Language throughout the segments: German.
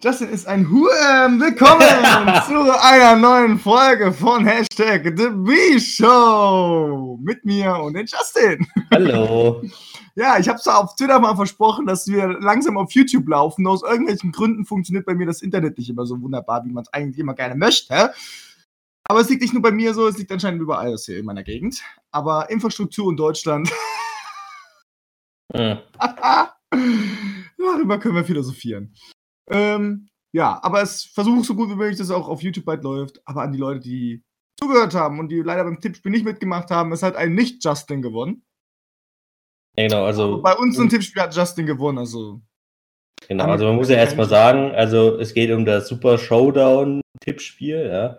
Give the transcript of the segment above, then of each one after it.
Justin ist ein Huem. Willkommen zu einer neuen Folge von Hashtag The B-Show. Mit mir und den Justin. Hallo. Ja, ich habe zwar auf Twitter mal versprochen, dass wir langsam auf YouTube laufen. Aus irgendwelchen Gründen funktioniert bei mir das Internet nicht immer so wunderbar, wie man es eigentlich immer gerne möchte. Aber es liegt nicht nur bei mir so, es liegt anscheinend überall hier in meiner Gegend. Aber Infrastruktur in Deutschland. Hm. Darüber können wir philosophieren. Ähm, ja, aber es versuche so gut wie möglich, dass es auch auf YouTube bald läuft. Aber an die Leute, die zugehört haben und die leider beim Tippspiel nicht mitgemacht haben, es hat ein Nicht-Justin gewonnen. Genau, also. Aber bei uns im Tippspiel hat Justin gewonnen, also. Genau, also man muss ja erstmal sagen, also es geht um das Super Showdown-Tippspiel, ja.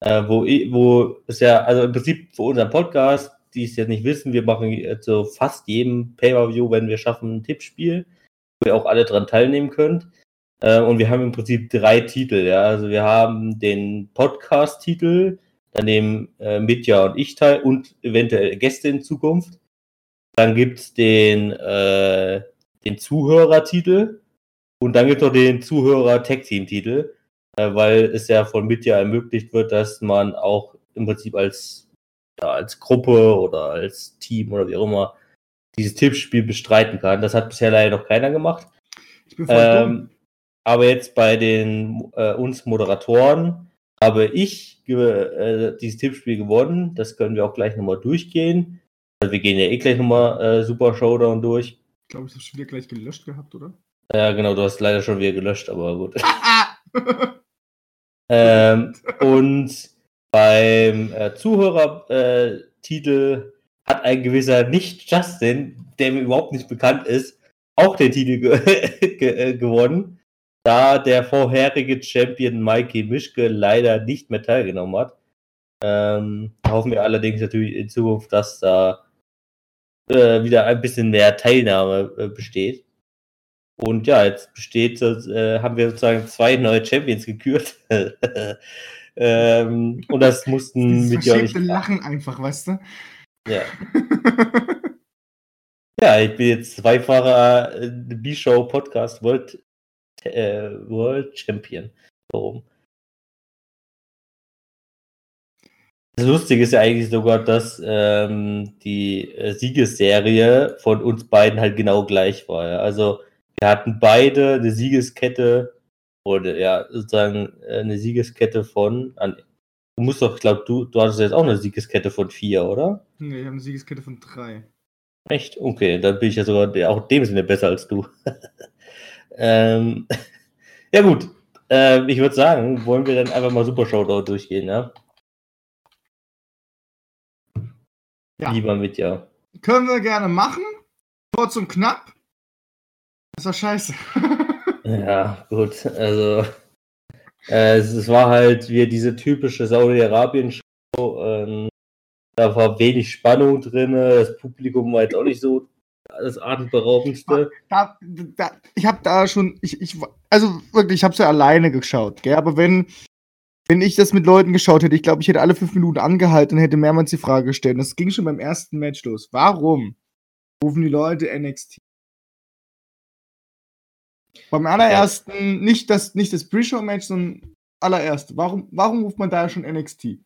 Äh, wo, wo es ja, also im Prinzip für unseren Podcast, die es jetzt nicht wissen, wir machen zu fast jedem Pay-Per-View, wenn wir schaffen, ein Tippspiel, wo ihr auch alle dran teilnehmen könnt. Äh, und wir haben im Prinzip drei Titel, ja. Also wir haben den Podcast-Titel, dann nehmen äh, Mitja und ich teil und eventuell Gäste in Zukunft. Dann gibt's den, äh, den Zuhörertitel und dann gibt's noch den Zuhörer-Tag-Team-Titel, äh, weil es ja von Mitja ermöglicht wird, dass man auch im Prinzip als, ja, als Gruppe oder als Team oder wie auch immer dieses Tippspiel bestreiten kann. Das hat bisher leider noch keiner gemacht. Ich bin voll dumm. Aber jetzt bei den äh, uns Moderatoren habe ich äh, dieses Tippspiel gewonnen. Das können wir auch gleich nochmal durchgehen. Also wir gehen ja eh gleich nochmal äh, Super Showdown durch. Ich glaube, ich habe schon wieder gleich gelöscht gehabt, oder? Ja, genau, du hast leider schon wieder gelöscht, aber gut. ähm, und beim äh, Zuhörertitel Titel hat ein gewisser Nicht-Justin, der mir überhaupt nicht bekannt ist, auch den Titel ge ge äh, gewonnen, da der vorherige Champion Mikey Mischke leider nicht mehr teilgenommen hat. Ähm, hoffen wir allerdings natürlich in Zukunft, dass da äh, wieder ein bisschen mehr Teilnahme äh, besteht. Und ja, jetzt besteht, äh, haben wir sozusagen zwei neue Champions gekürt. ähm, und das mussten mit ja nicht. Lachen einfach, weißt du? Ja. ja, ich bin jetzt zweifacher äh, B-Show Podcast World, äh, World Champion. Warum? Das Lustige ist ja eigentlich sogar, dass ähm, die äh, Siegesserie von uns beiden halt genau gleich war. Ja? Also wir hatten beide eine Siegeskette oder ja, sozusagen äh, eine Siegeskette von. Du musst doch, ich glaube, du, du hattest jetzt auch eine Siegeskette von vier, oder? nee, ich habe eine Siegeskette von drei. Echt? Okay, dann bin ich ja sogar auch in dem Sinne besser als du. ähm, ja gut, ähm, ich würde sagen, wollen wir dann einfach mal Super Showdown durchgehen, ja? Ja. Lieber mit ja. Können wir gerne machen. Kurz und knapp. Das war scheiße. Ja, gut, also äh, es, es war halt wie diese typische Saudi-Arabien-Show. Ähm, da war wenig Spannung drin, das Publikum war jetzt auch nicht so das atemberaubendste. da, da, ich habe da schon, ich, ich, also wirklich, ich habe es ja alleine geschaut, gell? aber wenn, wenn ich das mit Leuten geschaut hätte, ich glaube, ich hätte alle fünf Minuten angehalten und hätte mehrmals die Frage gestellt. Das ging schon beim ersten Match los. Warum rufen die Leute NXT? Beim allerersten, nicht das, nicht das Pre-Show-Match, sondern allererste. Warum, warum ruft man da schon NXT?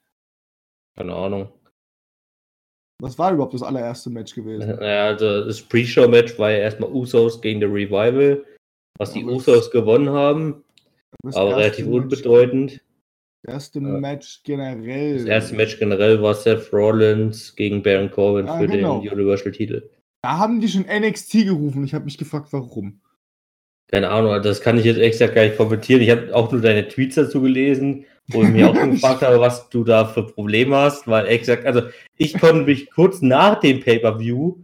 Keine Ahnung. Was war überhaupt das allererste Match gewesen? Ja, also das Pre-Show-Match war ja erstmal Usos gegen The Revival, was die Aber Usos gewonnen haben, aber relativ Match- unbedeutend. Das erste. Match generell. Das erste Match generell war Seth Rollins gegen Baron Corbin Ja, für genau. den Universal-Titel. Da haben die schon NXT gerufen. Ich habe mich gefragt, warum. Keine Ahnung, das kann ich jetzt extra gar nicht kommentieren. Ich habe auch nur deine Tweets dazu gelesen, wo ich mich auch gefragt habe, was du da für Probleme hast, weil exakt, also ich konnte mich kurz nach dem Pay-Per-View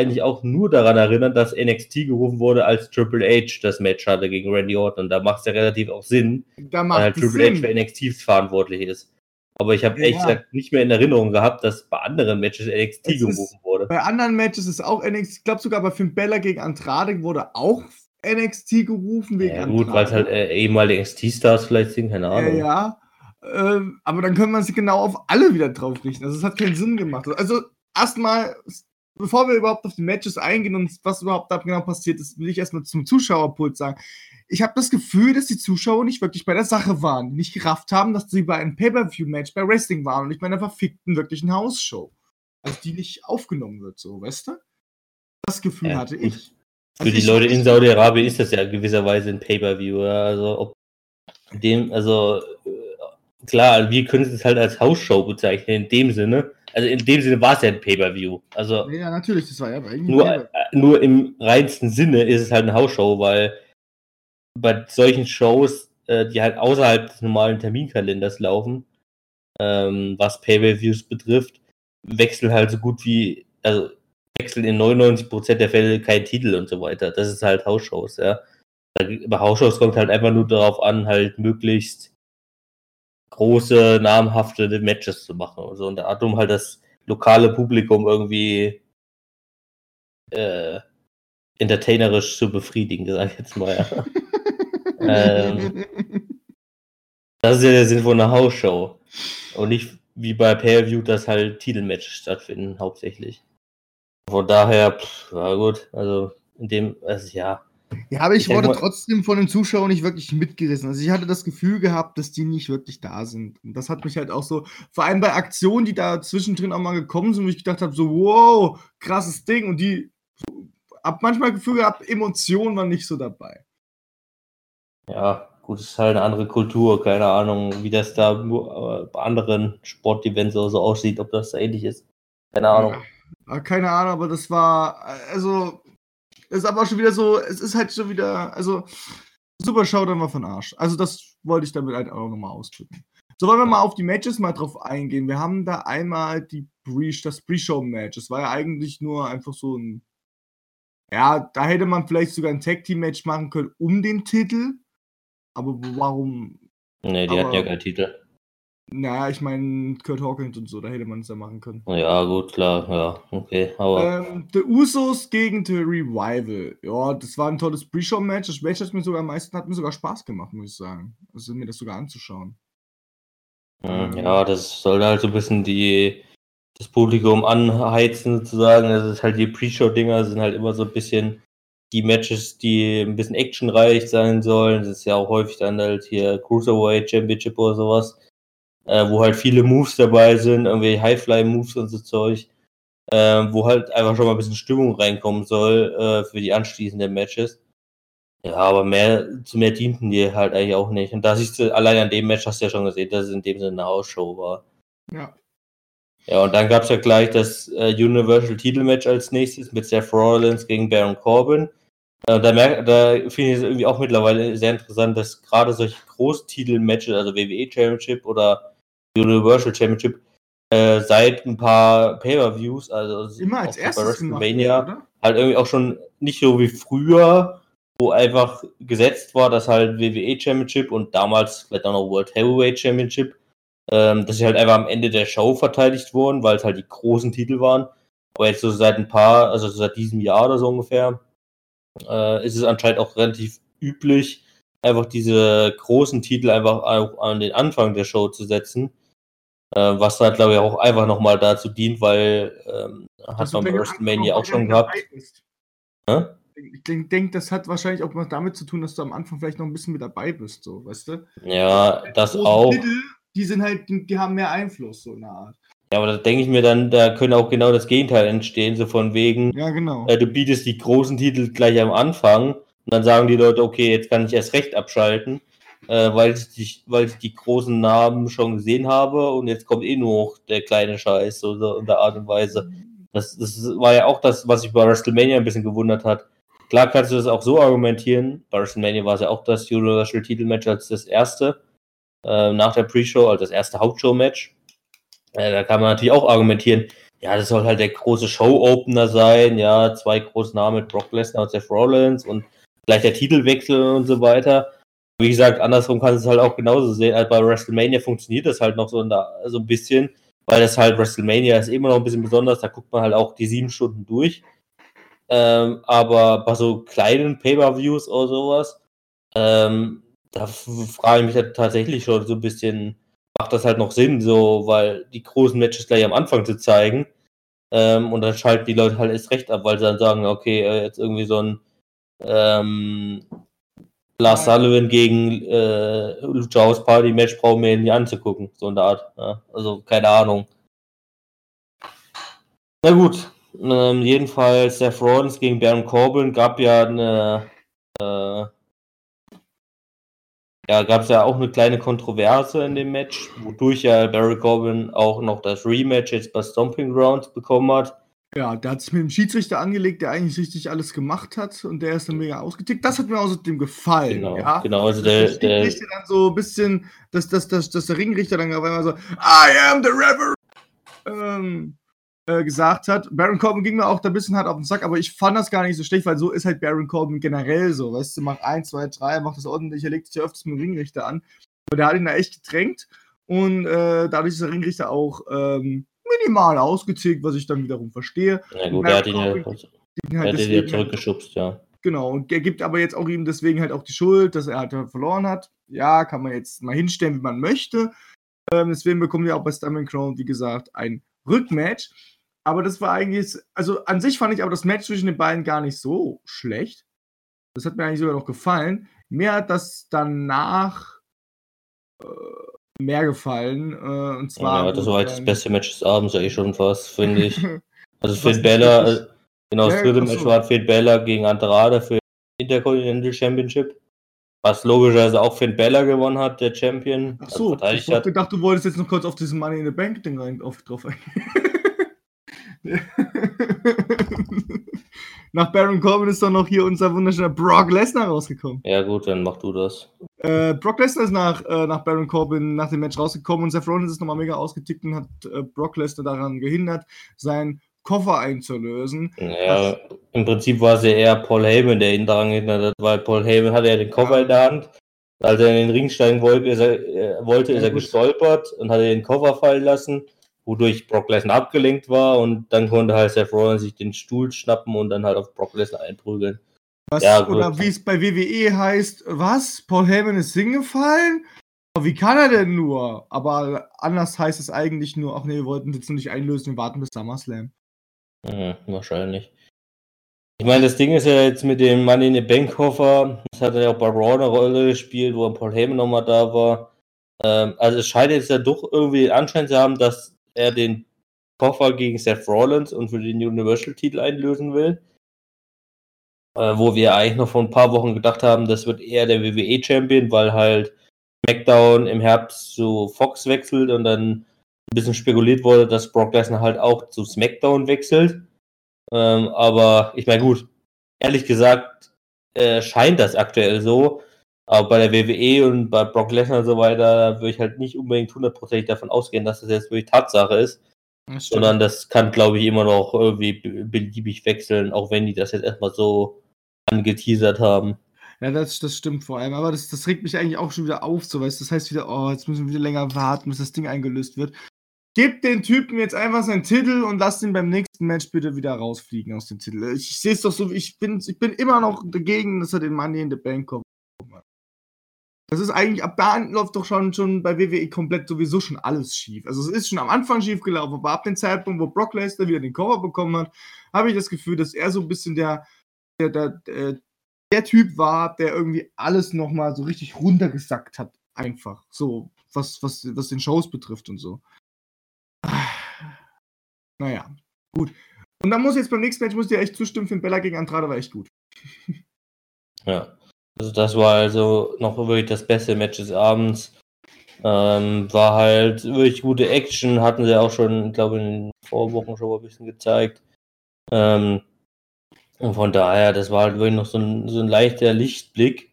eigentlich auch nur daran erinnern, dass NXT gerufen wurde, als Triple H das Match hatte gegen Randy Orton. Und da macht es ja relativ auch Sinn, Da weil halt Triple H Sinn. für NXT verantwortlich ist. Aber ich habe Ja. ehrlich gesagt nicht mehr in Erinnerung gehabt, dass bei anderen Matches NXT Es ist- gerufen wurde. Bei anderen Matches ist auch NXT, ich glaube sogar bei Finn Bella gegen Andrade wurde auch NXT gerufen wegen Ja, gut, weil es halt äh, ehemalige NXT-Stars vielleicht sind, keine ja, Ahnung. ja. Ähm, aber dann können wir sie genau auf alle wieder drauf richten. Also es hat keinen Sinn gemacht. Also erstmal bevor wir überhaupt auf die Matches eingehen und was überhaupt da genau passiert ist, will ich erstmal zum Zuschauerpult sagen. Ich habe das Gefühl, dass die Zuschauer nicht wirklich bei der Sache waren, nicht gerafft haben, dass sie bei einem Pay-Per-View-Match bei Wrestling waren und nicht bei einer verfickten wirklichen Hausshow. Also die nicht aufgenommen wird, so, weißt du? Das Gefühl ja, hatte ich. Für also die Leute in Saudi-Arabien ist das ja gewisserweise ein Pay-Per-View. Also ob dem, also klar, wir können es halt als Hausshow bezeichnen, in dem Sinne. Also in dem Sinne war es ja ein Pay-Per-View. Also ja, natürlich, das war ja nur, äh, nur im reinsten Sinne ist es halt eine Hausshow, weil bei solchen Shows, äh, die halt außerhalb des normalen Terminkalenders laufen, ähm, was Pay-Per-Views betrifft, wechseln halt so gut wie, also wechseln in 99% der Fälle kein Titel und so weiter. Das ist halt Hausshows, ja. Bei Hausshows kommt halt einfach nur darauf an, halt möglichst große, namhafte Matches zu machen und so. Und da um halt das lokale Publikum irgendwie äh, entertainerisch zu befriedigen, sag ich jetzt mal. Ja. ähm, das ist ja der Sinn von einer Hausshow. Und nicht wie bei Pay-View, dass halt Titelmatches stattfinden, hauptsächlich. Von daher, pff, ja gut, also in dem, also ja. Ja, aber ich, ich wurde trotzdem von den Zuschauern nicht wirklich mitgerissen. Also ich hatte das Gefühl gehabt, dass die nicht wirklich da sind. Und das hat mich halt auch so, vor allem bei Aktionen, die da zwischendrin auch mal gekommen sind, wo ich gedacht habe, so, wow, krasses Ding. Und die, hab manchmal Gefühl gehabt, Emotionen waren nicht so dabei. Ja, gut, es ist halt eine andere Kultur, keine Ahnung, wie das da äh, bei anderen Sportevents so aussieht, ob das ähnlich ist. Keine Ahnung. Ja. Keine Ahnung, aber das war, also, das ist aber schon wieder so, es ist halt schon wieder, also, Super Showdown war von Arsch. Also, das wollte ich damit halt auch nochmal ausdrücken. So, wollen wir mal auf die Matches mal drauf eingehen. Wir haben da einmal die Pre das Pre-Show-Match. Es war ja eigentlich nur einfach so ein, ja, da hätte man vielleicht sogar ein Tag-Team-Match machen können um den Titel. Aber warum? Nee, die aber, hatten ja keinen Titel. Naja, ich meine, Kurt Hawkins und so, da hätte man es ja machen können. Ja, gut, klar, ja, okay, aber. Ähm, The Usos gegen The Revival. Ja, das war ein tolles Pre-Show-Match. Das Match hat mir sogar am meisten, hat mir sogar Spaß gemacht, muss ich sagen. Also mir das sogar anzuschauen. Hm, ja, das soll halt so ein bisschen die, das Publikum anheizen, sozusagen. Das ist halt die Pre-Show-Dinger sind halt immer so ein bisschen die Matches, die ein bisschen actionreich sein sollen. Das ist ja auch häufig dann halt hier Cruiserweight Championship oder sowas äh, wo halt viele Moves dabei sind, irgendwie Highfly-Moves und so Zeug, äh, wo halt einfach schon mal ein bisschen Stimmung reinkommen soll äh, für die anschließenden Matches. Ja, aber mehr, zu mehr dienten die halt eigentlich auch nicht. Und da siehst du, allein an dem Match hast du ja schon gesehen, dass es in dem Sinne eine Ausshow war. Ja. Ja, und dann gab es ja gleich das äh, Universal Titelmatch als nächstes mit Seth Rollins gegen Baron Corbin. Äh, da, da finde ich es irgendwie auch mittlerweile sehr interessant, dass gerade solche Großtitel-Matches, also WWE Championship oder Universal Championship äh, seit ein paar Pay-Per-Views, also immer als erstes bei WrestleMania, gemacht, halt irgendwie auch schon nicht so wie früher, wo einfach gesetzt war, dass halt WWE Championship und damals vielleicht auch noch World Heavyweight Championship, ähm, dass sie halt einfach am Ende der Show verteidigt wurden, weil es halt die großen Titel waren. Aber jetzt so seit ein paar, also seit diesem Jahr oder so ungefähr, äh, ist es anscheinend auch relativ üblich, einfach diese großen Titel einfach auch an den Anfang der Show zu setzen was halt, glaube ich, auch einfach nochmal dazu dient, weil ähm, hat man bei WrestleMania auch schon gehabt. Ich denke, denk, das hat wahrscheinlich auch was damit zu tun, dass du am Anfang vielleicht noch ein bisschen mit dabei bist, so, weißt du? Ja, das auch. Titel, die sind halt, die haben mehr Einfluss, so eine Art. Ja, aber da denke ich mir dann, da können auch genau das Gegenteil entstehen, so von wegen, ja, genau. Äh, du bietest die großen Titel gleich am Anfang und dann sagen die Leute, okay, jetzt kann ich erst recht abschalten äh, weil, ich die, weil ich die großen Namen schon gesehen habe und jetzt kommt eh nur noch der kleine Scheiß so, so in der Art und Weise. Das, das war ja auch das, was sich bei WrestleMania ein bisschen gewundert hat. Klar kannst du das auch so argumentieren. Bei WrestleMania war es ja auch das Universal Titelmatch als das erste äh, nach der Pre-Show, also das erste Hauptshow-Match. Äh, da kann man natürlich auch argumentieren, ja, das soll halt der große Show-Opener sein, ja, zwei große Namen mit Brock Lesnar und Seth Rollins und gleich der Titelwechsel und so weiter. Wie gesagt, andersrum kann es halt auch genauso sehen. Also bei WrestleMania funktioniert das halt noch so, da, so ein bisschen, weil das halt WrestleMania ist immer noch ein bisschen besonders. Da guckt man halt auch die sieben Stunden durch. Ähm, aber bei so kleinen Pay-Per-Views oder sowas, ähm, da frage ich mich halt tatsächlich schon so ein bisschen, macht das halt noch Sinn, so, weil die großen Matches gleich am Anfang zu zeigen, Ähm, und dann schalten die Leute halt erst recht ab, weil sie dann sagen, okay, äh, jetzt irgendwie so ein ähm, Lars Sullivan gegen äh, Lucha House Party Match brauchen wir nie anzugucken, so in der Art. Ja? Also keine Ahnung. Na gut, ähm, jedenfalls Seth Rollins gegen Baron Corbin gab ja eine äh, ja, gab es ja auch eine kleine Kontroverse in dem Match, wodurch ja Barry Corbin auch noch das Rematch jetzt bei Stomping Grounds bekommen hat. Ja, der hat sich mit dem Schiedsrichter angelegt, der eigentlich richtig alles gemacht hat und der ist dann mega ausgetickt. Das hat mir außerdem gefallen. Genau, ja? genau. Also der, der, der Richter dann so ein bisschen, dass, dass, dass, dass der Ringrichter dann auf einmal so, I am the Reverend, ähm, äh, gesagt hat. Baron Corbin ging mir auch da ein bisschen hart auf den Sack, aber ich fand das gar nicht so schlecht, weil so ist halt Baron Corbin generell so. Weißt du, mach 1, 2, 3, macht das ordentlich, er legt sich ja öfters mit dem Ringrichter an. Aber der hat ihn da echt gedrängt und äh, dadurch ist der Ringrichter auch ähm, minimal ausgezickt, was ich dann wiederum verstehe. Ja gut, er hat ihn ja, halt er hat ihn ja zurückgeschubst, ja. Genau, und er gibt aber jetzt auch ihm deswegen halt auch die Schuld, dass er halt verloren hat. Ja, kann man jetzt mal hinstellen, wie man möchte. Ähm, deswegen bekommen wir auch bei Stammen Crown, wie gesagt, ein Rückmatch. Aber das war eigentlich, also an sich fand ich aber das Match zwischen den beiden gar nicht so schlecht. Das hat mir eigentlich sogar noch gefallen. Mir hat das danach äh, mehr gefallen. Äh, und zwar. Ja, das war halt das beste Match des Abends eigentlich schon fast, finde ich. Also Finn Bella, äh, genau, das dritte Match war Finn Bella gegen Andrade für Intercontinental Championship. Was logischerweise auch Finn Bella gewonnen hat, der Champion. Ach so, also ich dachte, du wolltest jetzt noch kurz auf diesen Money in the Bank Ding rein auf, drauf eingehen. Nach Baron Corbin ist doch noch hier unser wunderschöner Brock Lesnar rausgekommen. Ja, gut, dann mach du das. Äh, Brock Lesnar ist nach, äh, nach Baron Corbin nach dem Match rausgekommen und Seth Rollins ist nochmal mega ausgetickt und hat äh, Brock Lesnar daran gehindert, seinen Koffer einzulösen. Ja, im Prinzip war es ja eher Paul Heyman, der ihn daran gehindert hat, weil Paul Heyman hatte ja den Koffer ja. in der Hand. Als er in den Ring steigen wollte, ist er, äh, wollte, ist er gestolpert und hat den Koffer fallen lassen wodurch Brock Lesnar abgelenkt war und dann konnte halt Seth Rollins sich den Stuhl schnappen und dann halt auf Brock Lesnar einprügeln. Was, ja, oder wie es bei WWE heißt, was? Paul Heyman ist hingefallen? Aber wie kann er denn nur? Aber anders heißt es eigentlich nur, ach nee, wir wollten jetzt noch nicht einlösen, wir warten bis SummerSlam. Mhm, wahrscheinlich. Ich meine, das Ding ist ja jetzt mit dem Money in the Bank Koffer, das hat er ja auch bei Raw eine Rolle gespielt, wo Paul Heyman nochmal da war. Ähm, also es scheint jetzt ja doch irgendwie Anschein zu haben, dass er den Koffer gegen Seth Rollins und für den Universal-Titel einlösen will. Äh, wo wir eigentlich noch vor ein paar Wochen gedacht haben, das wird eher der WWE-Champion, weil halt SmackDown im Herbst zu Fox wechselt und dann ein bisschen spekuliert wurde, dass Brock Lesnar halt auch zu SmackDown wechselt. Ähm, aber ich meine, gut, ehrlich gesagt, äh, scheint das aktuell so. Aber bei der WWE und bei Brock Lesnar und so weiter würde ich halt nicht unbedingt hundertprozentig davon ausgehen, dass das jetzt wirklich Tatsache ist. Das sondern das kann, glaube ich, immer noch irgendwie beliebig wechseln, auch wenn die das jetzt erstmal so angeteasert haben. Ja, das, das stimmt vor allem. Aber das, das regt mich eigentlich auch schon wieder auf, so weißt Das heißt wieder, oh, jetzt müssen wir wieder länger warten, bis das Ding eingelöst wird. Gebt den Typen jetzt einfach seinen Titel und lasst ihn beim nächsten Match bitte wieder rausfliegen aus dem Titel. Ich, ich sehe es doch so, ich bin, ich bin immer noch dagegen, dass er den Money in the Bank kommt. Das ist eigentlich, ab da läuft doch schon, schon bei WWE komplett sowieso schon alles schief. Also es ist schon am Anfang schief gelaufen, aber ab dem Zeitpunkt, wo Brock Lesnar wieder den Cover bekommen hat, habe ich das Gefühl, dass er so ein bisschen der, der, der, der, der Typ war, der irgendwie alles nochmal so richtig runtergesackt hat. Einfach. So, was, was, was den Shows betrifft und so. Naja, gut. Und dann muss jetzt beim nächsten Match, muss ich dir echt zustimmen, Finn Bella gegen Andrade war echt gut. Ja. Also das war also noch wirklich das beste Match des Abends. Ähm, war halt wirklich gute Action, hatten sie auch schon, ich glaube, in den Vorwochen schon mal ein bisschen gezeigt. Ähm, und von daher, das war halt wirklich noch so ein, so ein leichter Lichtblick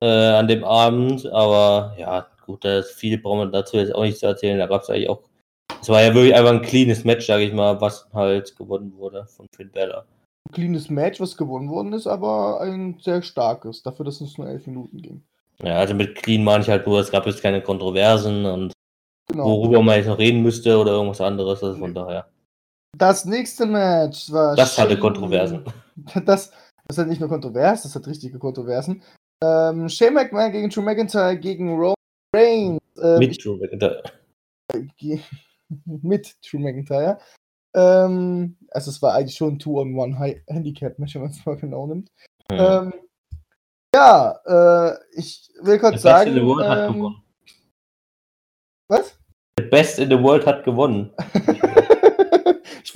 äh, an dem Abend. Aber ja, gut, da ist viel braucht man dazu jetzt auch nicht zu erzählen. Da gab es eigentlich auch. Es war ja wirklich einfach ein cleanes Match, sage ich mal, was halt gewonnen wurde von Finn Bella cleanes Match, was gewonnen worden ist, aber ein sehr starkes, dafür, dass es nur elf Minuten ging. Ja, also mit clean meine ich halt nur, es gab jetzt keine Kontroversen und genau. worüber man jetzt noch reden müsste oder irgendwas anderes, also von daher. Das nächste Match war. Das hatte Kontroversen. Das, das hat nicht nur Kontrovers, das hat richtige Kontroversen. Ähm, Shane McMahon gegen Drew McIntyre gegen Roman Reigns. Ähm, mit Drew McIntyre. mit Drew McIntyre. Ähm, also es war eigentlich schon ein Two-on-One-Handicap-Match, wenn man es mal genau nimmt. Ja, ähm, ja äh, ich will kurz sagen. Best in the World ähm, hat gewonnen. Was? The Best in the World hat gewonnen.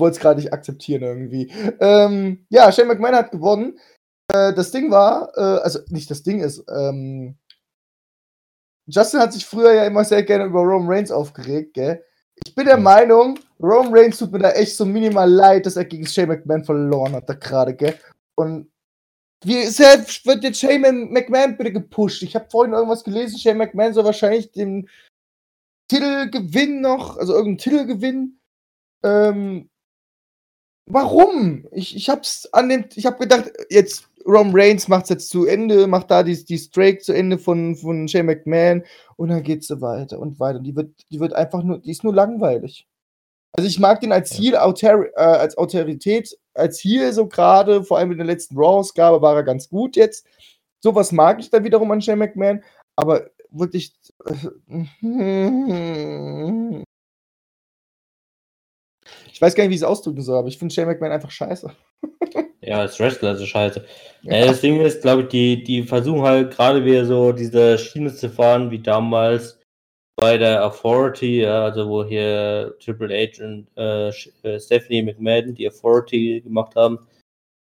ich wollte es gerade nicht akzeptieren irgendwie. Ähm, ja, Shane McMahon hat gewonnen. Äh, das Ding war, äh, also nicht das Ding ist, ähm, Justin hat sich früher ja immer sehr gerne über Roman Reigns aufgeregt, gell? Ich bin der Meinung, Roman Reigns tut mir da echt so minimal leid, dass er gegen Shane McMahon verloren hat, da gerade, gell? Und wie sehr wird jetzt Shane McMahon bitte gepusht? Ich habe vorhin irgendwas gelesen, Shane McMahon soll wahrscheinlich den Titel gewinnen noch, also irgendeinen Titel gewinnen. Ähm, warum? Ich, ich hab's an dem, ich hab gedacht, jetzt Rom Reigns macht's jetzt zu Ende, macht da die, die Strake zu Ende von, von Shane McMahon und dann geht's so weiter und weiter. Die wird, die wird einfach nur, die ist nur langweilig. Also ich mag den als Ziel, äh, als Autorität, als hier so gerade, vor allem in der letzten Raw-Ausgabe war er ganz gut jetzt. Sowas mag ich da wiederum an Shane McMahon, aber wirklich. Äh, ich weiß gar nicht, wie ich es ausdrücken soll, aber ich finde Shane McMahon einfach scheiße. Ja, als Wrestler ist scheiße. Ja. ja. das Ding ist, glaube ich, die, die versuchen halt gerade wieder so diese Schiene zu fahren, wie damals bei der Authority, ja, also wo hier Triple H und äh, äh Stephanie McMahon die Authority gemacht haben.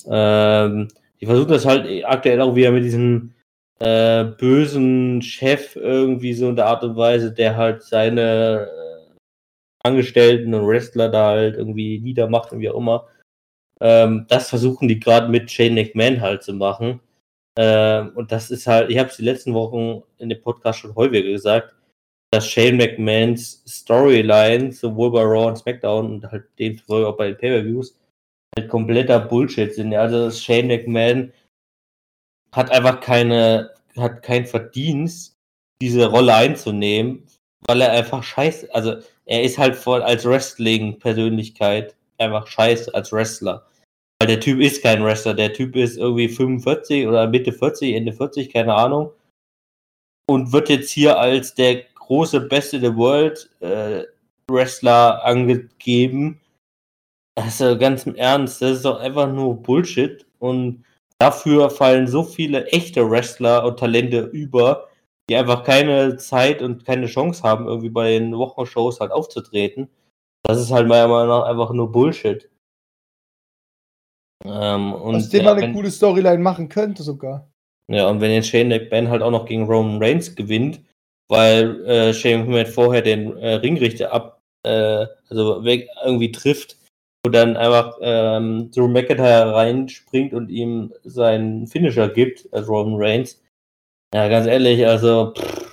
Ähm, die versuchen das halt aktuell auch wieder mit diesem äh, bösen Chef irgendwie so in der Art und Weise, der halt seine äh, Angestellten und Wrestler da halt irgendwie niedermacht und wie auch immer. Ähm, das versuchen die gerade mit Shane McMahon halt zu machen. Ähm, und das ist halt, ich habe es die letzten Wochen in dem Podcast schon häufiger gesagt, dass Shane McMahons Storyline sowohl bei Raw und SmackDown und halt demzufolge auch bei den Pay-Per-Views halt kompletter Bullshit sind. Also Shane McMahon hat einfach keine, hat kein Verdienst, diese Rolle einzunehmen, weil er einfach scheiße, also er ist halt voll als Wrestling-Persönlichkeit einfach scheiße als Wrestler. Weil der Typ ist kein Wrestler, der Typ ist irgendwie 45 oder Mitte 40, Ende 40, keine Ahnung. Und wird jetzt hier als der große Beste der World äh, Wrestler angegeben. Also ganz im Ernst, das ist doch einfach nur Bullshit. Und dafür fallen so viele echte Wrestler und Talente über, die einfach keine Zeit und keine Chance haben, irgendwie bei den Wochenshows halt aufzutreten. Das ist halt meiner Meinung nach einfach nur Bullshit. Ähm, und Aus dem man eine coole Storyline machen könnte sogar. Ja, und wenn jetzt Shane McMahon halt auch noch gegen Roman Reigns gewinnt, weil äh, Shane McMahon vorher den äh, Ringrichter ab, äh, also weg, irgendwie trifft und dann einfach ähm, Drew McIntyre reinspringt und ihm seinen Finisher gibt, als Roman Reigns. Ja, ganz ehrlich, also pff,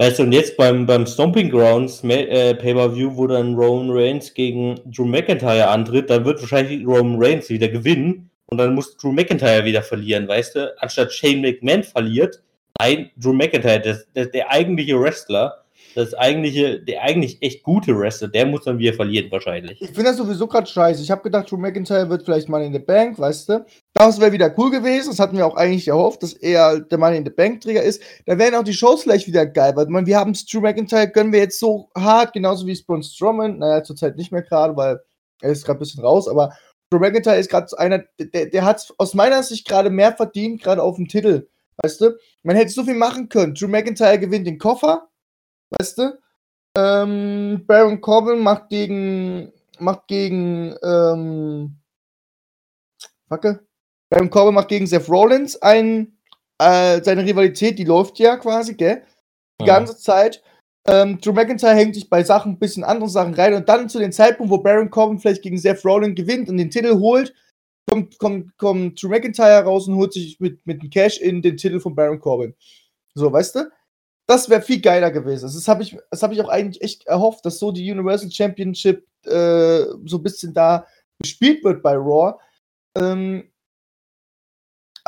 Weißt du, und jetzt beim, beim Stomping Grounds äh, Pay-Per-View, wo dann Roman Reigns gegen Drew McIntyre antritt, dann wird wahrscheinlich Roman Reigns wieder gewinnen und dann muss Drew McIntyre wieder verlieren, weißt du? Anstatt Shane McMahon verliert, nein, Drew McIntyre, das, das, der eigentliche Wrestler, das eigentliche, der eigentlich echt gute Wrestler, der muss dann wieder verlieren wahrscheinlich. Ich finde das sowieso gerade scheiße. Ich habe gedacht, Drew McIntyre wird vielleicht mal in der Bank, weißt du? Das wäre wieder cool gewesen. Das hatten wir auch eigentlich erhofft, dass er der Mann in der Bank Träger ist. Da wären auch die Shows vielleicht wieder geil, weil man, wir haben Drew McIntyre, können wir jetzt so hart, genauso wie Braun Strowman, naja, zurzeit nicht mehr gerade, weil er ist gerade ein bisschen raus, aber Drew McIntyre ist gerade einer, der, der hat aus meiner Sicht gerade mehr verdient, gerade auf dem Titel. Weißt du? Man hätte so viel machen können. Drew McIntyre gewinnt den Koffer, weißt du? Ähm, Baron Corbin macht gegen, macht gegen, ähm, Wacke. Baron Corbin macht gegen Seth Rollins ein, äh, seine Rivalität, die läuft ja quasi, gell? Die ja. ganze Zeit. Ähm, Drew McIntyre hängt sich bei Sachen, ein bisschen anderen Sachen rein und dann zu dem Zeitpunkt, wo Baron Corbin vielleicht gegen Seth Rollins gewinnt und den Titel holt, kommt, kommt, kommt Drew McIntyre raus und holt sich mit, mit dem Cash in den Titel von Baron Corbin. So, weißt du? Das wäre viel geiler gewesen. Das habe ich, hab ich auch eigentlich echt erhofft, dass so die Universal Championship äh, so ein bisschen da gespielt wird bei Raw. Ähm,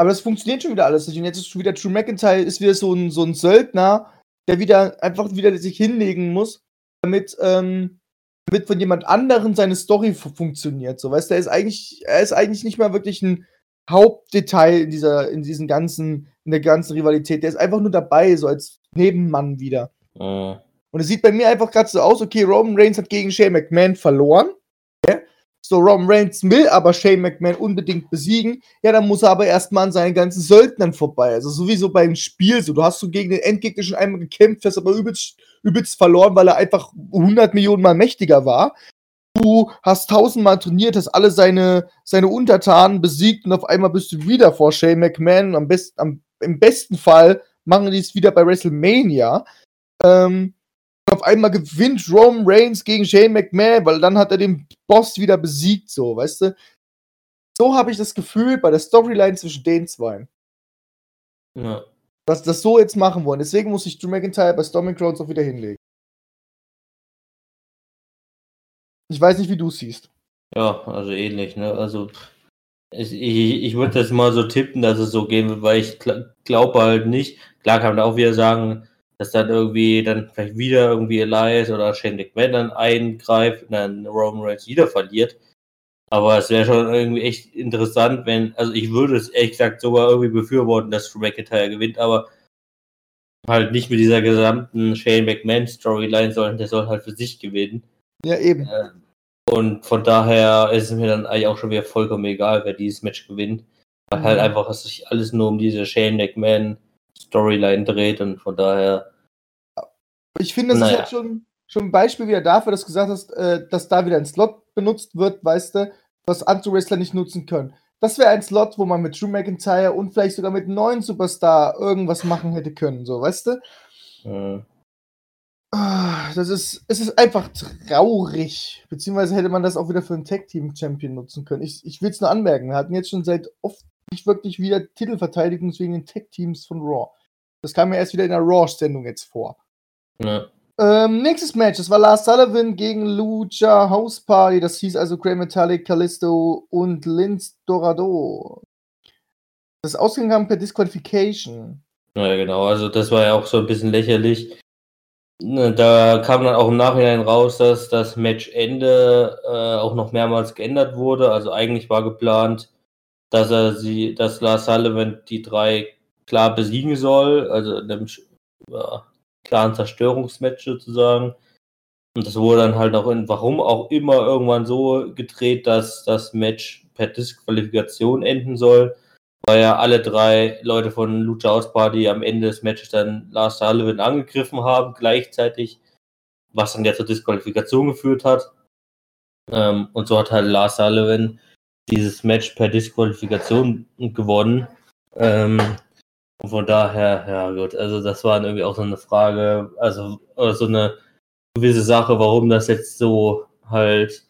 aber das funktioniert schon wieder alles nicht. Und jetzt ist schon wieder Drew McIntyre ist wieder so ein, so ein Söldner, der wieder einfach wieder sich hinlegen muss, damit, ähm, damit von jemand anderem seine Story funktioniert. So, weißt du, er ist eigentlich, er ist eigentlich nicht mal wirklich ein Hauptdetail in dieser, in diesen ganzen, in der ganzen Rivalität. Der ist einfach nur dabei, so als Nebenmann wieder. Mhm. Und es sieht bei mir einfach gerade so aus, okay, Roman Reigns hat gegen Shane McMahon verloren. So, Roman Reigns will aber Shane McMahon unbedingt besiegen. Ja, dann muss er aber erstmal an seinen ganzen Söldnern vorbei. Also sowieso beim Spiel so. Du hast so gegen den Endgegner schon einmal gekämpft, hast aber übelst, übelst verloren, weil er einfach 100 Millionen Mal mächtiger war. Du hast tausendmal trainiert, hast alle seine, seine Untertanen besiegt und auf einmal bist du wieder vor Shane McMahon. Am besten, am, Im besten Fall machen die es wieder bei WrestleMania. Ähm, auf einmal gewinnt Roman Reigns gegen Shane McMahon, weil dann hat er den Boss wieder besiegt, so, weißt du? So habe ich das Gefühl bei der Storyline zwischen den zwei. Ja. Dass das so jetzt machen wollen. Deswegen muss ich Drew McIntyre bei Storming Crowds auch wieder hinlegen. Ich weiß nicht, wie du es siehst. Ja, also ähnlich, ne? Also ich, ich, ich würde das mal so tippen, dass es so gehen wird, weil ich glaube halt nicht. Klar kann man auch wieder sagen, dass dann irgendwie dann vielleicht wieder irgendwie Elias oder Shane McMahon dann eingreift und dann Roman Reigns wieder verliert. Aber es wäre schon irgendwie echt interessant, wenn, also ich würde es ehrlich gesagt sogar irgendwie befürworten, dass McIntyre gewinnt, aber halt nicht mit dieser gesamten Shane McMahon Storyline, sondern der soll halt für sich gewinnen. Ja, eben. Ähm, und von daher ist es mir dann eigentlich auch schon wieder vollkommen egal, wer dieses Match gewinnt. Weil mhm. halt einfach es sich alles nur um diese Shane McMahon Storyline dreht und von daher. Ich finde, das naja. ist jetzt schon, schon ein Beispiel wieder dafür, dass du gesagt hast, äh, dass da wieder ein Slot benutzt wird, weißt du, was andere Wrestler nicht nutzen können. Das wäre ein Slot, wo man mit Drew McIntyre und vielleicht sogar mit einem neuen Superstar irgendwas machen hätte können, so, weißt du? Mhm. Das ist, es ist einfach traurig. Beziehungsweise hätte man das auch wieder für einen Tag-Team-Champion nutzen können. Ich, ich will es nur anmerken. Wir hatten jetzt schon seit oft nicht wirklich wieder Titelverteidigung wegen den Tag-Teams von Raw. Das kam mir erst wieder in der Raw-Sendung jetzt vor. Ja. Ähm, nächstes Match, das war Lars Sullivan gegen Lucha House Party. Das hieß also Grey Metallic, Callisto und Linz Dorado. Das ausgegangen per Disqualification. Ja, genau. Also, das war ja auch so ein bisschen lächerlich. Ne, da kam dann auch im Nachhinein raus, dass das Matchende äh, auch noch mehrmals geändert wurde. Also eigentlich war geplant, dass er sie, dass Lars Sullivan die drei klar besiegen soll, also in einem ja, klaren Zerstörungsmatch sozusagen. Und das wurde dann halt auch in, warum auch immer, irgendwann so gedreht, dass das Match per Disqualifikation enden soll weil ja alle drei Leute von Lucha House Party am Ende des Matches dann Lars Sullivan angegriffen haben, gleichzeitig, was dann ja zur Disqualifikation geführt hat. Ähm, und so hat halt Lars Sullivan dieses Match per Disqualifikation gewonnen. Ähm, und von daher, ja gut, also das war irgendwie auch so eine Frage, also so eine gewisse Sache, warum das jetzt so halt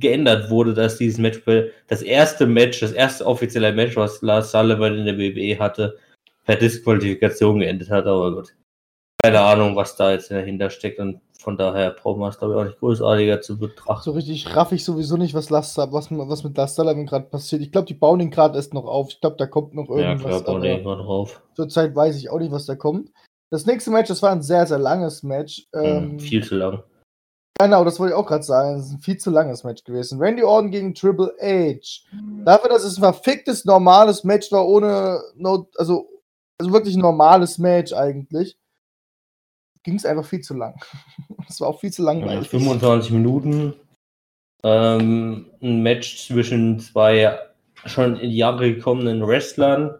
geändert wurde, dass dieses Match, das erste Match, das erste offizielle Match, was Lars Sullivan in der WWE hatte, per Disqualifikation geendet hat, aber gut. Keine Ahnung, was da jetzt dahinter steckt und von daher brauchen wir es, glaube ich, auch nicht großartiger zu betrachten. So richtig raff ich sowieso nicht, was, Lars, was, was mit Lars Sullivan gerade passiert. Ich glaube, die bauen ihn gerade erst noch auf. Ich glaube, da kommt noch irgendwas. Ja, klar, bauen irgendwann drauf. Zurzeit weiß ich auch nicht, was da kommt. Das nächste Match, das war ein sehr, sehr langes Match. Hm, ähm, viel zu lang. Genau, das wollte ich auch gerade sagen. Es ist ein viel zu langes Match gewesen. Randy Orton gegen Triple H. Dafür, dass es ein verficktes, normales Match war, ohne. No, also, also wirklich ein normales Match eigentlich, ging es einfach viel zu lang. Es war auch viel zu langweilig. Ja, 25 Minuten. Ähm, ein Match zwischen zwei schon in die Jahre gekommenen Wrestlern.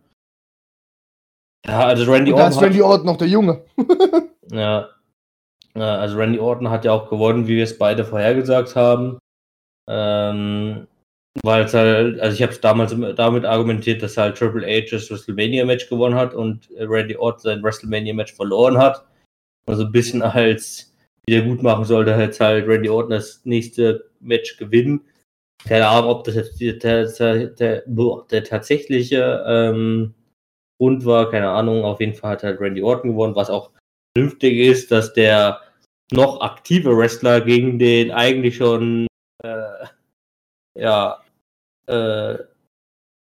Ja, also Randy Orton. Da ist Randy Orton noch der Junge. ja, also Randy Orton hat ja auch gewonnen, wie wir es beide vorhergesagt haben. Ähm, weil es halt, also ich habe es damals damit argumentiert, dass halt Triple H das WrestleMania-Match gewonnen hat und Randy Orton sein WrestleMania-Match verloren hat. Also ein bisschen als wiedergutmachen sollte jetzt halt Randy Orton das nächste Match gewinnen. Keine Ahnung, ob das jetzt der, der, der, der tatsächliche ähm, Grund war, keine Ahnung. Auf jeden Fall hat halt Randy Orton gewonnen, was auch vernünftig ist, dass der noch aktive Wrestler gegen den eigentlich schon äh, ja äh,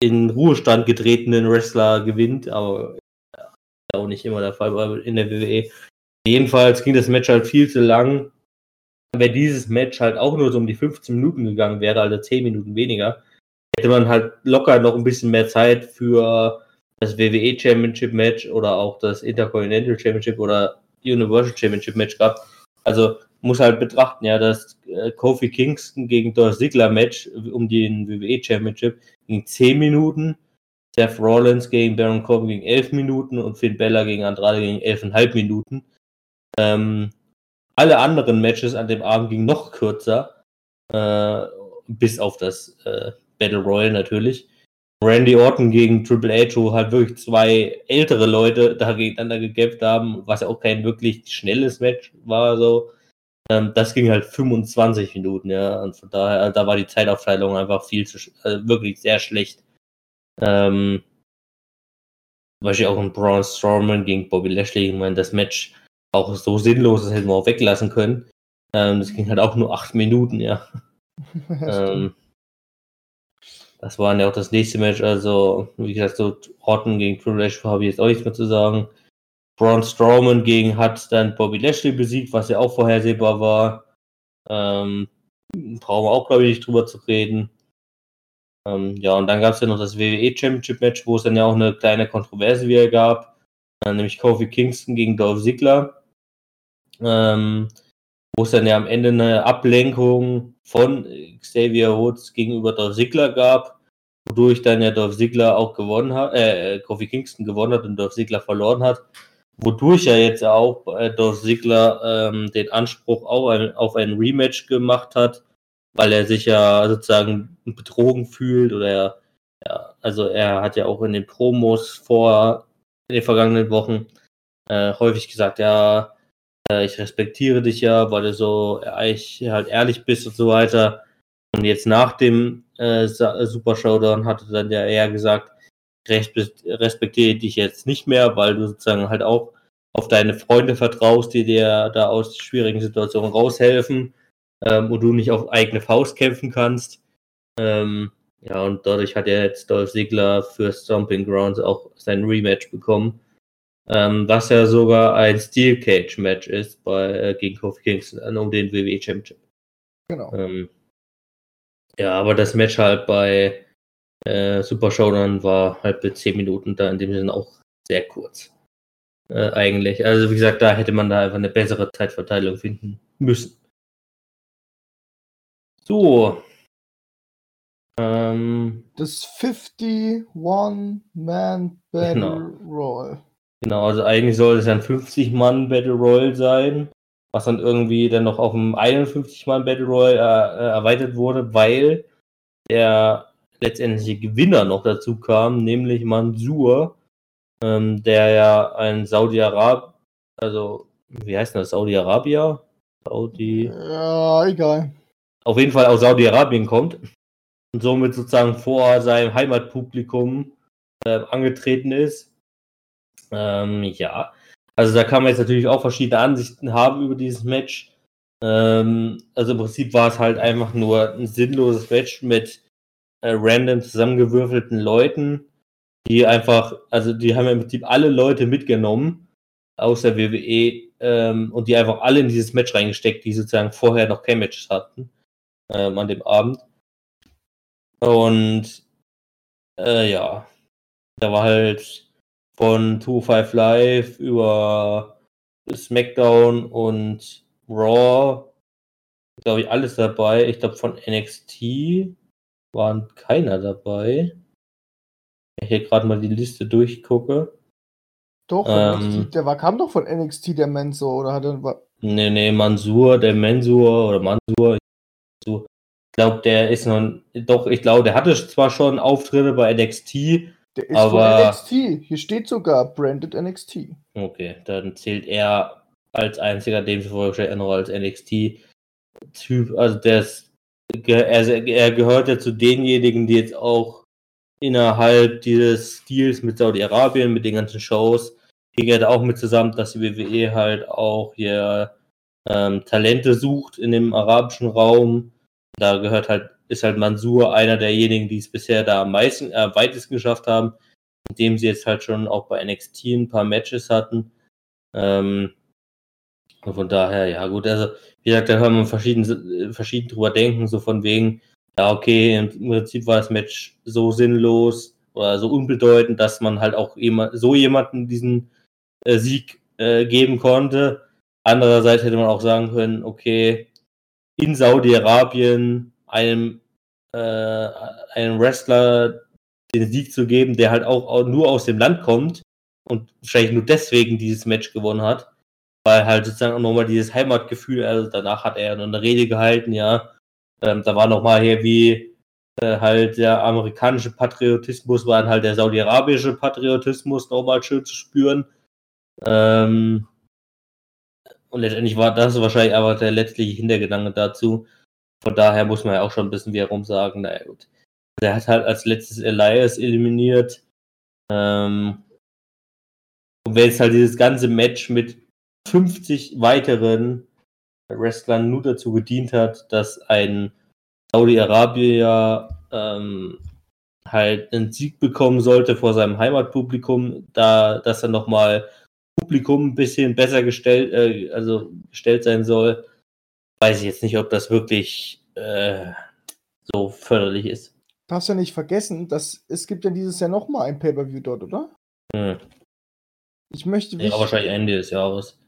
in Ruhestand getretenen Wrestler gewinnt, aber ja, auch nicht immer der Fall in der WWE. Jedenfalls ging das Match halt viel zu lang. Wenn dieses Match halt auch nur so um die 15 Minuten gegangen wäre, also 10 Minuten weniger, hätte man halt locker noch ein bisschen mehr Zeit für das WWE Championship Match oder auch das Intercontinental Championship oder Universal Championship Match gehabt. Also muss halt betrachten, ja, das äh, Kofi Kingston gegen Dolph Ziggler Match um den WWE Championship ging 10 Minuten, Seth Rollins gegen Baron Corbin gegen 11 Minuten und Finn Bella gegen Andrade gegen 11,5 Minuten. Ähm, alle anderen Matches an dem Abend gingen noch kürzer, äh, bis auf das äh, Battle Royal natürlich. Randy Orton gegen Triple H, wo halt wirklich zwei ältere Leute da gegeneinander gekämpft haben, was ja auch kein wirklich schnelles Match war, so. Ähm, das ging halt 25 Minuten, ja. Und von daher, also da war die Zeitaufteilung einfach viel zu, also wirklich sehr schlecht. Ähm, zum Beispiel auch ein Braun Strowman gegen Bobby Lashley, ich meine, das Match auch so sinnlos, das hätten wir auch weglassen können. Ähm, das ging halt auch nur acht Minuten, ja. ähm, das war ja auch das nächste Match. Also, wie gesagt, so Orton gegen Triple H habe ich jetzt auch nichts mehr zu sagen. Braun Strowman gegen hat dann Bobby Lashley besiegt, was ja auch vorhersehbar war. Ähm, brauchen wir auch, glaube ich, nicht drüber zu reden. Ähm, ja, und dann gab es ja noch das WWE Championship Match, wo es dann ja auch eine kleine Kontroverse wieder gab, äh, nämlich Kofi Kingston gegen Dolph Ziggler. Ähm, wo es dann ja am Ende eine Ablenkung von Xavier Woods gegenüber Dolph Ziggler gab, wodurch dann ja Dolph Ziggler auch gewonnen hat, äh, Kofi Kingston gewonnen hat und Dolph Ziggler verloren hat, wodurch er jetzt auch äh, Dolph Ziggler ähm, den Anspruch auch ein, auf ein Rematch gemacht hat, weil er sich ja sozusagen betrogen fühlt oder er, ja, also er hat ja auch in den Promos vor in den vergangenen Wochen äh, häufig gesagt, ja, äh, ich respektiere dich ja, weil du so eigentlich halt ehrlich bist und so weiter. Und jetzt nach dem äh, Super Showdown hatte dann ja eher gesagt, respektiere dich jetzt nicht mehr, weil du sozusagen halt auch auf deine Freunde vertraust, die dir da aus schwierigen Situationen raushelfen ähm, und du nicht auf eigene Faust kämpfen kannst. Ähm, ja, und dadurch hat er jetzt Dolph Ziggler für Stomping Grounds auch sein Rematch bekommen ähm, was ja sogar ein Steel Cage Match ist bei, äh, gegen Kofi Kingston um den WWE Championship. Genau. Ähm, ja, aber das Match halt bei äh, Super Showdown war halt mit 10 Minuten da in dem Sinne auch sehr kurz. Äh, eigentlich. Also wie gesagt, da hätte man da einfach eine bessere Zeitverteilung finden müssen. So. Ähm, das 51-Man Battle genau. Royal. Genau, also eigentlich soll es ja ein 50-Mann Battle Royale sein, was dann irgendwie dann noch auf ein 51-Mann Battle Royale äh, äh, erweitert wurde, weil der letztendliche Gewinner noch dazu kam, nämlich Mansur, ähm, der ja ein Saudi-Arab, also wie heißt das, Saudi-Arabia? Saudi. Ja, egal. Auf jeden Fall aus Saudi-Arabien kommt und somit sozusagen vor seinem Heimatpublikum äh, angetreten ist ähm, ja, also da kann man jetzt natürlich auch verschiedene Ansichten haben über dieses Match. Ähm, also im Prinzip war es halt einfach nur ein sinnloses Match mit äh, random zusammengewürfelten Leuten, die einfach, also die haben ja im Prinzip alle Leute mitgenommen aus der WWE ähm, und die einfach alle in dieses Match reingesteckt, die sozusagen vorher noch kein Matches hatten ähm, an dem Abend. Und äh, ja, da war halt von 2-5 Live über SmackDown und Raw, glaube ich, alles dabei. Ich glaube, von NXT waren keiner dabei. Wenn ich hier gerade mal die Liste durchgucke. Doch, ähm, NXT, der war, kam doch von NXT, der Mensur, oder hat er. Nee, nee, Mansur, der Mensur oder Mansur. Ich glaube, der ist noch. Doch, ich glaube, der hatte zwar schon Auftritte bei NXT, der ist aber, von NXT. Hier steht sogar Branded NXT. Okay, dann zählt er als einziger, dem ich vorgestellt noch als NXT-Typ. Also der ist, er, er gehört ja zu denjenigen, die jetzt auch innerhalb dieses Stils mit Saudi-Arabien, mit den ganzen Shows, hier gehört auch mit zusammen, dass die WWE halt auch hier ähm, Talente sucht in dem arabischen Raum. Da gehört halt ist halt Mansur einer derjenigen, die es bisher da am meisten, äh, weitesten geschafft haben, indem sie jetzt halt schon auch bei NXT ein paar Matches hatten. Ähm, und von daher, ja gut, also wie gesagt, da kann man verschieden, verschieden drüber denken, so von wegen, ja okay, im Prinzip war das Match so sinnlos oder so unbedeutend, dass man halt auch so jemanden diesen äh, Sieg äh, geben konnte. Andererseits hätte man auch sagen können, okay, in Saudi-Arabien einem, äh, einem Wrestler den Sieg zu geben, der halt auch, nur aus dem Land kommt und wahrscheinlich nur deswegen dieses Match gewonnen hat, weil halt sozusagen auch nochmal dieses Heimatgefühl, also danach hat er eine Rede gehalten, ja, ähm, da war nochmal hier wie äh, halt der amerikanische Patriotismus, war dann halt der saudi-arabische Patriotismus nochmal schön zu spüren. Ähm, und letztendlich war das wahrscheinlich aber der letztliche Hintergedanke dazu. Von daher muss man ja auch schon ein bisschen wiederum sagen, naja gut. Der hat halt als letztes Elias eliminiert. Ähm, und wenn jetzt halt dieses ganze Match mit 50 weiteren Wrestlern nur dazu gedient hat, dass ein Saudi-Arabier ähm, halt einen Sieg bekommen sollte vor seinem Heimatpublikum, da dass er nochmal Publikum ein bisschen besser gestellt, äh, also gestellt sein soll, weiß ich jetzt nicht, ob das wirklich äh, so förderlich ist. Darfst ja nicht vergessen, dass es gibt ja dieses Jahr nochmal ein Pay-Per-View dort, oder? Hm. Ich möchte Ja, wahrscheinlich Ende des Jahres.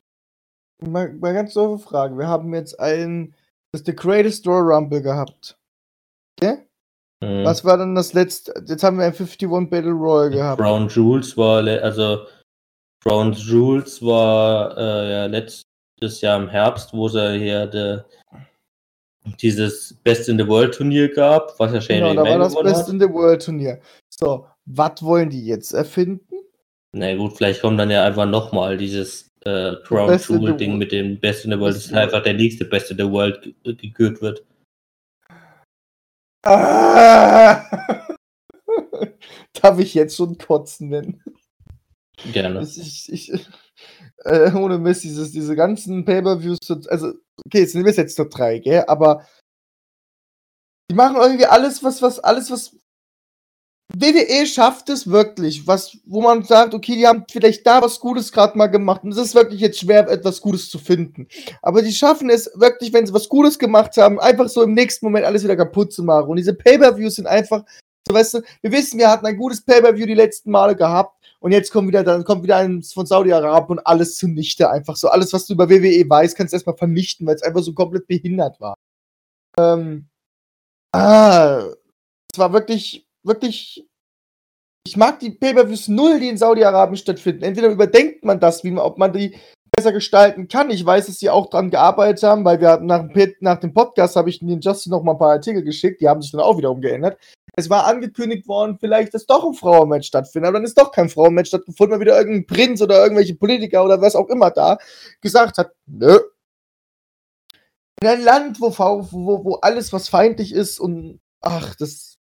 Mal, mal ganz doofe Frage. Wir haben jetzt ein, das The Greatest Royal Rumble gehabt. Okay? Hm. Was war dann das letzte? Jetzt haben wir ein 51 Battle Royal gehabt. Brown Jules war, also Brown Jules war äh, ja letztes Jahr im Herbst, wo es hier de, dieses Best in the World Turnier gab, was ja Shane Genau, da war das Best hat. in the World Turnier. So, was wollen die jetzt erfinden? Na gut, vielleicht kommt dann ja einfach nochmal dieses äh, Crown Jewel Ding mit dem Best in the World, das ist einfach der nächste Best in the World gekürt wird. Ah! Darf ich jetzt schon kotzen nennen? Gerne. Ich, ich, äh, ohne Mist, dieses, diese ganzen Pay-Per-Views, also, okay, jetzt nehmen wir es jetzt nur drei, gell, aber die machen irgendwie alles, was, was, alles, was WWE schafft es wirklich, was, wo man sagt, okay, die haben vielleicht da was Gutes gerade mal gemacht und es ist wirklich jetzt schwer, etwas Gutes zu finden. Aber die schaffen es wirklich, wenn sie was Gutes gemacht haben, einfach so im nächsten Moment alles wieder kaputt zu machen. Und diese Pay-Per-Views sind einfach, so weißt du, wir wissen, wir hatten ein gutes Pay-Per-View die letzten Male gehabt und jetzt kommt wieder, dann kommt wieder eins von Saudi-Arabien und alles zunichte einfach so. Alles, was du über WWE weißt, kannst du erstmal vernichten, weil es einfach so komplett behindert war. Ähm, ah, es war wirklich wirklich. Ich mag die Pay-Per-Views null, die in Saudi-Arabien stattfinden. Entweder überdenkt man das, wie man, ob man die besser gestalten kann. Ich weiß, dass sie auch dran gearbeitet haben, weil wir nach, nach dem Podcast habe ich den Justin noch mal ein paar Artikel geschickt, die haben sich dann auch wieder umgeändert. Es war angekündigt worden, vielleicht, dass doch ein Frauenmatch stattfindet, aber dann ist doch kein Frauenmatch stattgefunden, weil wieder irgendein Prinz oder irgendwelche Politiker oder was auch immer da gesagt hat, nö. In ein Land, wo, wo, wo alles, was feindlich ist und ach, das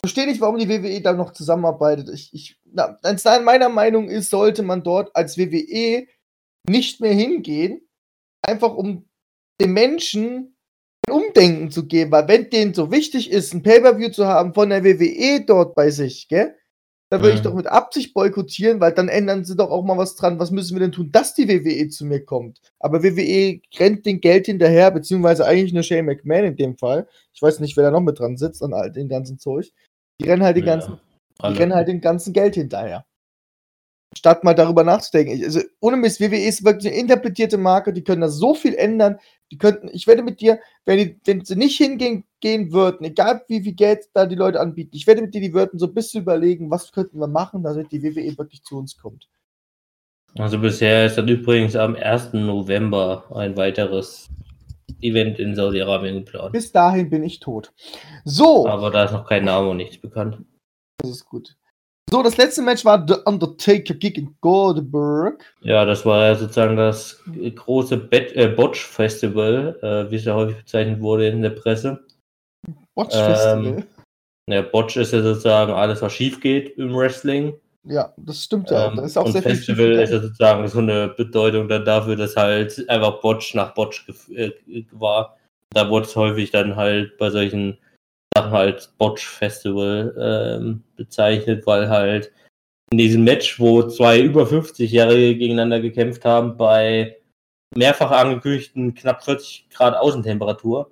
verstehe nicht, warum die WWE da noch zusammenarbeitet. Ich, ich, na, meiner Meinung ist, sollte man dort als WWE nicht mehr hingehen, einfach um den Menschen Umdenken zu geben, weil wenn denen so wichtig ist, ein Pay-Per-View zu haben von der WWE dort bei sich, gell? Da würde mhm. ich doch mit Absicht boykottieren, weil dann ändern sie doch auch mal was dran. Was müssen wir denn tun, dass die WWE zu mir kommt? Aber WWE rennt den Geld hinterher, beziehungsweise eigentlich nur Shane McMahon in dem Fall. Ich weiß nicht, wer da noch mit dran sitzt an all den ganzen Zeug. Die rennen halt den ganzen, ja, die rennen halt den ganzen Geld hinterher. Statt mal darüber nachzudenken. Also, ohne Mist, WWE ist wirklich eine interpretierte Marke, die können da so viel ändern. Die könnten, ich wette mit dir, wenn, die, wenn sie nicht hingehen gehen würden, egal wie viel Geld da die Leute anbieten, ich wette mit dir, die würden so ein bisschen überlegen, was könnten wir machen, damit die WWE wirklich zu uns kommt. Also bisher ist dann übrigens am 1. November ein weiteres Event in Saudi-Arabien geplant. Bis dahin bin ich tot. So. Aber da ist noch kein Name und nichts bekannt. Das ist gut. So, das letzte Match war The Undertaker gegen Goldberg. Ja, das war ja sozusagen das große äh, Botch-Festival, äh, wie es ja häufig bezeichnet wurde in der Presse. Botch-Festival? Ähm, ja, Botch ist ja sozusagen alles, was schief geht im Wrestling. Ja, das stimmt ja. Ähm, da ist auch sehr Festival viel ist ja sozusagen so eine Bedeutung dann dafür, dass halt einfach Botch nach Botch äh, war. Da wurde es häufig dann halt bei solchen Sachen halt Botch Festival ähm, bezeichnet, weil halt in diesem Match, wo zwei über 50-Jährige gegeneinander gekämpft haben, bei mehrfach angekündigten knapp 40 Grad Außentemperatur,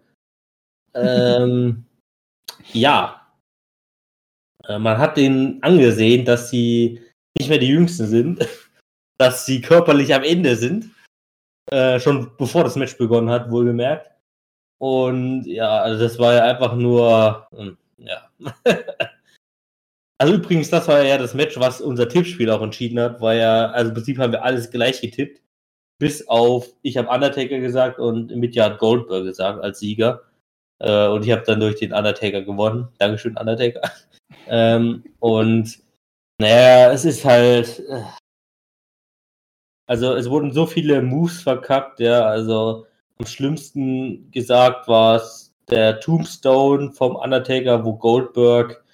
ähm, ja, äh, man hat denen angesehen, dass sie nicht mehr die Jüngsten sind. dass sie körperlich am Ende sind. Äh, schon bevor das Match begonnen hat, wohlgemerkt. Und ja, also das war ja einfach nur, hm, ja. also übrigens, das war ja das Match, was unser Tippspiel auch entschieden hat, weil ja, also im Prinzip haben wir alles gleich getippt. Bis auf, ich habe Undertaker gesagt und Mitja hat Goldberg gesagt als Sieger. Äh, und ich habe dann durch den Undertaker gewonnen. Dankeschön, Undertaker. ähm, und naja, es ist halt. Äh, also es wurden so viele Moves verkackt, ja. Also am schlimmsten gesagt war es der Tombstone vom Undertaker, wo Goldberg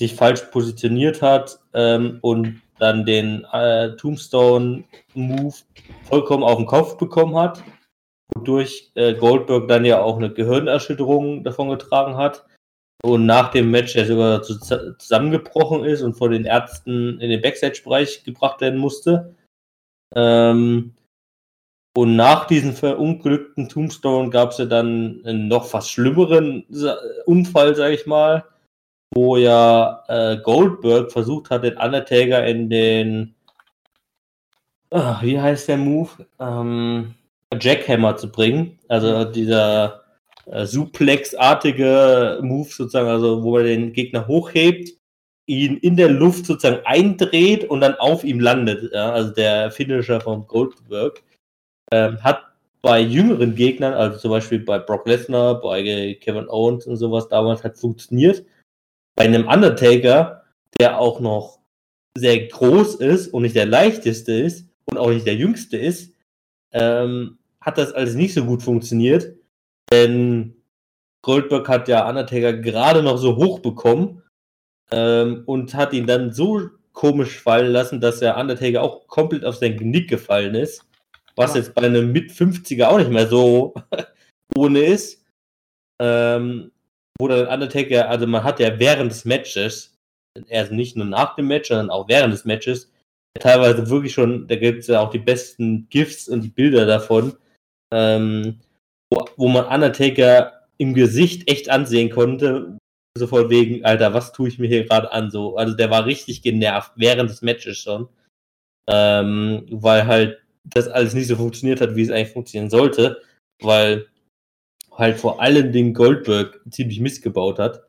sich falsch positioniert hat ähm, und dann den äh, Tombstone-Move vollkommen auf den Kopf bekommen hat, wodurch äh, Goldberg dann ja auch eine Gehirnerschütterung davon getragen hat und nach dem Match er sogar zusammengebrochen ist und vor den Ärzten in den Backstage-Bereich gebracht werden musste. Ähm, und nach diesem verunglückten Tombstone gab es ja dann einen noch fast schlimmeren Unfall, sag ich mal, wo ja äh, Goldberg versucht hat, den Undertaker in den, ach, wie heißt der Move? Ähm, Jackhammer zu bringen. Also dieser äh, Suplex-artige Move sozusagen, also wo er den Gegner hochhebt, ihn in der Luft sozusagen eindreht und dann auf ihm landet. Ja? Also der Finisher von Goldberg ähm, hat bei jüngeren Gegnern, also zum Beispiel bei Brock Lesnar, bei Kevin Owens und sowas damals hat funktioniert. Bei einem Undertaker, der auch noch sehr groß ist und nicht der leichteste ist und auch nicht der jüngste ist, ähm, hat das alles nicht so gut funktioniert. Denn Goldberg hat ja Undertaker gerade noch so hoch bekommen ähm, und hat ihn dann so komisch fallen lassen, dass der Undertaker auch komplett auf sein Genick gefallen ist. Was ja. jetzt bei einem mit 50er auch nicht mehr so ohne ist. Ähm, wo dann Undertaker, also man hat ja während des Matches, also nicht nur nach dem Match, sondern auch während des Matches, teilweise wirklich schon, da gibt es ja auch die besten GIFs und die Bilder davon, ähm, wo, wo man Undertaker im Gesicht echt ansehen konnte, so von wegen, Alter, was tue ich mir hier gerade an? So, also der war richtig genervt während des Matches schon, ähm, weil halt das alles nicht so funktioniert hat, wie es eigentlich funktionieren sollte, weil halt vor allen Dingen Goldberg ziemlich missgebaut hat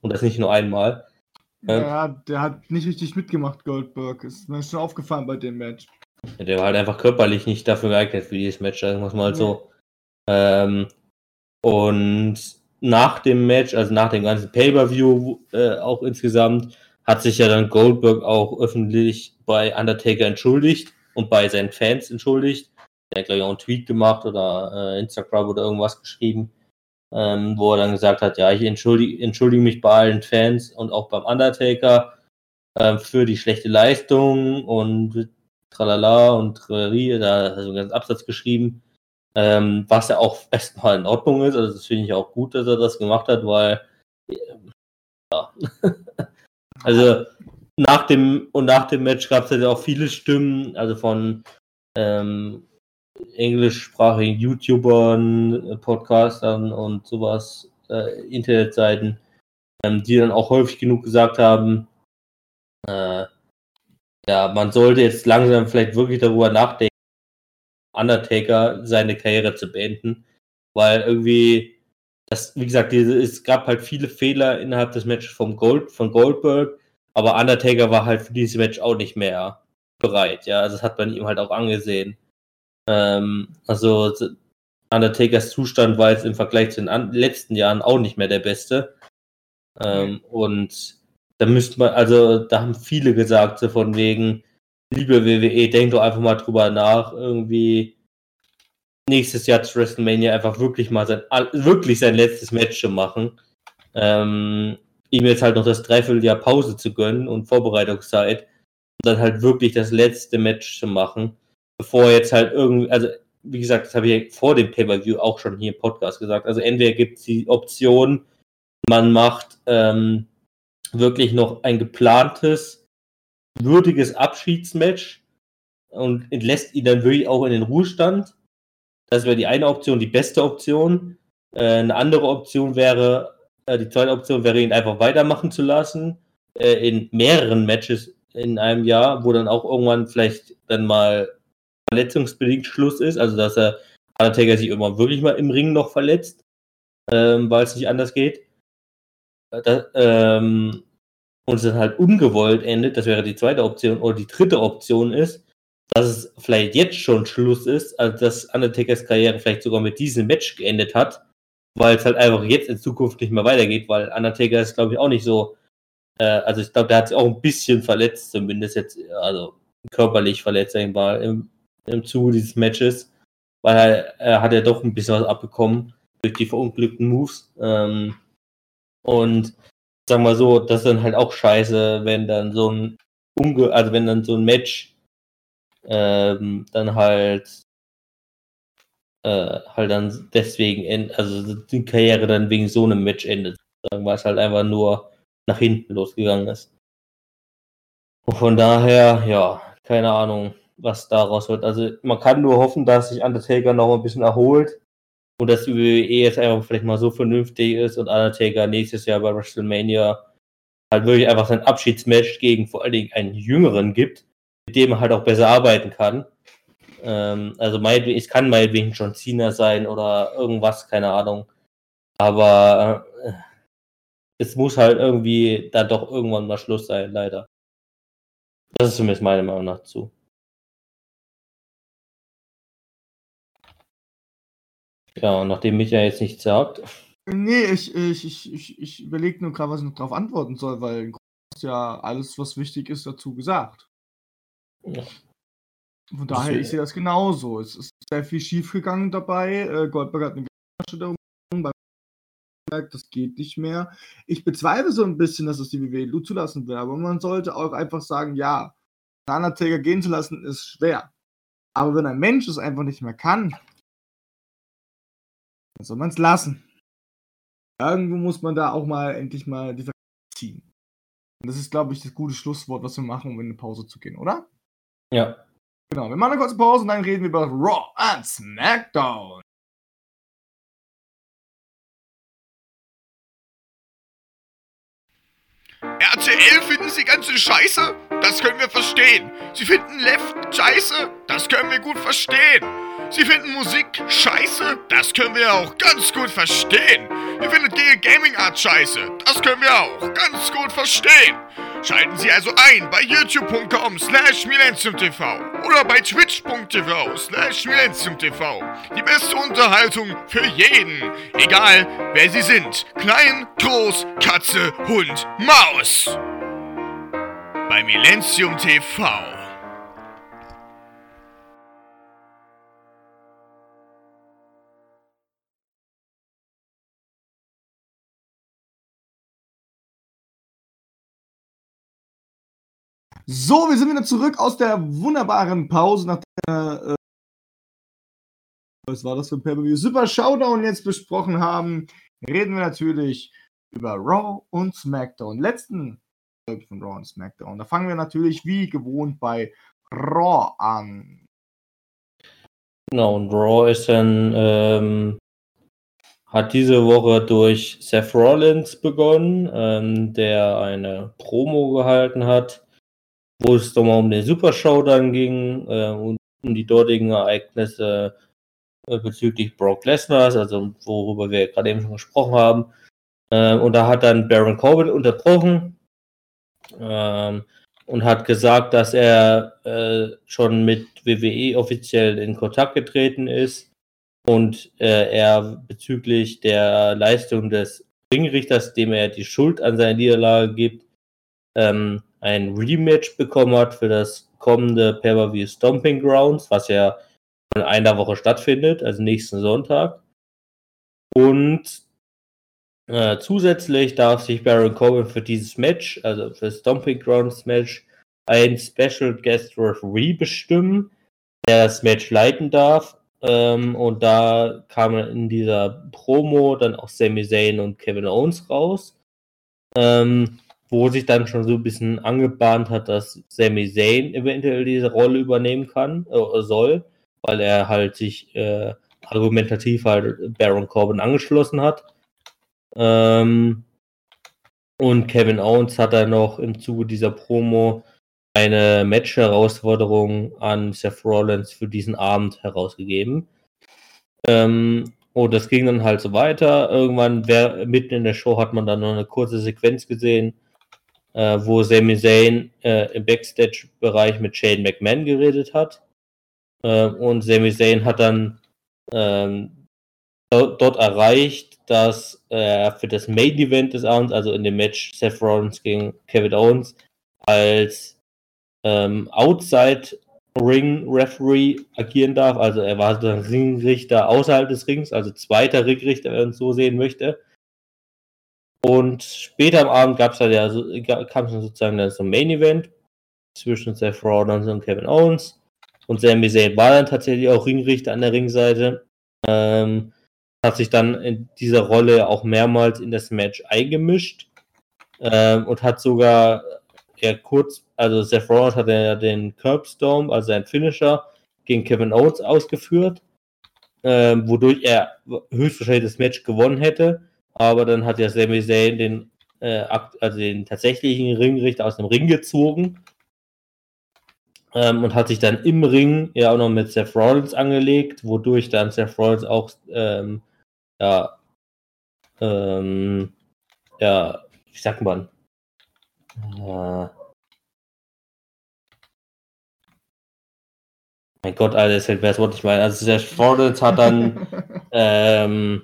und das nicht nur einmal. Ähm, ja, der hat nicht richtig mitgemacht, Goldberg. Ist mir schon aufgefallen bei dem Match. Der war halt einfach körperlich nicht dafür geeignet für dieses Match, sagen wir mal halt so. Ähm, und nach dem Match, also nach dem ganzen Pay-Per-View äh, auch insgesamt, hat sich ja dann Goldberg auch öffentlich bei Undertaker entschuldigt und bei seinen Fans entschuldigt. Der hat, glaube ich, auch einen Tweet gemacht oder äh, Instagram oder irgendwas geschrieben, ähm, wo er dann gesagt hat, ja, ich entschuldige, entschuldige mich bei allen Fans und auch beim Undertaker äh, für die schlechte Leistung und tralala und tralali, da hat er so einen ganzen Absatz geschrieben, ähm, was ja auch erstmal in Ordnung ist. Also das finde ich auch gut, dass er das gemacht hat, weil ja. also nach dem und nach dem Match gab es ja auch viele Stimmen, also von ähm, englischsprachigen YouTubern, Podcastern und sowas, äh, Internetseiten, ähm, die dann auch häufig genug gesagt haben, äh, ja, man sollte jetzt langsam vielleicht wirklich darüber nachdenken, Undertaker seine Karriere zu beenden, weil irgendwie das, wie gesagt, diese, es gab halt viele Fehler innerhalb des Matches vom Gold, von Goldberg, aber Undertaker war halt für dieses Match auch nicht mehr bereit, ja, also das hat man ihm halt auch angesehen. Ähm, also Undertakers Zustand war jetzt im Vergleich zu den letzten Jahren auch nicht mehr der beste. Ähm, und da müsste man, also da haben viele gesagt, so von wegen, liebe WWE, denk doch einfach mal drüber nach, irgendwie nächstes Jahr zu WrestleMania einfach wirklich mal sein, wirklich sein letztes Match zu machen. Ähm, ihm jetzt halt noch das Dreivierteljahr Pause zu gönnen und Vorbereitungszeit und dann halt wirklich das letzte Match zu machen, bevor jetzt halt irgendwie, also wie gesagt, das habe ich vor dem Pay-Per-View auch schon hier im Podcast gesagt. Also entweder gibt es die Option, man macht ähm, wirklich noch ein geplantes, würdiges Abschiedsmatch und entlässt ihn dann wirklich auch in den Ruhestand. Das wäre die eine Option, die beste Option. Äh, eine andere Option wäre, die zweite Option wäre, ihn einfach weitermachen zu lassen, äh, in mehreren Matches in einem Jahr, wo dann auch irgendwann vielleicht dann mal verletzungsbedingt Schluss ist, also dass er Undertaker sich irgendwann wirklich mal im Ring noch verletzt, ähm, weil es nicht anders geht. Äh, das, ähm, und es dann halt ungewollt endet, das wäre die zweite Option, oder die dritte Option ist, dass es vielleicht jetzt schon Schluss ist, also dass Undertakers Karriere vielleicht sogar mit diesem Match geendet hat, weil es halt einfach jetzt in Zukunft nicht mehr weitergeht, weil Undertaker ist, glaube ich, auch nicht so, äh, also ich glaube, der hat sich auch ein bisschen verletzt, zumindest jetzt, also körperlich verletzt, sag ich mal, im, im Zuge dieses Matches, weil er, er hat ja doch ein bisschen was abbekommen durch die verunglückten Moves. Ähm, und sagen wir so, das ist dann halt auch scheiße, wenn dann so ein Unge also wenn dann so ein Match ähm, dann halt äh, halt dann deswegen end also die Karriere dann wegen so einem Match endet, weil es halt einfach nur nach hinten losgegangen ist. Und von daher, ja, keine Ahnung, was daraus wird. Also man kann nur hoffen, dass sich Undertaker noch ein bisschen erholt und dass die WWE jetzt einfach vielleicht mal so vernünftig ist und Undertaker nächstes Jahr bei WrestleMania halt wirklich einfach sein Abschiedsmatch gegen vor allen Dingen einen Jüngeren gibt, mit dem er halt auch besser arbeiten kann. Ähm, also meinetwegen, es kann meinetwegen John Cena sein oder irgendwas, keine Ahnung. Aber äh, es muss halt irgendwie da doch irgendwann mal Schluss sein, leider. Das ist zumindest meiner Meinung nach zu. Ja, und nachdem mich ja jetzt nichts sagt. Nee, ich, ich, ich, ich, ich überlege nur gerade, was ich noch darauf antworten soll, weil du hast ja alles, was wichtig ist, dazu gesagt. Ja. Von daher, ich sehe das genauso. Es ist sehr viel schiefgegangen dabei. Äh, Goldberg hat eine Gegendarstellung beim das geht nicht mehr. Ich bezweifle so ein bisschen, dass es die WWE zulassen will, aber man sollte auch einfach sagen, ja, einen Undertaker gehen zu lassen ist schwer. Aber wenn ein Mensch es einfach nicht mehr kann, dann soll man es lassen. Irgendwo muss man da auch mal endlich mal die ziehen. Und das ist, glaube ich, das gute Schlusswort, was wir machen, um in eine Pause zu gehen, oder? Ja. Genau, wir machen eine kurze Pause und dann reden wir über Raw und SmackDown. RTL finden Sie ganze Scheiße? Das können wir verstehen. Sie finden Left Scheiße? Das können wir gut verstehen. Sie finden Musik scheiße? Das können wir auch ganz gut verstehen. Ihr findet gehe Gaming Art scheiße? Das können wir auch ganz gut verstehen. Schalten Sie also ein bei youtube.com slash oder bei twitch.tv slash. Die beste Unterhaltung für jeden, egal wer Sie sind. Klein, groß, Katze, Hund, Maus. Bei Millennium TV. So, wir sind wieder zurück aus der wunderbaren Pause nach der, äh, was war das für ein Pay-Per-View? Super Showdown jetzt besprochen haben. Reden wir natürlich über Raw und SmackDown. Letzten von Raw und SmackDown. Da fangen wir natürlich wie gewohnt bei Raw an. Genau, und Raw ist dann, ähm, hat diese Woche durch Seth Rollins begonnen, ähm, der eine Promo gehalten hat wo es doch mal um den Super Showdown ging äh, und um die dortigen Ereignisse äh, bezüglich Brock Lesnar, also worüber wir gerade eben schon gesprochen haben. Äh, und da hat dann Baron Corbin unterbrochen ähm, und hat gesagt, dass er äh, schon mit WWE offiziell in Kontakt getreten ist und äh, er bezüglich der Leistung des Ringrichters, dem er die Schuld an seiner Niederlage gibt, ähm, ein Rematch bekommen hat für das kommende Pay-Per-View Stomping Grounds, was ja in einer Woche stattfindet, also nächsten Sonntag. Und äh, zusätzlich darf sich Baron Corbin für dieses Match, also für das Stomping Grounds Match, ein Special Guest Referee bestimmen, der das Match leiten darf. Ähm, und da kamen in dieser Promo dann auch Sami Zayn und Kevin Owens raus. Ähm, wo sich dann schon so ein bisschen angebahnt hat, dass Sami Zayn eventuell diese Rolle übernehmen kann, äh, soll, weil er halt sich äh, argumentativ halt Baron Corbin angeschlossen hat. Ähm, und Kevin Owens hat dann noch im Zuge dieser Promo eine Match-Herausforderung an Seth Rollins für diesen Abend herausgegeben. Ähm, und das ging dann halt so weiter. Irgendwann wär, mitten in der Show hat man dann noch eine kurze Sequenz gesehen, äh, wo Sami Zayn äh, im Backstage-Bereich mit Shane McMahon geredet hat. Äh, und Sami Zayn hat dann ähm, dort, dort erreicht, dass er für das Main Event des Abends, also in dem Match Seth Rollins gegen Kevin Owens, als ähm, Outside Ring Referee agieren darf. Also er war so ein Ringrichter außerhalb des Rings, also zweiter Ringrichter, wenn man so sehen möchte. Und später am Abend gab es halt ja, kam es sozusagen dann zum Main Event zwischen Seth Rollins und Kevin Owens. Und Sami Zayn war dann tatsächlich auch Ringrichter an der Ringseite. Ähm, hat sich dann in dieser Rolle auch mehrmals in das Match eingemischt ähm, und hat sogar ja kurz, also Seth Rollins hat ja den Curbstone, also sein Finisher, gegen Kevin Owens ausgeführt, ähm, wodurch er höchstwahrscheinlich das Match gewonnen hätte. Aber dann hat ja Sami Zayn den, äh, also den tatsächlichen Ringrichter aus dem Ring gezogen ähm, und hat sich dann im Ring ja auch noch mit Seth Rollins angelegt, wodurch dann Seth Rollins auch ähm, ja, ähm, ja, wie sagt man? Äh, mein Gott, Alter, das fällt mir das Wort nicht mehr Also der Rollins hat dann, ähm,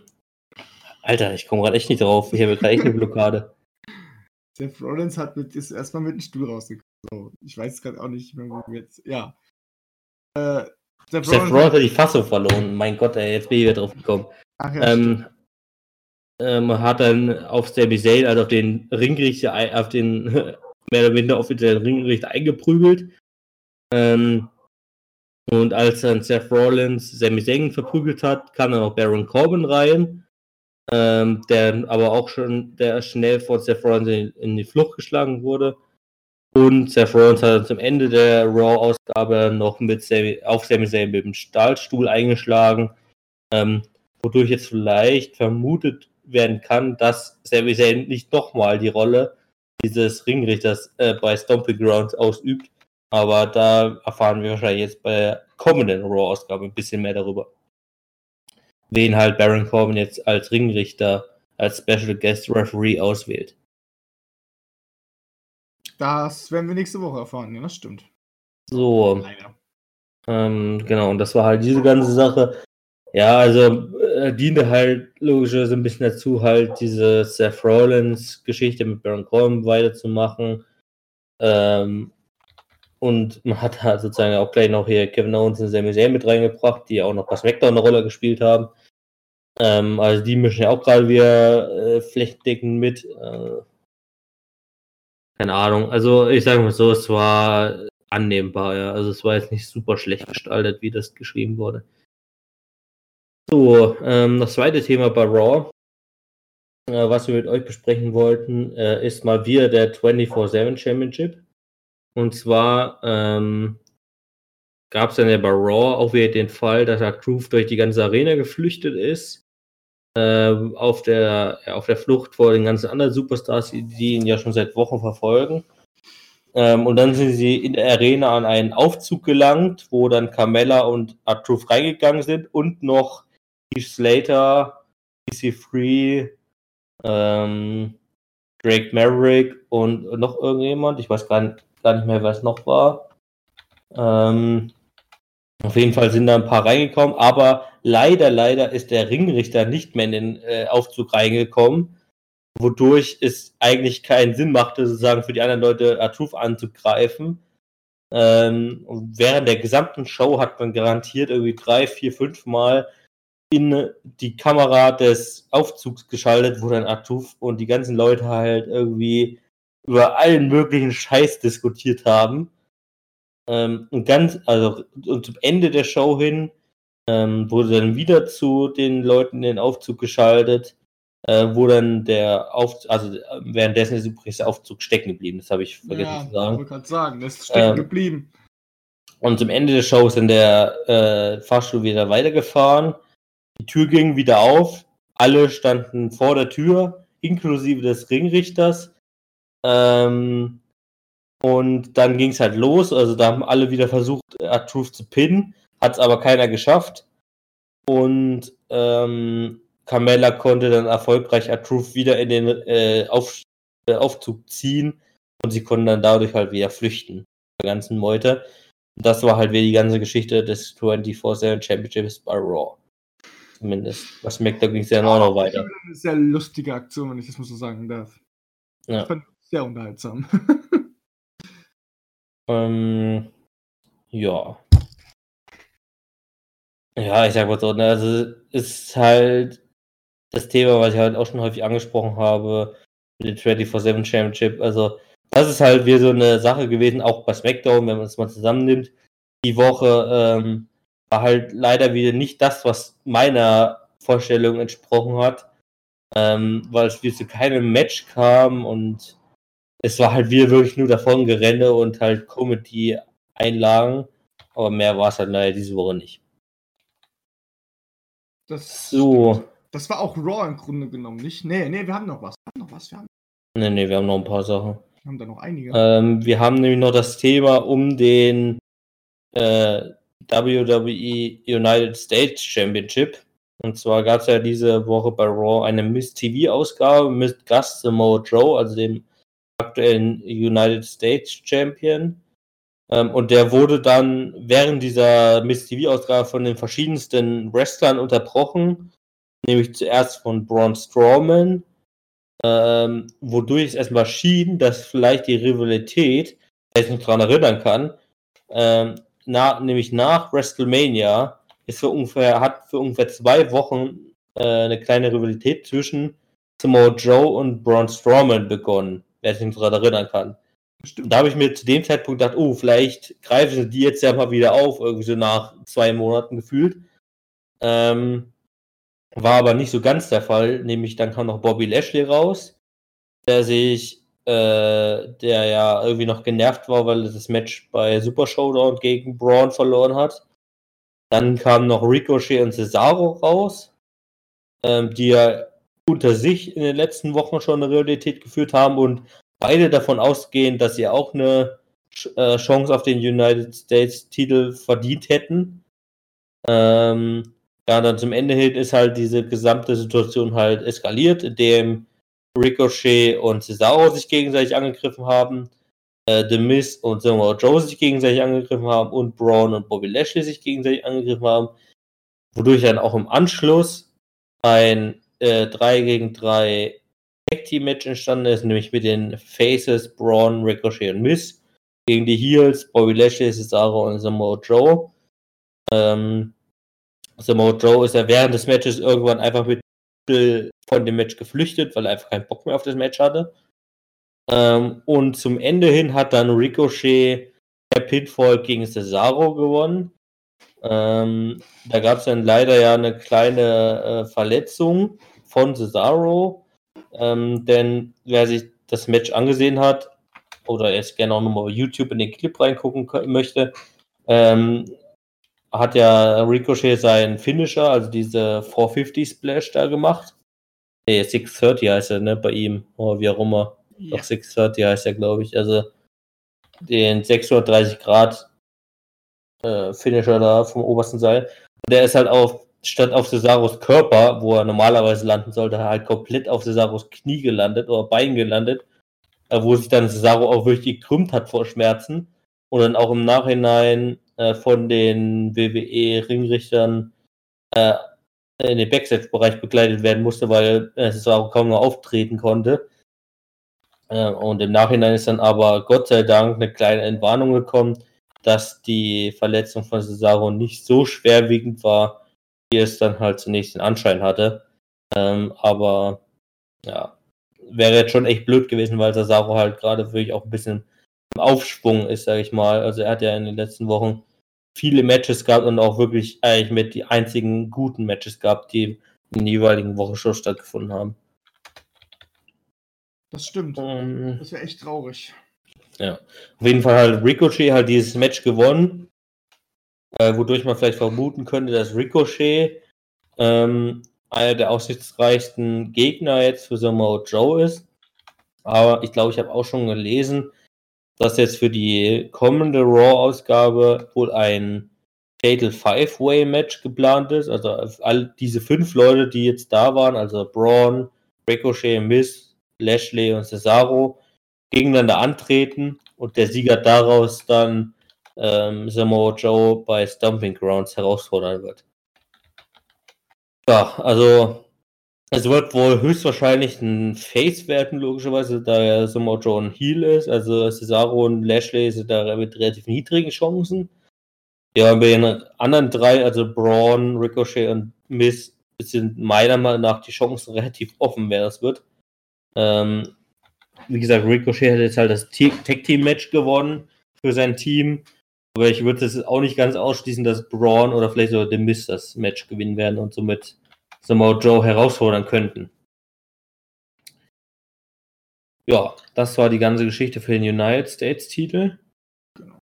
Alter, ich komme gerade echt nicht drauf. Ich habe gerade echt eine Blockade. Seth Rollins hat mit, ist erstmal mit dem Stuhl rausgekommen. So, ich weiß gerade auch nicht mehr, wo jetzt. Ja. Äh, Seth, Seth Rollins hat die Fassung verloren. Mein Gott, ey, jetzt bin ich wieder drauf gekommen. Ach, ja, ähm, ähm, hat dann auf Sami Zayn, also auf den Ringrichter, auf den mehr oder minder offiziellen Ringrichter eingeprügelt. Ähm, und als dann Seth Rollins Sami Zayn verprügelt hat, kam dann auch Baron Corbin rein, ähm, der aber auch schon der schnell vor Seth Rollins in, in die Flucht geschlagen wurde. Und Seth Rollins hat zum Ende der Raw-Ausgabe noch mit Sami, auf Sami Zayn mit dem Stahlstuhl eingeschlagen, ähm, wodurch jetzt vielleicht vermutet werden kann, dass Sami Zayn nicht nochmal die Rolle dieses Ringrichters äh, bei Stomping Grounds ausübt. Aber da erfahren wir wahrscheinlich jetzt bei der kommenden Raw-Ausgabe ein bisschen mehr darüber. Wen halt Baron Corbin jetzt als Ringrichter, als Special Guest Referee auswählt. Das werden wir nächste Woche erfahren, ja, das stimmt. So. Ähm, genau, und das war halt diese ganze Sache. Ja, also äh, diente halt logischerweise ein bisschen dazu, halt diese Seth Rollins Geschichte mit Baron Corbin weiterzumachen. Ähm, und man hat halt sozusagen auch gleich noch hier Kevin Owens und Sami Zayn mit reingebracht, die auch noch bei SmackDown eine Rolle gespielt haben. Ähm, also die mischen ja auch gerade wieder äh, flächendeckend mit. Äh, keine Ahnung. Also ich sage mal so, es war annehmbar, ja. Also es war jetzt nicht super schlecht gestaltet, wie das geschrieben wurde. So, ähm, das zweite Thema bei Raw, äh, was wir mit euch besprechen wollten, äh, ist mal wieder der 24-7 Championship. Und zwar ähm, gab es dann ja bei Raw auch wieder den Fall, dass der Truth durch die ganze Arena geflüchtet ist äh, auf, der, ja, auf der Flucht vor den ganzen anderen Superstars, die, ihn ja schon seit Wochen verfolgen. Ähm, und dann sind sie in der Arena an einen Aufzug gelangt, wo dann Carmella und Artruth reingegangen sind und noch Heath Slater, PC3, ähm, Drake Maverick und noch irgendjemand. Ich weiß gar nicht, gar nicht mehr, wer es noch war. Ähm, auf jeden Fall sind da ein paar reingekommen, aber leider, leider ist der Ringrichter nicht mehr in den äh, Aufzug reingekommen, wodurch es eigentlich keinen Sinn machte, sozusagen für die anderen Leute Artuf anzugreifen. Ähm, und während der gesamten Show hat man garantiert irgendwie drei, vier, fünf Mal in die Kamera des Aufzugs geschaltet, wo dann Artuf und die ganzen Leute halt irgendwie über allen möglichen Scheiß diskutiert haben. Ähm, und ganz, also und zum Ende der Show hin ähm, wurde dann wieder zu den Leuten in den Aufzug geschaltet, äh, wo dann der Aufzug, also währenddessen ist übrigens der Aufzug stecken geblieben, das habe ich vergessen ja, zu sagen. Ich wollte gerade sagen, das ist stecken ähm, geblieben. Und zum Ende der Show ist dann der äh, Fahrstuhl wieder weitergefahren, die Tür ging wieder auf, alle standen vor der Tür, inklusive des Ringrichters. Ähm, Und dann ging es halt los. Also da haben alle wieder versucht, R-Truth zu pinnen. Hat es aber keiner geschafft. Und ähm, Carmella konnte dann erfolgreich R-Truth wieder in den äh, Auf, äh, Aufzug ziehen. Und sie konnten dann dadurch halt wieder flüchten. Der ganzen Meute. Und das war halt wieder die ganze Geschichte des 24-7 Championships bei Raw. Zumindest. Was SmackDown da ging es ja auch noch weiter. Eine sehr lustige Aktion, wenn ich das mal so sagen darf. Ja. Ich fand sehr unterhaltsam. ähm, ja. Ja, ich sag mal so, ne, also ist halt das Thema, was ich halt auch schon häufig angesprochen habe, mit dem 24-7 Championship. Also, das ist halt wieder so eine Sache gewesen, auch bei SmackDown, wenn man es mal zusammennimmt. Die Woche ähm, war halt leider wieder nicht das, was meiner Vorstellung entsprochen hat, ähm, weil es wieder zu keinem Match kam und es war halt wieder wirklich nur davon Gerenne und halt Comedy-Einlagen, aber mehr war es halt leider diese Woche nicht. Das, so. Das war auch Raw im Grunde genommen, nicht? Nee, nee, wir haben noch was. Wir haben noch was. Wir haben... Nee, nee, wir haben noch ein paar Sachen. Wir haben da noch einige. Ähm, wir haben nämlich noch das Thema um den äh, WWE United States Championship. Und zwar gab es ja diese Woche bei Raw eine Miss TV-Ausgabe mit Gast Samoa Joe, also dem aktuellen United States Champion. Ähm, und der wurde dann während dieser Miss TV-Ausgabe von den verschiedensten Wrestlern unterbrochen, nämlich zuerst von Braun Strowman, ähm, wodurch es erstmal schien, dass vielleicht die Rivalität, wer sich noch daran erinnern kann, ähm, na, nämlich nach WrestleMania ist für ungefähr, hat für ungefähr zwei Wochen äh, eine kleine Rivalität zwischen Samoa Joe und Braun Strowman begonnen, wer sich daran erinnern kann. Stimmt. Da habe ich mir zu dem Zeitpunkt gedacht, oh, vielleicht greifen sie die jetzt ja mal wieder auf, irgendwie so nach zwei Monaten gefühlt. Ähm, war aber nicht so ganz der Fall, nämlich dann kam noch Bobby Lashley raus, der sich, äh, der ja irgendwie noch genervt war, weil er das Match bei Super Showdown gegen Braun verloren hat. Dann kamen noch Ricochet und Cesaro raus, ähm, die ja unter sich in den letzten Wochen schon eine Realität geführt haben und beide davon ausgehen, dass sie auch eine äh, Chance auf den United States Titel verdient hätten. Ähm, ja, dann zum Ende hin ist halt diese gesamte Situation halt eskaliert, indem Ricochet und Cesaro sich gegenseitig angegriffen haben, äh, The Miz und Samoa Joe sich gegenseitig angegriffen haben und Braun und Bobby Lashley sich gegenseitig angegriffen haben, wodurch dann auch im Anschluss ein äh, 3 gegen 3 Tag Team Match entstanden ist, nämlich mit den Faces Braun, Ricochet und Miz gegen die Heels Bobby Lashley, Cesaro und Samoa Joe. Ähm, Samoa Joe ist ja während des Matches irgendwann einfach mit von dem Match geflüchtet, weil er einfach keinen Bock mehr auf das Match hatte. Ähm, und zum Ende hin hat dann Ricochet der Pinfall gegen Cesaro gewonnen. Ähm, da gab es dann leider ja eine kleine äh, Verletzung von Cesaro. Ähm, denn wer sich das Match angesehen hat oder jetzt gerne auch nochmal YouTube in den Clip reingucken möchte, ähm, hat ja Ricochet seinen Finisher, also diese 450 Splash da gemacht. Nee, 630 heißt er, ne, bei ihm. Oder oh, wie auch immer. Ja. Doch 630 heißt er, glaube ich. Also den 630 Grad äh, Finisher da vom obersten Seil. Und der ist halt auf statt auf Cesaros Körper, wo er normalerweise landen sollte, halt komplett auf Cesaros Knie gelandet oder Bein gelandet, äh, wo sich dann Cesaro auch wirklich gekrümmt hat vor Schmerzen und dann auch im Nachhinein äh, von den WWE-Ringrichtern äh, in den Backstage-Bereich begleitet werden musste, weil äh, Cesaro kaum noch auftreten konnte. Äh, und im Nachhinein ist dann aber Gott sei Dank eine kleine Entwarnung gekommen, dass die Verletzung von Cesaro nicht so schwerwiegend war, wie es dann halt zunächst den Anschein hatte. Ähm, aber ja, wäre jetzt schon echt blöd gewesen, weil Cesaro halt gerade wirklich auch ein bisschen im Aufschwung ist, sage ich mal. Also er hat ja in den letzten Wochen viele Matches gehabt und auch wirklich eigentlich mit die einzigen guten Matches gehabt, die in der jeweiligen Woche schon stattgefunden haben. Das stimmt. Ähm. das wäre echt traurig. Ja. Auf jeden Fall hat Ricochet halt dieses Match gewonnen äh, wodurch man vielleicht vermuten könnte, dass Ricochet ähm, einer der aussichtsreichsten Gegner jetzt für Samoa Joe ist. Aber ich glaube, ich habe auch schon gelesen, dass jetzt für die kommende Raw-Ausgabe wohl ein Fatal Five-Way-Match geplant ist. Also all diese fünf Leute, die jetzt da waren, also Braun, Ricochet, Miss, Lashley und Cesaro, gegeneinander antreten und der Sieger daraus dann ähm, Samoa Joe bei Stomping Grounds herausfordern wird. Ja, also es wird wohl höchstwahrscheinlich ein Face werden, logischerweise, da ja Samoa Joe ein Heal ist. Also Cesaro und Lashley sind da mit relativ niedrigen Chancen. Ja, bei den anderen drei, also Braun, Ricochet und Miss, sind meiner Meinung nach die Chancen relativ offen, wer das wird. Ähm, wie gesagt, Ricochet hat jetzt halt das Tag-Team-Match gewonnen für sein Team. Aber ich würde es auch nicht ganz ausschließen, dass Braun oder vielleicht sogar The Miz das Match gewinnen werden und somit Samoa Joe herausfordern könnten. Ja, das war die ganze Geschichte für den United States Titel. Genau.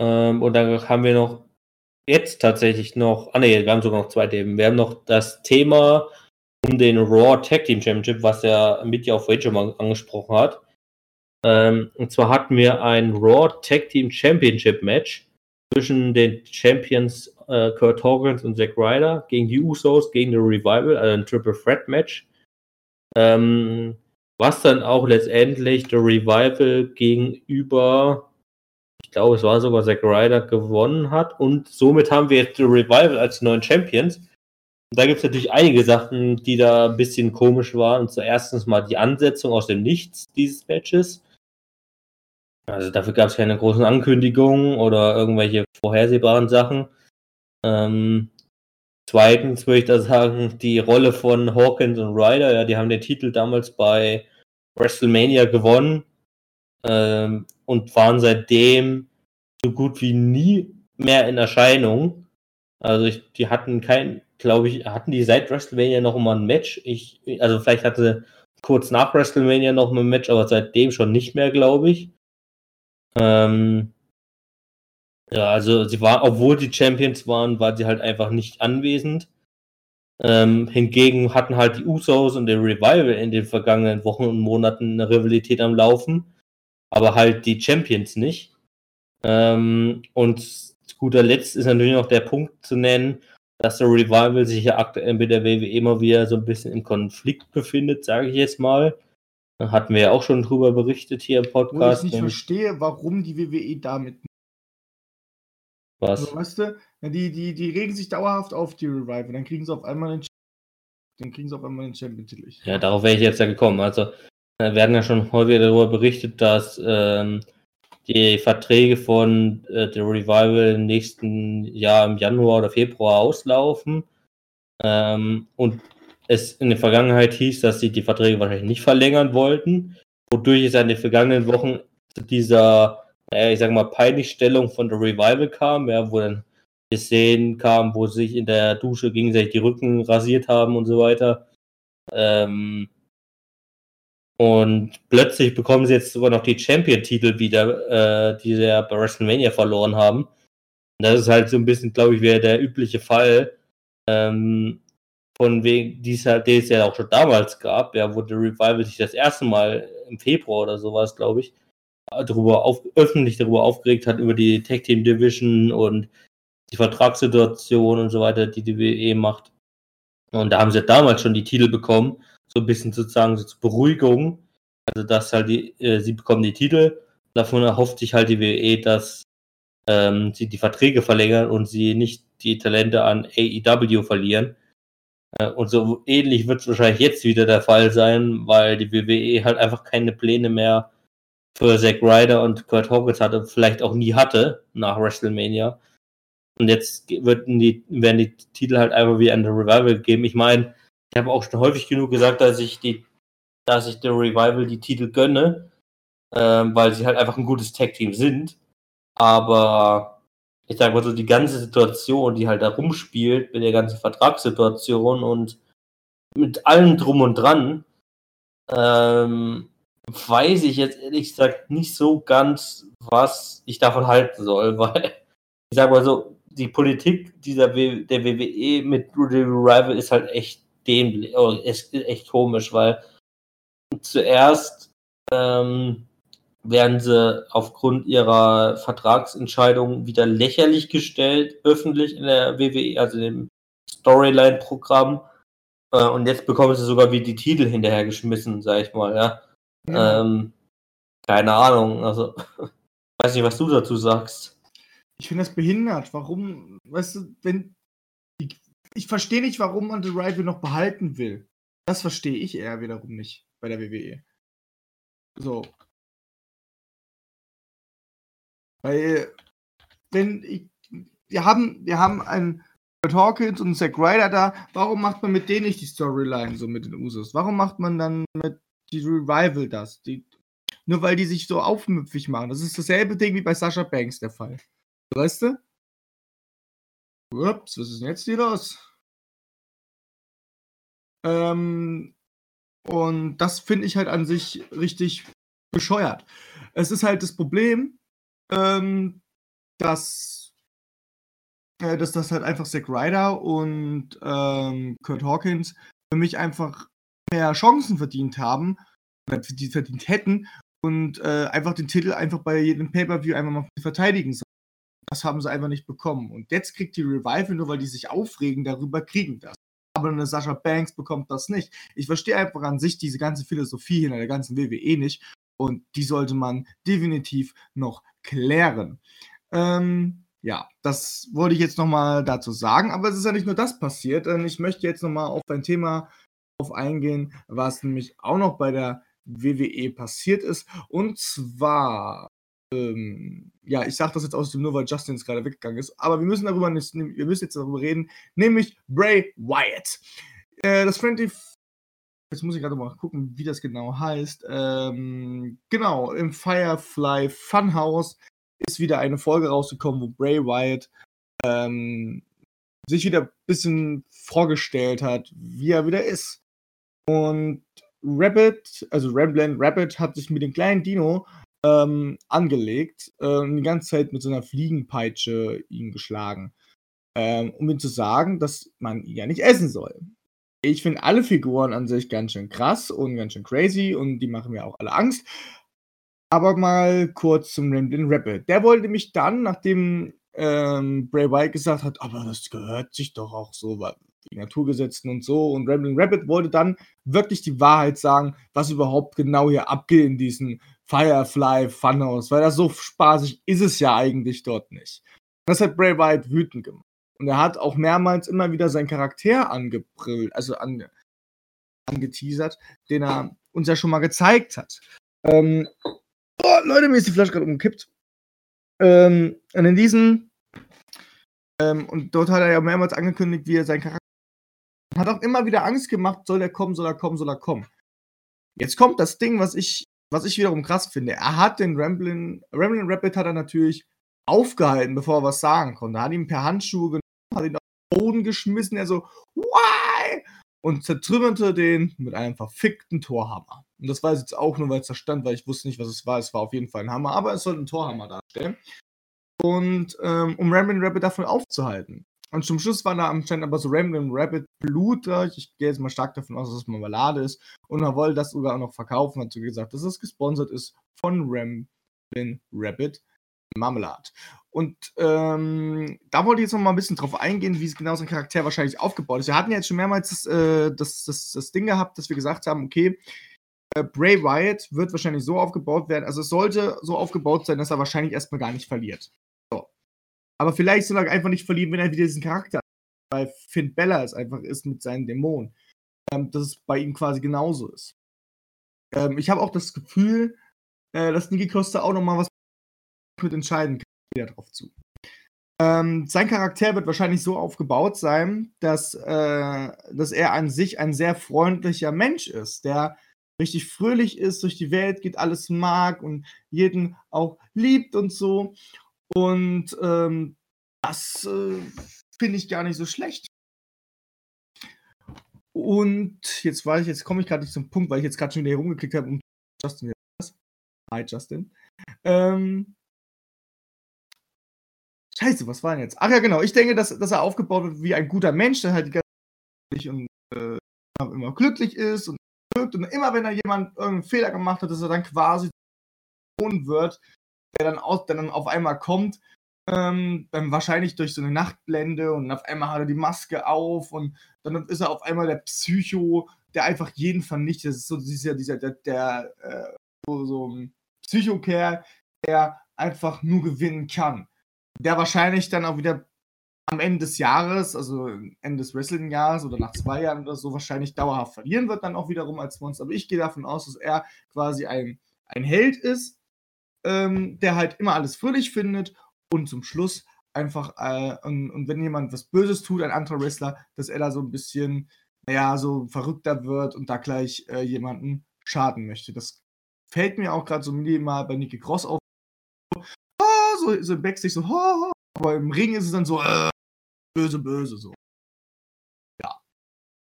Ähm, und dann haben wir noch jetzt tatsächlich noch, ah ne, wir haben sogar noch zwei Themen. Wir haben noch das Thema um den Raw Tag Team Championship, was er mit ja auf Rachel mal angesprochen hat. Ähm, und zwar hatten wir ein Raw Tag Team Championship Match zwischen den Champions äh, Kurt Hawkins und Zack Ryder gegen die Usos, gegen The Revival, also ein Triple Threat Match. Ähm, was dann auch letztendlich The Revival gegenüber, ich glaube, es war sogar Zack Ryder gewonnen hat. Und somit haben wir jetzt The Revival als neuen Champions. Da gibt es natürlich einige Sachen, die da ein bisschen komisch waren. Und zuerst mal die Ansetzung aus dem Nichts dieses Matches. Also dafür gab es keine großen Ankündigungen oder irgendwelche vorhersehbaren Sachen. Ähm, zweitens würde ich da sagen, die Rolle von Hawkins und Ryder, ja, die haben den Titel damals bei WrestleMania gewonnen ähm, und waren seitdem so gut wie nie mehr in Erscheinung. Also ich, die hatten kein, glaube ich, hatten die seit WrestleMania noch mal ein Match. Ich, also vielleicht hatte kurz nach WrestleMania noch mal ein Match, aber seitdem schon nicht mehr, glaube ich. Ähm, ja, also sie war, obwohl die Champions waren, war sie halt einfach nicht anwesend. Ähm, hingegen hatten halt die Usos und der Revival in den vergangenen Wochen und Monaten eine Rivalität am Laufen, aber halt die Champions nicht. Ähm, und zu guter Letzt ist natürlich noch der Punkt zu nennen, dass der Revival sich ja aktuell mit der WWE immer wieder so ein bisschen im Konflikt befindet, sage ich jetzt mal. Hatten wir ja auch schon drüber berichtet hier im Podcast. Wo ich nicht verstehe, warum die WWE damit. Was? Also, weißt du, die, die, die regen sich dauerhaft auf die Revival, dann kriegen sie auf einmal den dann kriegen sie auf einmal den Champion-Titel. Ja, darauf wäre ich jetzt ja gekommen. Also, wir werden ja schon häufig darüber berichtet, dass ähm, die Verträge von äh, der Revival im nächsten Jahr im Januar oder Februar auslaufen. Ähm, und es in der Vergangenheit hieß, dass sie die Verträge wahrscheinlich nicht verlängern wollten, wodurch es in den vergangenen Wochen zu dieser, naja, ich sag mal, Peinlichstellung von der Revival kam, ja, wo dann die Szenen kamen, wo sie sich in der Dusche gegenseitig die Rücken rasiert haben und so weiter. Ähm, und plötzlich bekommen sie jetzt sogar noch die Champion-Titel wieder, äh, die sie ja bei WrestleMania verloren haben. Und das ist halt so ein bisschen, glaube ich, wäre der übliche Fall. Ähm, von wegen, die es, halt, die es ja auch schon damals gab, ja, wo der Revival sich das erste Mal im Februar oder sowas, glaube ich, darüber auf, öffentlich darüber aufgeregt hat, über die Tag Team Division und die Vertragssituation und so weiter, die die WWE macht. Und da haben sie damals schon die Titel bekommen, so ein bisschen sozusagen so zur Beruhigung. Also, dass halt die, äh, sie bekommen die Titel. Davon erhofft sich halt die WWE, dass ähm, sie die Verträge verlängern und sie nicht die Talente an AEW verlieren und so ähnlich wird es wahrscheinlich jetzt wieder der Fall sein, weil die WWE halt einfach keine Pläne mehr für Zack Ryder und Kurt Hawkins hatte, vielleicht auch nie hatte nach WrestleMania. Und jetzt werden die, werden die Titel halt einfach wie an der Revival gegeben. Ich meine, ich habe auch schon häufig genug gesagt, dass ich die, dass ich der Revival die Titel gönne, ähm, weil sie halt einfach ein gutes Tag-Team sind. Aber ich sag mal so, die ganze Situation, die halt da rumspielt, mit der ganzen Vertragssituation und mit allem drum und dran, ähm, weiß ich jetzt ehrlich gesagt nicht so ganz, was ich davon halten soll, weil ich sag mal so, die Politik dieser w der WWE mit Rudy Revival ist halt echt dämlich, oh, ist echt komisch, weil zuerst ähm, werden sie aufgrund ihrer Vertragsentscheidung wieder lächerlich gestellt, öffentlich in der WWE, also dem Storyline-Programm. Äh, und jetzt bekommen sie sogar wie die Titel hinterhergeschmissen, sag ich mal, ja. ja. Ähm, keine Ahnung, also weiß nicht, was du dazu sagst. Ich finde das behindert. Warum, weißt du, wenn. Ich, ich verstehe nicht, warum man The Rival noch behalten will. Das verstehe ich eher wiederum nicht bei der WWE. So. Weil, wenn ich, wir haben, wir haben einen Hawkins und Zack Ryder da, warum macht man mit denen nicht die Storyline so mit den Usos? Warum macht man dann mit die Revival das? Die, nur weil die sich so aufmüpfig machen. Das ist dasselbe Ding wie bei Sasha Banks der Fall. Weißt du? Ups, was ist denn jetzt hier los? Ähm, und das finde ich halt an sich richtig bescheuert. Es ist halt das Problem, ähm, dass, äh, dass das halt einfach Zack Ryder und ähm, Kurt Hawkins für mich einfach mehr Chancen verdient haben, die verdient hätten und äh, einfach den Titel einfach bei jedem Pay-Per-View einfach mal verteidigen sollen. Das haben sie einfach nicht bekommen. Und jetzt kriegt die Revival, nur weil die sich aufregen darüber, kriegen das. Aber eine Sascha Banks bekommt das nicht. Ich verstehe einfach an sich diese ganze Philosophie hinter der ganzen WWE nicht. Und die sollte man definitiv noch klären. Ähm, ja, das wollte ich jetzt nochmal dazu sagen. Aber es ist ja nicht nur das passiert. Ich möchte jetzt nochmal auf ein Thema auf eingehen, was nämlich auch noch bei der WWE passiert ist. Und zwar, ähm, ja, ich sage das jetzt aus dem nur, weil Justin jetzt gerade weggegangen ist, aber wir müssen darüber nicht, wir müssen jetzt darüber reden, nämlich Bray Wyatt. Äh, das Friendly Jetzt muss ich gerade mal gucken, wie das genau heißt. Ähm, genau, im Firefly Funhouse ist wieder eine Folge rausgekommen, wo Bray Wyatt ähm, sich wieder ein bisschen vorgestellt hat, wie er wieder ist. Und Rabbit, also Ramblin' Rabbit, hat sich mit dem kleinen Dino ähm, angelegt und die ganze Zeit mit so einer Fliegenpeitsche ihn geschlagen. Ähm, um ihm zu sagen, dass man ihn ja nicht essen soll. Ich finde alle Figuren an sich ganz schön krass und ganz schön crazy und die machen mir auch alle Angst. Aber mal kurz zum Ramblin' Rabbit. Der wollte mich dann, nachdem ähm, Bray Wyatt gesagt hat, aber das gehört sich doch auch so, die Naturgesetzen und so. Und Rambling Rabbit wollte dann wirklich die Wahrheit sagen, was überhaupt genau hier abgeht in diesem Firefly Funhouse, weil das so spaßig ist es ja eigentlich dort nicht. Das hat Bray Wyatt wütend gemacht. Und er hat auch mehrmals immer wieder seinen Charakter angebrüllt, also ange, angeteasert, den er uns ja schon mal gezeigt hat. Ähm, oh, Leute, mir ist die Flasche gerade umgekippt. Ähm, und in diesem, ähm, und dort hat er ja mehrmals angekündigt, wie er seinen Charakter hat auch immer wieder Angst gemacht, soll er kommen, soll er kommen, soll er kommen. Jetzt kommt das Ding, was ich, was ich wiederum krass finde. Er hat den Ramblin', Ramblin' Rapid hat er natürlich aufgehalten, bevor er was sagen konnte. Er hat ihn per Handschuhe genommen, hat ihn auf den Boden geschmissen, er so, why? Und zertrümmerte den mit einem verfickten Torhammer. Und das weiß ich jetzt auch nur, weil es da stand, weil ich wusste nicht, was es war. Es war auf jeden Fall ein Hammer, aber es soll ein Torhammer darstellen. Und ähm, um Ramblin' Rapid davon aufzuhalten. Und zum Schluss war da anscheinend aber so Random Rabbit Blut da. Ich gehe jetzt mal stark davon aus, dass es Marmelade ist. Und er wollte das sogar auch noch verkaufen. Hat so gesagt, dass es gesponsert ist von Ramblin' Rabbit Marmelade. Und ähm, da wollte ich jetzt noch mal ein bisschen drauf eingehen, wie genau sein Charakter wahrscheinlich aufgebaut ist. Wir hatten ja jetzt schon mehrmals das, äh, das, das, das Ding gehabt, dass wir gesagt haben, okay, äh, Bray Wyatt wird wahrscheinlich so aufgebaut werden. Also es sollte so aufgebaut sein, dass er wahrscheinlich erstmal gar nicht verliert. Aber vielleicht soll er einfach nicht verlieren, wenn er wieder diesen Charakter hat. Weil Finn Bella es einfach ist mit seinen Dämonen. Ähm, dass es bei ihm quasi genauso ist. Ähm, ich habe auch das Gefühl, äh, dass Niki Costa auch nochmal was mit entscheiden kann. Wieder drauf zu. Ähm, sein Charakter wird wahrscheinlich so aufgebaut sein, dass, äh, dass er an sich ein sehr freundlicher Mensch ist, der richtig fröhlich ist, durch die Welt geht, alles mag und jeden auch liebt und so. Und ähm, das äh, finde ich gar nicht so schlecht. Und jetzt weiß ich, jetzt komme ich gerade nicht zum Punkt, weil ich jetzt gerade schon wieder hier rumgeklickt habe und Justin? Hi Justin. Ähm, Scheiße, was war denn jetzt? Ach ja, genau. Ich denke, dass, dass er aufgebaut wird wie ein guter Mensch, der halt die ganze und äh, immer glücklich ist und und immer wenn er jemand irgendeinen Fehler gemacht hat, dass er dann quasi wird, der dann, aus, der dann auf einmal kommt, ähm, dann wahrscheinlich durch so eine Nachtblende und auf einmal hat er die Maske auf und dann ist er auf einmal der Psycho, der einfach jeden vernichtet. Das ist so dieser, dieser, der, der äh, so, so ein Psychokerl, der einfach nur gewinnen kann. Der wahrscheinlich dann auch wieder am Ende des Jahres, also Ende des Wrestling-Jahres oder nach zwei Jahren oder so, wahrscheinlich dauerhaft verlieren wird, dann auch wiederum als Monster. Aber ich gehe davon aus, dass er quasi ein, ein Held ist, ähm, der halt immer alles fröhlich findet und zum Schluss einfach, äh, und, und, wenn jemand was Böses tut, ein anderer Wrestler, dass er da so ein bisschen, naja, so verrückter wird und da gleich äh, jemanden schaden möchte. Das fällt mir auch gerade so minimal bei Nicky Cross auf. So, so Backstage so, oh, aber im Ring ist es dann so, äh, böse, böse, so. Ja.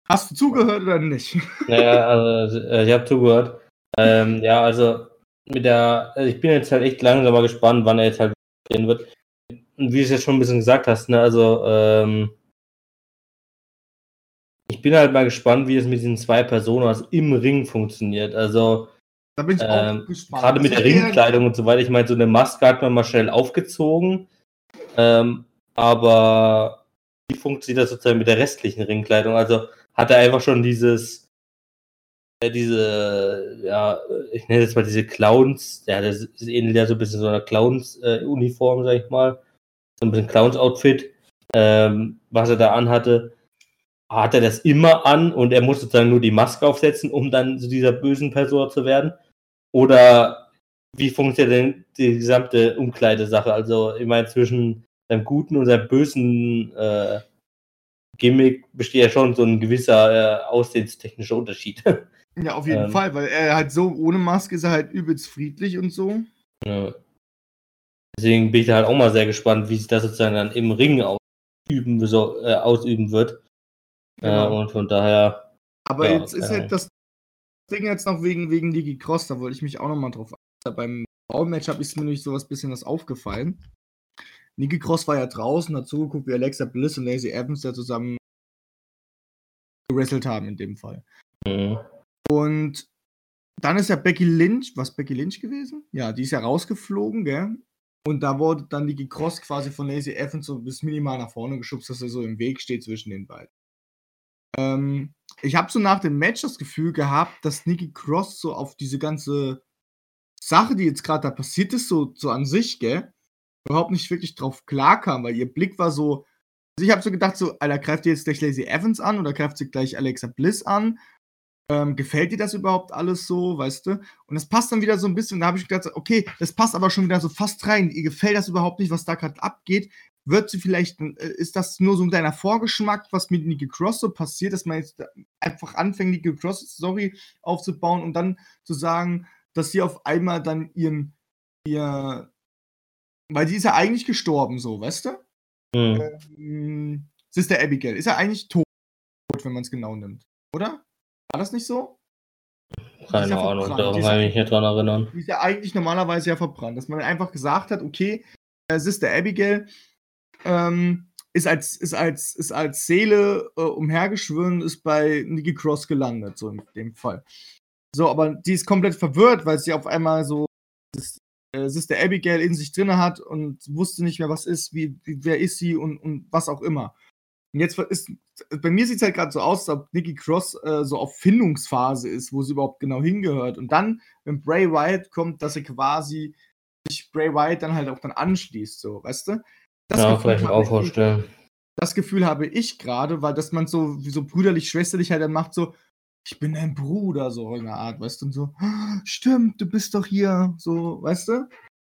Hast du zugehört oder nicht? Naja, also äh, ich habe zugehört. Ähm, ja, also mit der, also ich bin jetzt halt echt langsam mal gespannt, wann er jetzt halt gehen wird. Und wie du es jetzt schon ein bisschen gesagt hast, ne, also ähm, ich bin halt mal gespannt, wie es mit diesen zwei Personen im Ring funktioniert. Also da bin ich ähm, auch gespannt. Gerade mit der Ringkleidung und so weiter. Ich meine, so eine Maske hat man mal schnell aufgezogen. Ähm, aber wie funktioniert das sozusagen mit der restlichen Ringkleidung? Also hat er einfach schon dieses, äh, diese, ja, ich nenne jetzt mal diese Clowns, ja, das ist ähnlich ja so ein bisschen so einer Clowns-Uniform, äh, sag ich mal. So ein bisschen Clowns-Outfit, ähm, was er da anhatte. Hat er das immer an und er muss sozusagen nur die Maske aufsetzen, um dann zu dieser bösen Person zu werden? Oder wie funktioniert denn die gesamte Umkleidesache? Also, ich meine, zwischen seinem guten und seinem bösen äh, Gimmick besteht ja schon so ein gewisser äh, aussehenstechnischer Unterschied. Ja, auf jeden ähm, Fall, weil er halt so ohne Maske ist er halt übelst friedlich und so. Ja. Deswegen bin ich da halt auch mal sehr gespannt, wie sich das sozusagen dann im Ring ausüben, so, äh, ausüben wird. Äh, genau. und von daher. Aber ja, jetzt ist halt das Ding jetzt noch wegen, wegen Ligi Cross, da wollte ich mich auch noch mal drauf achten. Beim Frauenmatch ist mir nämlich sowas bisschen was aufgefallen. Nikki Cross war ja draußen, hat zugeguckt, wie Alexa Bliss und Lacey Evans da zusammen gewrestelt haben in dem Fall. Mhm. Und dann ist ja Becky Lynch, was Becky Lynch gewesen? Ja, die ist ja rausgeflogen, gell? Und da wurde dann Nikki Cross quasi von Lacey Evans so bis minimal nach vorne geschubst, dass er so im Weg steht zwischen den beiden. Ähm, ich habe so nach dem Match das Gefühl gehabt, dass Nikki Cross so auf diese ganze Sache, die jetzt gerade da passiert ist, so, so an sich, gell, überhaupt nicht wirklich drauf klarkam, weil ihr Blick war so. Also ich habe so gedacht, so, Alter, greift ihr jetzt gleich Lacey Evans an oder greift sie gleich Alexa Bliss an? Ähm, gefällt dir das überhaupt alles so, weißt du? Und das passt dann wieder so ein bisschen, da habe ich gedacht, okay, das passt aber schon wieder so fast rein. Ihr gefällt das überhaupt nicht, was da gerade abgeht. Wird sie vielleicht, äh, ist das nur so ein kleiner Vorgeschmack, was mit Nikki Cross so passiert, dass man jetzt einfach anfängt, Nikki Cross Story aufzubauen und dann zu sagen, dass sie auf einmal dann ihren, ihr, weil sie ist ja eigentlich gestorben, so, weißt du? Mhm. Ähm, Sister Abigail ist ja eigentlich tot, wenn man es genau nimmt, oder? War das nicht so? Keine ja Ahnung, daran kann ich mich nicht dran erinnern. Die ist ja eigentlich normalerweise ja verbrannt, dass man einfach gesagt hat, okay, äh, Sister Abigail ähm, ist, als, ist, als, ist als Seele äh, umhergeschwören, ist bei Nikki Cross gelandet, so in dem Fall. So, aber die ist komplett verwirrt, weil sie auf einmal so das, äh, Sister Abigail in sich drin hat und wusste nicht mehr, was ist, wie, wie wer ist sie und, und was auch immer. Und jetzt ist, bei mir sieht es halt gerade so aus, als ob Nikki Cross äh, so auf Findungsphase ist, wo sie überhaupt genau hingehört. Und dann, wenn Bray Wyatt kommt, dass sie quasi sich Bray Wyatt dann halt auch dann anschließt, so, weißt du? Das ja, Gefühl vielleicht auch vorstellen. Das Gefühl habe ich gerade, weil dass man so wie so brüderlich, schwesterlich halt dann macht, so, ich bin dein Bruder, so in der Art, weißt du, und so, stimmt, du bist doch hier, so, weißt du?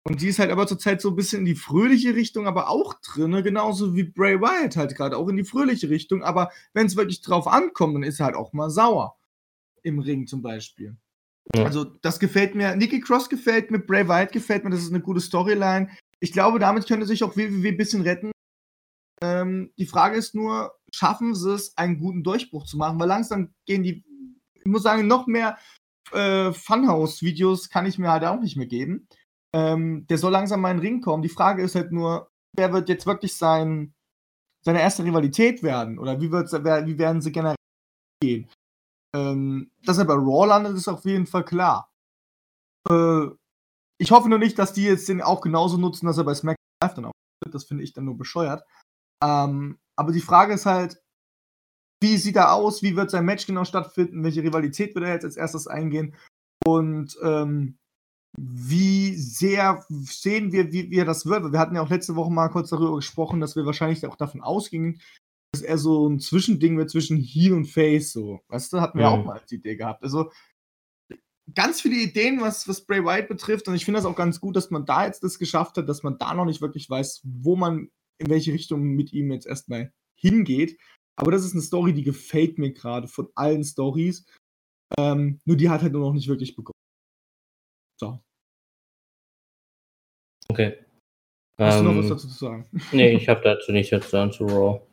Und die ist halt aber zurzeit so ein bisschen in die fröhliche Richtung, aber auch drin, genauso wie Bray Wyatt halt gerade auch in die fröhliche Richtung. Aber wenn es wirklich drauf ankommt, dann ist er halt auch mal sauer. Im Ring zum Beispiel. Ja. Also, das gefällt mir. Nikki Cross gefällt mir, Bray Wyatt gefällt mir, das ist eine gute Storyline. Ich glaube, damit könnte sich auch WWE ein bisschen retten. Ähm, die Frage ist nur, schaffen sie es, einen guten Durchbruch zu machen? Weil langsam gehen die, ich muss sagen, noch mehr äh, Funhouse-Videos kann ich mir halt auch nicht mehr geben. Ähm, der soll langsam mal in den Ring kommen. Die Frage ist halt nur, wer wird jetzt wirklich sein, seine erste Rivalität werden? Oder wie, wird's, wie werden sie generell gehen? Ähm, dass er bei Raw landet, ist auf jeden Fall klar. Äh, ich hoffe nur nicht, dass die jetzt den auch genauso nutzen, dass er bei SmackDown Live dann auch wird. Das finde ich dann nur bescheuert. Ähm, aber die Frage ist halt, wie sieht er aus? Wie wird sein Match genau stattfinden? Welche Rivalität wird er jetzt als erstes eingehen? Und ähm, wie sehr sehen wir, wie, wie er das wird? Wir hatten ja auch letzte Woche mal kurz darüber gesprochen, dass wir wahrscheinlich auch davon ausgingen, dass er so ein Zwischending wird zwischen Heel und Face. So, weißt du, hatten wir mhm. auch mal als Idee gehabt. Also ganz viele Ideen, was, was Bray Wyatt betrifft. Und ich finde das auch ganz gut, dass man da jetzt das geschafft hat, dass man da noch nicht wirklich weiß, wo man in welche Richtung mit ihm jetzt erstmal hingeht. Aber das ist eine Story, die gefällt mir gerade von allen Stories. Ähm, nur die hat halt nur noch nicht wirklich begonnen. So. Okay. Hast ähm, du noch was ähm, dazu zu sagen? Nee, ich habe dazu nichts zu sagen zu Raw.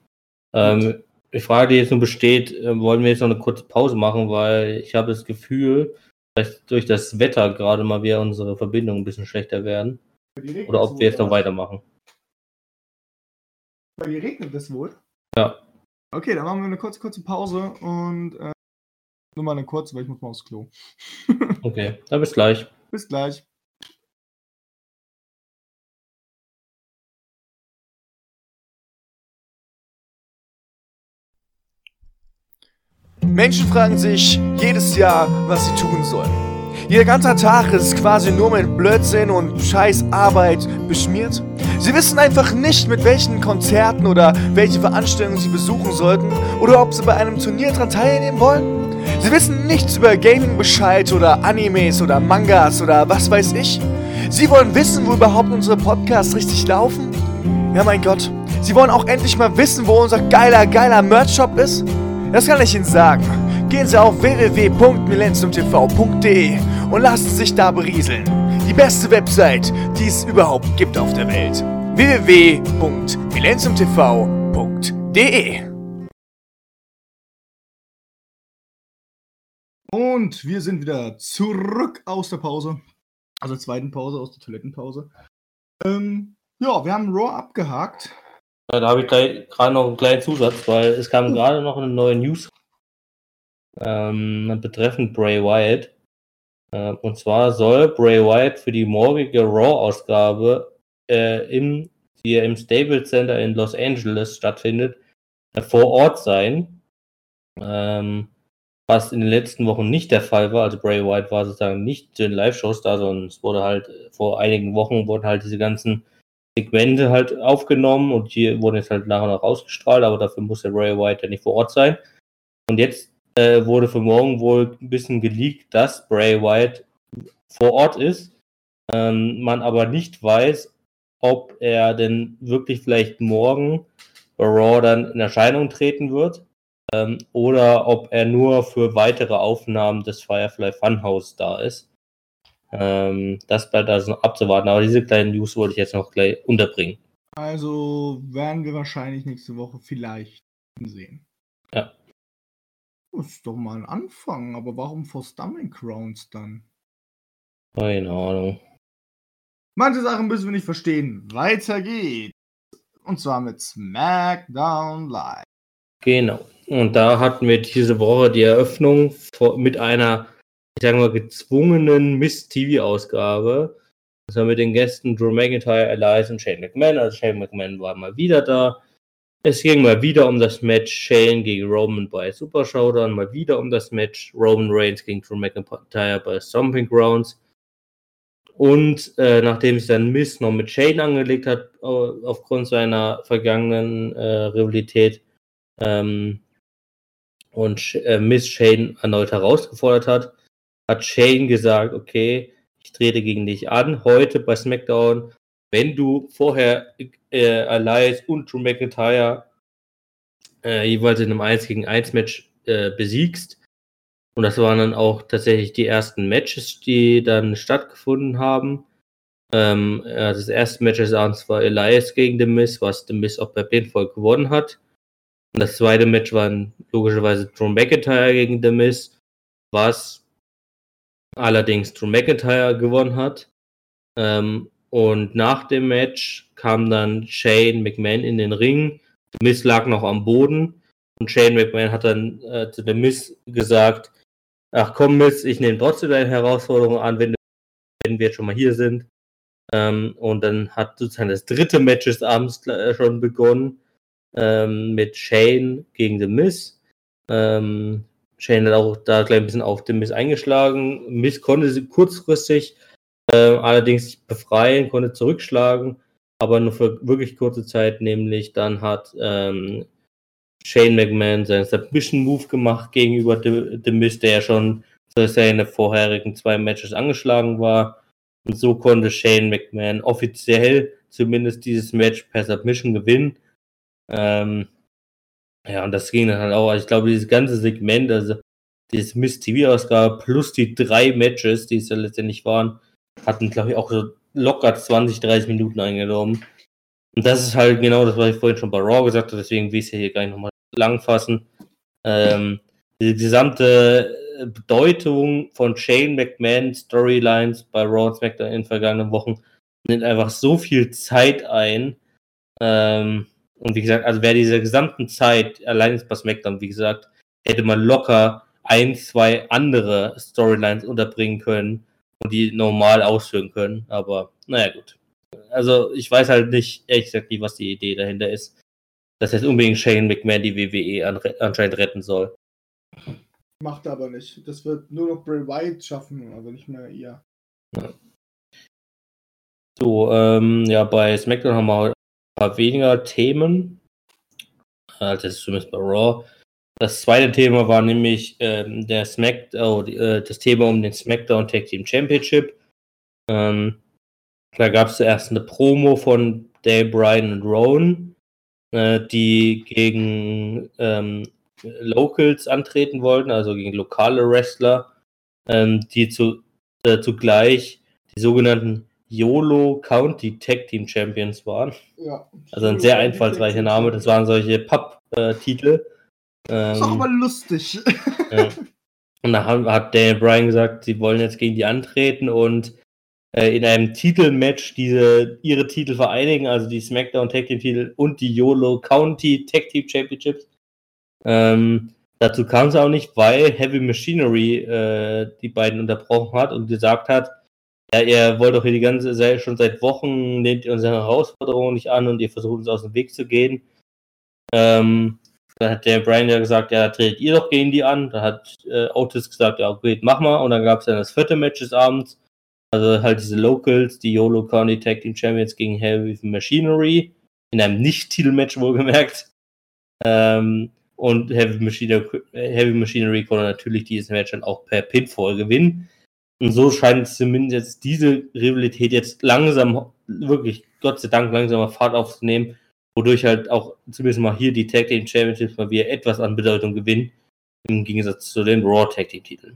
Ähm, die Frage, die jetzt nur besteht, äh, wollen wir jetzt noch eine kurze Pause machen, weil ich habe das Gefühl, dass durch das Wetter gerade mal wieder unsere Verbindungen ein bisschen schlechter werden. Oder ob wir jetzt noch weitermachen. Bei dir regnet es wohl? Ja. Okay, dann machen wir eine kurze, kurze Pause und äh, nur mal eine kurze, weil ich muss mal aufs Klo. okay, dann bis gleich. Bis gleich. Menschen fragen sich jedes Jahr, was sie tun sollen. Ihr ganzer Tag ist quasi nur mit Blödsinn und scheiß Arbeit beschmiert. Sie wissen einfach nicht, mit welchen Konzerten oder welche Veranstaltungen sie besuchen sollten oder ob sie bei einem Turnier daran teilnehmen wollen. Sie wissen nichts über Gaming Bescheid oder Animes oder Mangas oder was weiß ich. Sie wollen wissen, wo überhaupt unsere Podcasts richtig laufen. Ja mein Gott, Sie wollen auch endlich mal wissen, wo unser geiler, geiler Merch-Shop ist. Das kann ich Ihnen sagen. Gehen Sie auf www.millenniumtv.de und lassen Sie sich da berieseln. Die beste Website, die es überhaupt gibt auf der Welt. www.millenniumtv.de Und wir sind wieder zurück aus der Pause. Also zweiten Pause, aus der Toilettenpause. Ähm, ja, wir haben Raw abgehakt. Ja, da habe ich gerade noch einen kleinen Zusatz, weil es kam hm. gerade noch eine neue News ähm, betreffend Bray Wyatt. Äh, und zwar soll Bray Wyatt für die morgige Raw-Ausgabe äh, im, die im Stable Center in Los Angeles stattfindet, äh, vor Ort sein. Ähm, was in den letzten Wochen nicht der Fall war. Also Bray Wyatt war sozusagen nicht zu den Live-Shows da, sondern es wurde halt vor einigen Wochen wurden halt diese ganzen Segmente halt aufgenommen und hier wurden jetzt halt nachher noch ausgestrahlt, aber dafür muss der Ray White ja nicht vor Ort sein. Und jetzt äh, wurde für morgen wohl ein bisschen geleakt, dass Bray White vor Ort ist, ähm, man aber nicht weiß, ob er denn wirklich vielleicht morgen bei Raw dann in Erscheinung treten wird ähm, oder ob er nur für weitere Aufnahmen des Firefly Funhouse da ist. Ähm, das bleibt also noch abzuwarten, aber diese kleinen News wollte ich jetzt noch gleich unterbringen. Also werden wir wahrscheinlich nächste Woche vielleicht sehen. Ja. Das ist doch mal ein Anfang, aber warum vor Stomach Crowns dann? Keine Ahnung. Manche Sachen müssen wir nicht verstehen. Weiter geht's. Und zwar mit SmackDown Live. Genau. Und da hatten wir diese Woche die Eröffnung mit einer ich sage mal, gezwungenen Miss-TV-Ausgabe. Das war mit den Gästen Drew McIntyre, Elias und Shane McMahon. Also Shane McMahon war mal wieder da. Es ging mal wieder um das Match Shane gegen Roman bei Super Showdown, mal wieder um das Match Roman Reigns gegen Drew McIntyre bei Stomping Grounds. Und äh, nachdem sich dann Miss noch mit Shane angelegt hat, aufgrund seiner vergangenen äh, Rivalität, ähm, und äh, Miss Shane erneut herausgefordert hat, hat Shane gesagt, okay, ich trete gegen dich an, heute bei SmackDown, wenn du vorher äh, Elias und Drew McIntyre äh, jeweils in einem 1 gegen 1 Match äh, besiegst. Und das waren dann auch tatsächlich die ersten Matches, die dann stattgefunden haben. Ähm, das erste Match des Abends war Elias gegen The Miz, was The Miz auch bei Pinfall gewonnen hat. Und das zweite Match war logischerweise Drew McIntyre gegen The Miz, was allerdings Drew McIntyre gewonnen hat. Ähm, und nach dem Match kam dann Shane McMahon in den Ring. Miz lag noch am Boden und Shane McMahon hat dann äh, zu The Miz gesagt, ach komm Miz, ich nehme trotzdem deine Herausforderung an, wenn wenn wir jetzt schon mal hier sind. Ähm, und dann hat sozusagen das dritte Match des Abends äh, schon begonnen ähm, mit Shane gegen The Miz. Ähm, Shane hat auch da gleich ein bisschen auf The Miz eingeschlagen. Miz konnte sie kurzfristig äh, allerdings befreien, konnte zurückschlagen, aber nur für wirklich kurze Zeit, nämlich dann hat ähm, Shane McMahon seinen Submission-Move gemacht gegenüber The, The Miz, der ja schon seine vorherigen zwei Matches angeschlagen war. Und so konnte Shane McMahon offiziell zumindest dieses Match per Submission gewinnen. Ähm, ja, und das ging dann halt auch, also ich glaube, dieses ganze Segment, also dieses Miss TV-Ausgabe plus die drei Matches, die es ja letztendlich waren, hatten, glaube ich, auch so locker 20, 30 Minuten eingenommen. Und das ist halt genau das, was ich vorhin schon bei Raw gesagt habe, deswegen will ich es ja hier gar nicht nochmal lang fassen. Ähm, die gesamte Bedeutung von Shane McMahon Storylines bei Raw und SmackDown in den vergangenen Wochen nimmt einfach so viel Zeit ein. Ähm, und wie gesagt, also wäre diese gesamten Zeit, allein jetzt bei SmackDown, wie gesagt, hätte man locker ein, zwei andere Storylines unterbringen können und die normal ausführen können. Aber naja, gut. Also ich weiß halt nicht, ehrlich gesagt, nicht, was die Idee dahinter ist, dass jetzt unbedingt Shane McMahon die WWE anscheinend retten soll. Macht er aber nicht. Das wird nur noch Bray Wyatt schaffen, aber nicht mehr ihr. Ja. So, ähm, ja, bei SmackDown haben wir paar weniger Themen. Als das ist zumindest bei Raw. Das zweite Thema war nämlich ähm, der Smack oh, die, äh, das Thema um den SmackDown Tag Team Championship. Ähm, da gab es zuerst eine Promo von Dale Bryan und Rowan, äh, die gegen ähm, Locals antreten wollten, also gegen lokale Wrestler, ähm, die zu, äh, zugleich die sogenannten YOLO County Tag Team Champions waren. Ja. Also ein sehr einfallsreicher Name. Das waren solche Papp-Titel. Ähm, ist auch aber lustig. ja. Und da hat Daniel Bryan gesagt, sie wollen jetzt gegen die antreten und äh, in einem Titelmatch diese ihre Titel vereinigen, also die SmackDown Tag Team Titel und die YOLO County Tag Team Championships. Ähm, dazu kam es auch nicht, weil Heavy Machinery äh, die beiden unterbrochen hat und gesagt hat, ja, ihr wollt doch hier die ganze Zeit schon seit Wochen, nehmt ihr unsere Herausforderungen nicht an und ihr versucht uns aus dem Weg zu gehen. Ähm, dann hat der Brian ja gesagt, ja, tretet ihr doch gegen die an. Da hat äh, Otis gesagt, ja, okay, mach mal. Und dann gab es dann das vierte Match des Abends. Also halt diese Locals, die YOLO County Tag Team Champions gegen Heavy Machinery. In einem Nicht-Titel-Match wohlgemerkt. Ähm, und Heavy Machinery, Heavy Machinery konnte natürlich dieses Match dann auch per Pinfall gewinnen. Und so scheint zumindest jetzt diese Rivalität jetzt langsam, wirklich Gott sei Dank langsam Fahrt aufzunehmen, wodurch halt auch zumindest mal hier die Tag Team Championships mal wieder etwas an Bedeutung gewinnen, im Gegensatz zu den Raw Tag Team Titeln.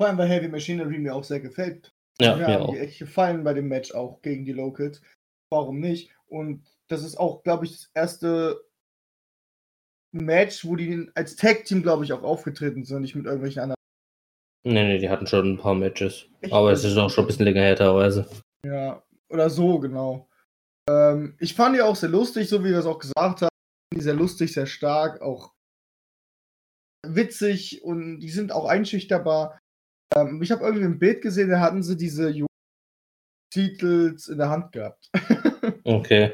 Vor allem, weil Heavy Machinery mir auch sehr gefällt. Ja, mir, mir auch. Mir echt gefallen bei dem Match auch gegen die Locals. Warum nicht? Und das ist auch, glaube ich, das erste Match, wo die als Tag-Team, glaube ich, auch aufgetreten sind, nicht mit irgendwelchen anderen. Nee, nee, die hatten schon ein paar Matches. Ich aber es ist auch schon ein bisschen länger her teilweise. Ja, oder so, genau. Ähm, ich fand die auch sehr lustig, so wie wir es auch gesagt haben. Die sehr lustig, sehr stark, auch witzig und die sind auch einschüchterbar. Ähm, ich habe irgendwie ein Bild gesehen, da hatten sie diese Titels in der Hand gehabt. okay.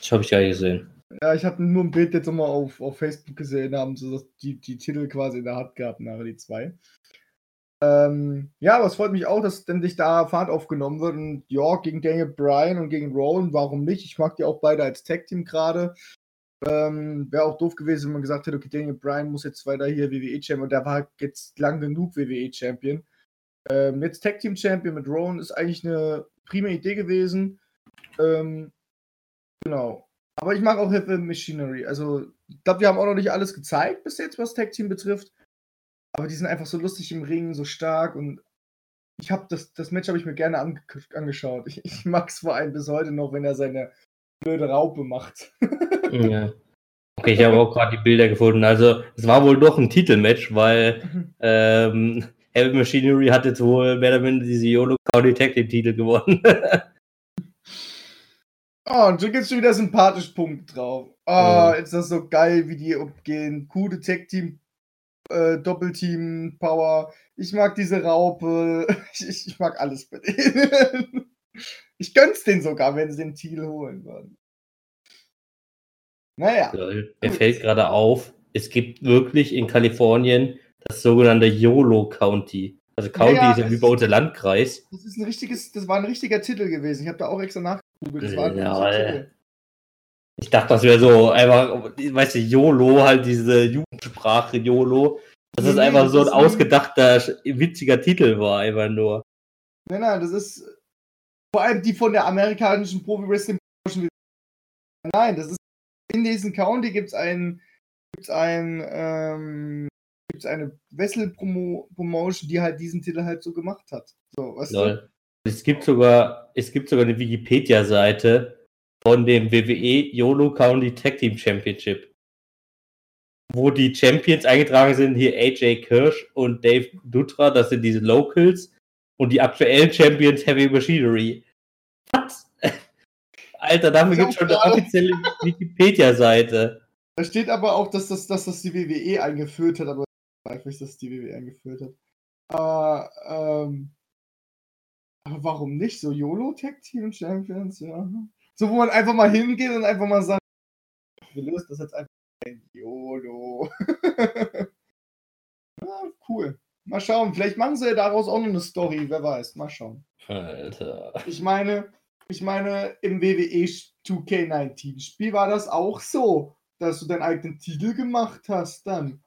Das habe ich nicht gesehen. Ja, ich habe nur ein Bild jetzt nochmal auf, auf Facebook gesehen, haben sie die, die Titel quasi in der Hand gehabt, nachher die zwei. Ähm, ja, aber es freut mich auch, dass endlich da Fahrt aufgenommen wird. Und York gegen Daniel Bryan und gegen Rowan, warum nicht? Ich mag die auch beide als Tag-Team gerade. Ähm, Wäre auch doof gewesen, wenn man gesagt hätte, okay, Daniel Bryan muss jetzt weiter hier WWE-Champion. Und der war jetzt lang genug WWE-Champion. Ähm, jetzt Tag-Team-Champion mit Rowan ist eigentlich eine prima Idee gewesen. Ähm, genau. Aber ich mag auch Heavy Machinery. Also, ich glaube, wir haben auch noch nicht alles gezeigt bis jetzt, was Tag Team betrifft. Aber die sind einfach so lustig im Ring, so stark und ich habe das, das Match habe ich mir gerne ange angeschaut. Ich, ich mag es vor allem bis heute noch, wenn er seine blöde Raupe macht. ja. Okay, ich habe auch gerade die Bilder gefunden. Also, es war wohl doch ein Titelmatch, weil mhm. ähm, Heavy Machinery hat jetzt wohl mehr oder weniger diese YOLO County Tag Team Titel gewonnen. Oh, und schon gibt es wieder sympathisch Punkt drauf. Oh, mhm. ist das so geil, wie die umgehen. Gute Tech-Team äh, Doppelteam Power. Ich mag diese Raupe. Ich, ich mag alles bei denen. Ich gönn's denen sogar, wenn sie den Titel holen würden. Naja. Mir fällt gerade auf, es gibt wirklich in Kalifornien das sogenannte YOLO County. Also County ja, ja, ist ja wie bei uns Landkreis. Das ist ein richtiges, das war ein richtiger Titel gewesen. Ich habe da auch extra nachgegoogelt. Das war ein ja, Titel. Ich dachte, das wäre so einfach, weißt du, YOLO, halt diese Jugendsprache YOLO. Dass nee, es einfach so ein ausgedachter, witziger Titel war, einfach nur. Nein, nein, das ist vor allem die von der amerikanischen Profi-Wrestling. Nein, das ist in diesem County gibt es ein, gibt's ein, ähm, gibt's eine Wessel-Promotion, die halt diesen Titel halt so gemacht hat. So, du? Es gibt sogar, es gibt sogar eine Wikipedia-Seite von dem WWE YOLO County Tag Team Championship. Wo die Champions eingetragen sind, hier AJ Kirsch und Dave Dutra, das sind diese Locals. Und die aktuellen Champions Heavy Machinery. Was? Alter, dafür gibt es schon eine offizielle Wikipedia-Seite. Da steht aber auch, dass das, dass das die WWE eingeführt hat, aber ich weiß nicht, dass die WWE eingeführt hat. Aber, ähm, aber warum nicht? So YOLO Tag Team Champions, ja. So, wo man einfach mal hingeht und einfach mal sagt, wir lösen das jetzt einfach ein YOLO. ja, cool. Mal schauen, vielleicht machen sie ja daraus auch noch eine Story, wer weiß. Mal schauen. Alter. Ich meine, ich meine, im WWE 2K19-Spiel war das auch so, dass du deinen eigenen Titel gemacht hast dann.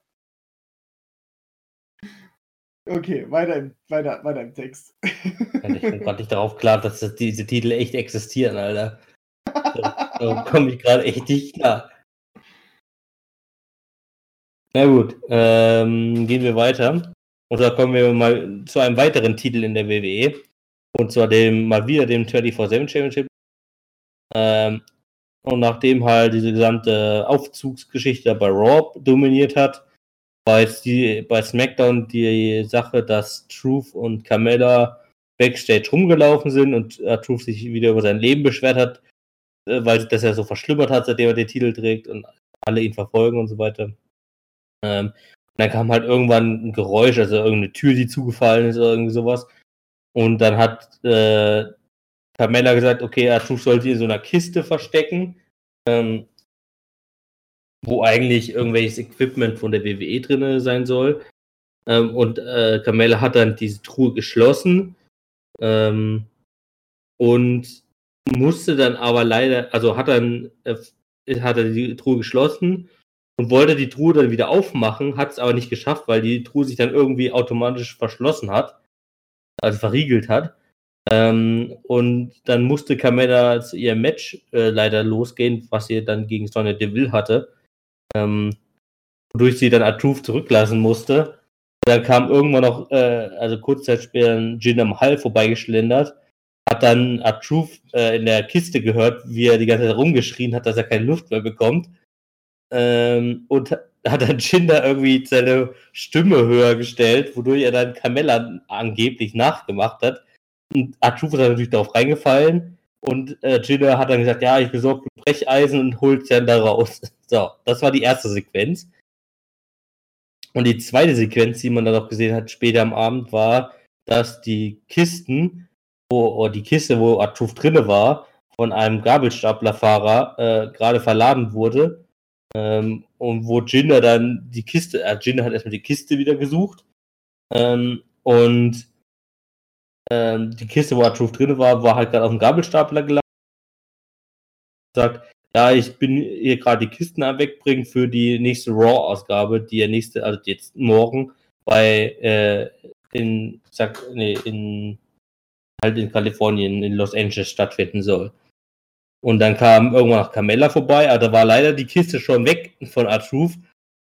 Okay, weiter im, weiter, weiter im Text. Ich bin gerade nicht darauf klar, dass das, diese Titel echt existieren, Alter. Da komme ich gerade echt nicht klar. Na gut, ähm, gehen wir weiter. Oder kommen wir mal zu einem weiteren Titel in der WWE. Und zwar dem, mal wieder dem 24-7 Championship. Ähm, und nachdem halt diese gesamte Aufzugsgeschichte bei Raw dominiert hat, war jetzt die, bei SmackDown die Sache, dass Truth und Carmella Backstage rumgelaufen sind und äh, Truth sich wieder über sein Leben beschwert hat, weil das ja so verschlimmert hat, seitdem er den Titel trägt und alle ihn verfolgen und so weiter. Ähm, und dann kam halt irgendwann ein Geräusch, also irgendeine Tür, die zugefallen ist oder irgendwie sowas. Und dann hat äh, Carmella gesagt, okay, Arthur sollte in so einer Kiste verstecken, ähm, wo eigentlich irgendwelches Equipment von der WWE drin sein soll. Ähm, und äh, Carmella hat dann diese Truhe geschlossen ähm, und musste dann aber leider, also hat dann äh, hat er die Truhe geschlossen und wollte die Truhe dann wieder aufmachen, hat es aber nicht geschafft, weil die Truhe sich dann irgendwie automatisch verschlossen hat also verriegelt hat. Ähm, und dann musste Carmella zu ihrem Match äh, leider losgehen, was sie dann gegen Sonya Deville hatte. Ähm, wodurch sie dann Atruth zurücklassen musste. Dann kam irgendwann noch, äh, also kurz Zeit später, Jinder Mahal vorbeigeschlendert, hat dann Atruth äh, in der Kiste gehört, wie er die ganze Zeit rumgeschrien hat, dass er keine Luft mehr bekommt. Ähm, und hat dann Jinder irgendwie seine Stimme höher gestellt, wodurch er dann Carmella angeblich nachgemacht hat. Und Artuf ist dann natürlich darauf reingefallen. Und äh, Jinder hat dann gesagt, ja, ich besorge Brecheisen und holt dann da raus. So, das war die erste Sequenz. Und die zweite Sequenz, die man dann auch gesehen hat später am Abend, war, dass die Kisten, wo, oder die Kiste, wo Artuf drinne war, von einem Gabelstaplerfahrer äh, gerade verladen wurde ähm, und wo Jinder dann die Kiste, äh, Jinder hat erstmal die Kiste wieder gesucht. Ähm, und ähm, die Kiste, wo Truth drin war, war halt gerade auf dem Gabelstapler gelandet. Sagt, ja, ich bin hier gerade die Kisten am Wegbringen für die nächste Raw-Ausgabe, die ja nächste, also jetzt morgen bei äh, in, sag, nee, in halt in Kalifornien, in Los Angeles stattfinden soll. Und dann kam irgendwann noch Carmella vorbei, aber da war leider die Kiste schon weg von Artruth.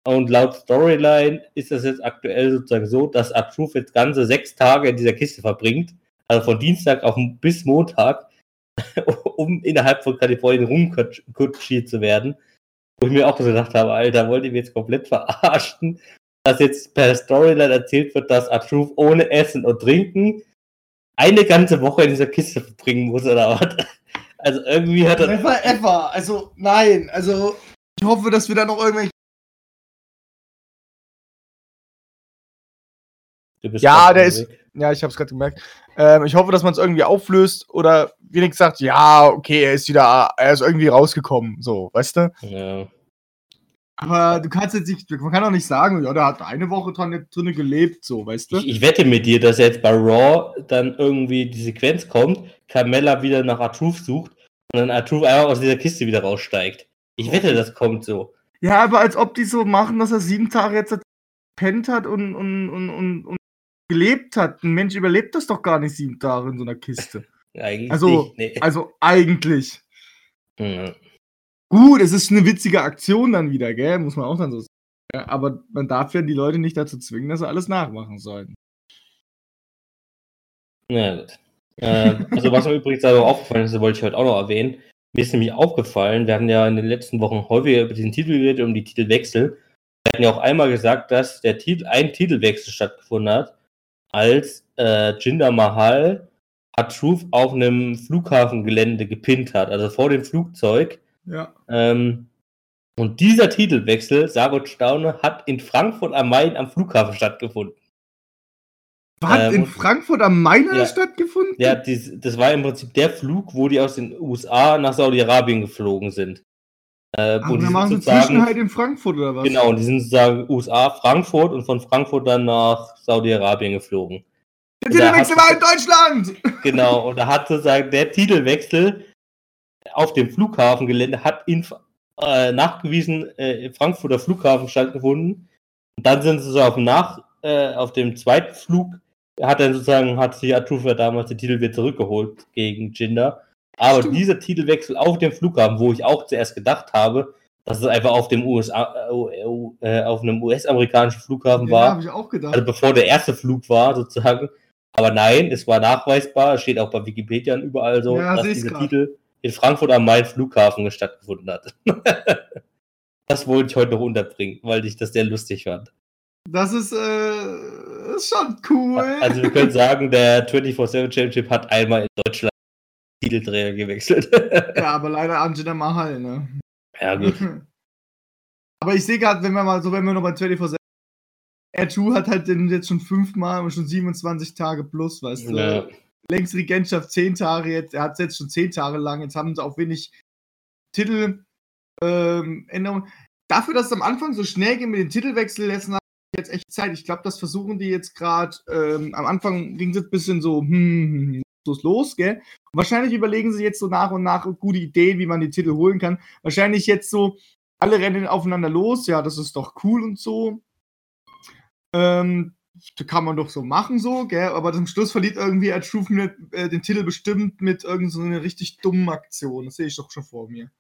Und laut Storyline ist das jetzt aktuell sozusagen so, dass Artruth jetzt ganze sechs Tage in dieser Kiste verbringt. Also von Dienstag auf bis Montag, um innerhalb von Kalifornien rumkutschiert zu werden. Wo ich mir auch gedacht habe, Alter, wollt ihr mich jetzt komplett verarschen, dass jetzt per Storyline erzählt wird, dass Artruth ohne Essen und Trinken eine ganze Woche in dieser Kiste verbringen muss oder was? Also irgendwie hat er. Never ever. Also nein. Also ich hoffe, dass wir da noch irgendwelche Ja, der ist. Weg. Ja, ich habe es gerade gemerkt. Ähm, ich hoffe, dass man es irgendwie auflöst oder wenigstens sagt, ja, okay, er ist wieder, er ist irgendwie rausgekommen, so, weißt du? Ja. Aber du kannst jetzt nicht, man kann auch nicht sagen, ja, der hat eine Woche dran, drin gelebt, so, weißt du? Ich, ich, wette mit dir, dass jetzt bei Raw dann irgendwie die Sequenz kommt, Carmella wieder nach Artruth sucht und dann Artruth einfach aus dieser Kiste wieder raussteigt. Ich wette, das kommt so. Ja, aber als ob die so machen, dass er sieben Tage jetzt gepennt hat und, und, und, und, und gelebt hat. Ein Mensch überlebt das doch gar nicht sieben Tage in so einer Kiste. eigentlich also, nicht, nee. also eigentlich. Mhm. Gut, es ist eine witzige Aktion dann wieder, gell? Muss man auch dann so sagen. Ja, aber man darf ja die Leute nicht dazu zwingen, dass sie alles nachmachen sollen. Na gut. Äh, also was mir übrigens aber aufgefallen ist, wollte ich heute auch noch erwähnen. Mir ist nämlich aufgefallen, wir hatten ja in den letzten Wochen häufiger über diesen Titel geredet, um die Titelwechsel. Wir hatten ja auch einmal gesagt, dass der Titel, ein Titelwechsel stattgefunden hat, als äh, Jinder Mahal hat Truth auf einem Flughafengelände gepinnt hat, also vor dem Flugzeug. Ja. Ähm, und dieser Titelwechsel, und staune, hat in Frankfurt am Main am Flughafen stattgefunden. Was? Ähm, in Frankfurt am Main hat ja, stattgefunden? Ja, dies, das war im Prinzip der Flug, wo die aus den USA nach Saudi-Arabien geflogen sind. Äh, Ach, wir machen Zwischenhalt in Frankfurt oder was? Genau, und die sind sozusagen USA, Frankfurt und von Frankfurt dann nach Saudi-Arabien geflogen. Der Titelwechsel war in Deutschland! Genau, und da hat sozusagen der Titelwechsel auf dem Flughafengelände hat in, äh, nachgewiesen äh, Frankfurter Flughafen stattgefunden. Und dann sind sie so auf dem Nach, äh, auf dem zweiten Flug hat dann sozusagen, hat sich Atufa damals den Titel wieder zurückgeholt gegen Jinder. Aber Stimmt. dieser Titelwechsel auf dem Flughafen, wo ich auch zuerst gedacht habe, dass es einfach auf dem USA, äh, auf einem US-amerikanischen Flughafen ja, war. habe ich auch gedacht. Also bevor der erste Flug war, sozusagen. Aber nein, es war nachweisbar, es steht auch bei Wikipedia und überall so, ja, dass dieser grad. Titel in Frankfurt am Main Flughafen stattgefunden hat. das wollte ich heute noch unterbringen, weil ich das sehr lustig fand. Das ist, äh, ist schon cool. Also wir können sagen, der 24-7 Championship hat einmal in Deutschland Titelträger gewechselt. ja, aber leider Angela Mahal, ne? Ja, gut. aber ich sehe gerade, wenn wir mal so, wenn wir noch bei 24-7 R2 hat halt den jetzt schon fünfmal und schon 27 Tage plus, weißt du? Ja. Längst Regentschaft 10 Tage jetzt, er hat es jetzt schon 10 Tage lang, jetzt haben sie auch wenig Titeländerungen. Ähm, Dafür, dass es am Anfang so schnell ging mit dem Titelwechsel, letzten jetzt echt Zeit. Ich glaube, das versuchen die jetzt gerade. Ähm, am Anfang ging es ein bisschen so, hm, hm, hm los, gell? Und wahrscheinlich überlegen sie jetzt so nach und nach gute Ideen, wie man die Titel holen kann. Wahrscheinlich jetzt so, alle rennen aufeinander los, ja, das ist doch cool und so. Ähm, kann man doch so machen, so, gell? Aber zum Schluss verliert irgendwie Ed Truth äh, den Titel bestimmt mit irgendeiner so richtig dummen Aktion. Das sehe ich doch schon vor mir.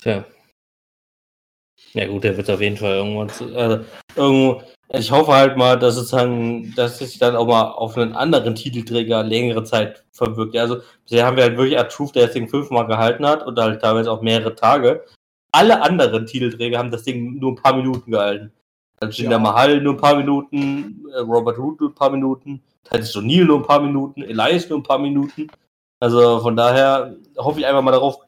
Tja. Ja gut, der wird auf jeden Fall irgendwann, also, irgendwo, ich hoffe halt mal, dass sozusagen, dass es sich dann auch mal auf einen anderen Titelträger längere Zeit verwirkt. Also bisher haben wir halt wirklich Art Truth, der das Ding fünfmal gehalten hat und halt teilweise auch mehrere Tage. Alle anderen Titelträger haben das Ding nur ein paar Minuten gehalten. Dann Jinder ja. Mahal nur ein paar Minuten, äh, Robert Root nur ein paar Minuten, Titus O'Neill nur ein paar Minuten, Elias nur ein paar Minuten. Also von daher hoffe ich einfach mal darauf,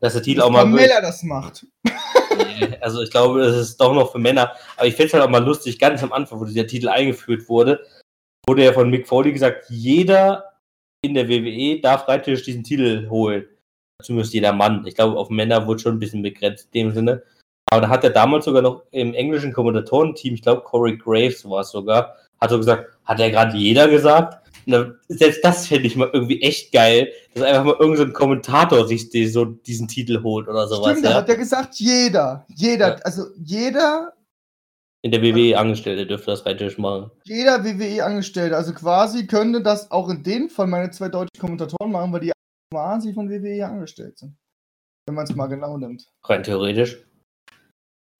dass der Titel auch mal. Miller das macht. also ich glaube, es ist doch noch für Männer. Aber ich finde es halt auch mal lustig, ganz am Anfang, wo dieser Titel eingeführt wurde, wurde ja von Mick Foley gesagt, jeder in der WWE darf rein diesen Titel holen. Zumindest jeder Mann. Ich glaube, auf Männer wurde schon ein bisschen begrenzt in dem Sinne. Aber da hat er damals sogar noch im englischen Kommentatorenteam, ich glaube Corey Graves war es sogar, hat so gesagt, hat er gerade jeder gesagt? Und selbst das fände ich mal irgendwie echt geil, dass einfach mal irgendein so Kommentator sich die, so diesen Titel holt oder sowas. Stimmt, ja? hat er gesagt, jeder. Jeder, ja. also jeder. In der WWE-Angestellte dürfte das rein machen. Jeder WWE-Angestellte, also quasi könnte das auch in dem Fall meine zwei deutschen Kommentatoren machen, weil die quasi von WWE angestellt sind. Wenn man es mal genau nimmt. Rein theoretisch.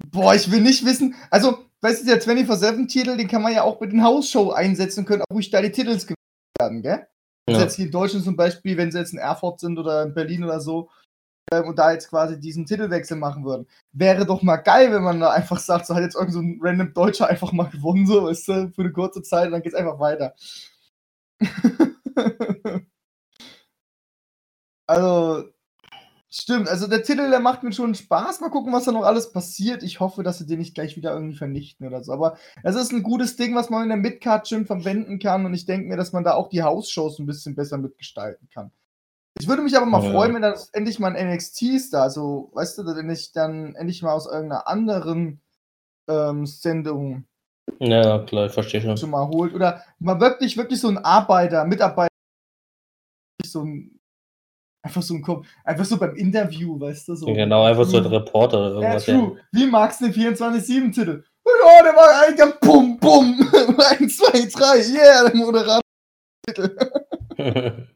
Boah, ich will nicht wissen. Also, weißt du, der 24-7-Titel, den kann man ja auch mit den Hausshow einsetzen können auch ruhig da die Titels werden, gell? Ja. Jetzt hier in Deutschland zum Beispiel, wenn sie jetzt in Erfurt sind oder in Berlin oder so, ähm, und da jetzt quasi diesen Titelwechsel machen würden. Wäre doch mal geil, wenn man da einfach sagt, so hat jetzt irgend so ein random Deutscher einfach mal gewonnen, so, weißt du, für eine kurze Zeit und dann geht's einfach weiter. also, Stimmt, also der Titel, der macht mir schon Spaß. Mal gucken, was da noch alles passiert. Ich hoffe, dass sie den nicht gleich wieder irgendwie vernichten oder so. Aber es ist ein gutes Ding, was man in der Midcard-Gym verwenden kann. Und ich denke mir, dass man da auch die Hausshows ein bisschen besser mitgestalten kann. Ich würde mich aber mal ja. freuen, wenn das endlich mal ein NXT-Star, so, weißt du, wenn ich dann endlich mal aus irgendeiner anderen ähm, Sendung ja, klar, ich verstehe schon. schon mal holt. Oder mal wirklich, wirklich so ein Arbeiter, Mitarbeiter, so ein Einfach so ein einfach so beim Interview, weißt du? So. Genau, einfach so ein Reporter oder irgendwas. Ja, true. Wie magst du den 24-7-Titel? Ja, der war eigentlich Bum, Bum. 1, 2, 3, yeah, der Moderator.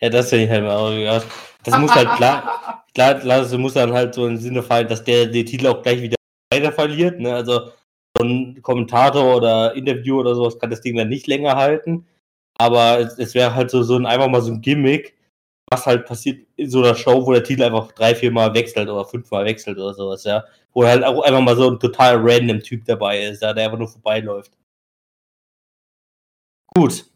ja, das finde ich halt auch. Ja. Das muss halt klar, klar, klar, das muss dann halt so im Sinne fallen, dass der den Titel auch gleich wieder weiter verliert. Ne? Also so ein Kommentator oder Interview oder sowas kann das Ding dann nicht länger halten. Aber es, es wäre halt so, so ein, einfach mal so ein Gimmick, was halt passiert in so einer Show, wo der Titel einfach drei, vier Mal wechselt oder fünfmal wechselt oder sowas, ja. Wo halt auch einfach mal so ein total random Typ dabei ist, ja, der einfach nur vorbeiläuft. Gut.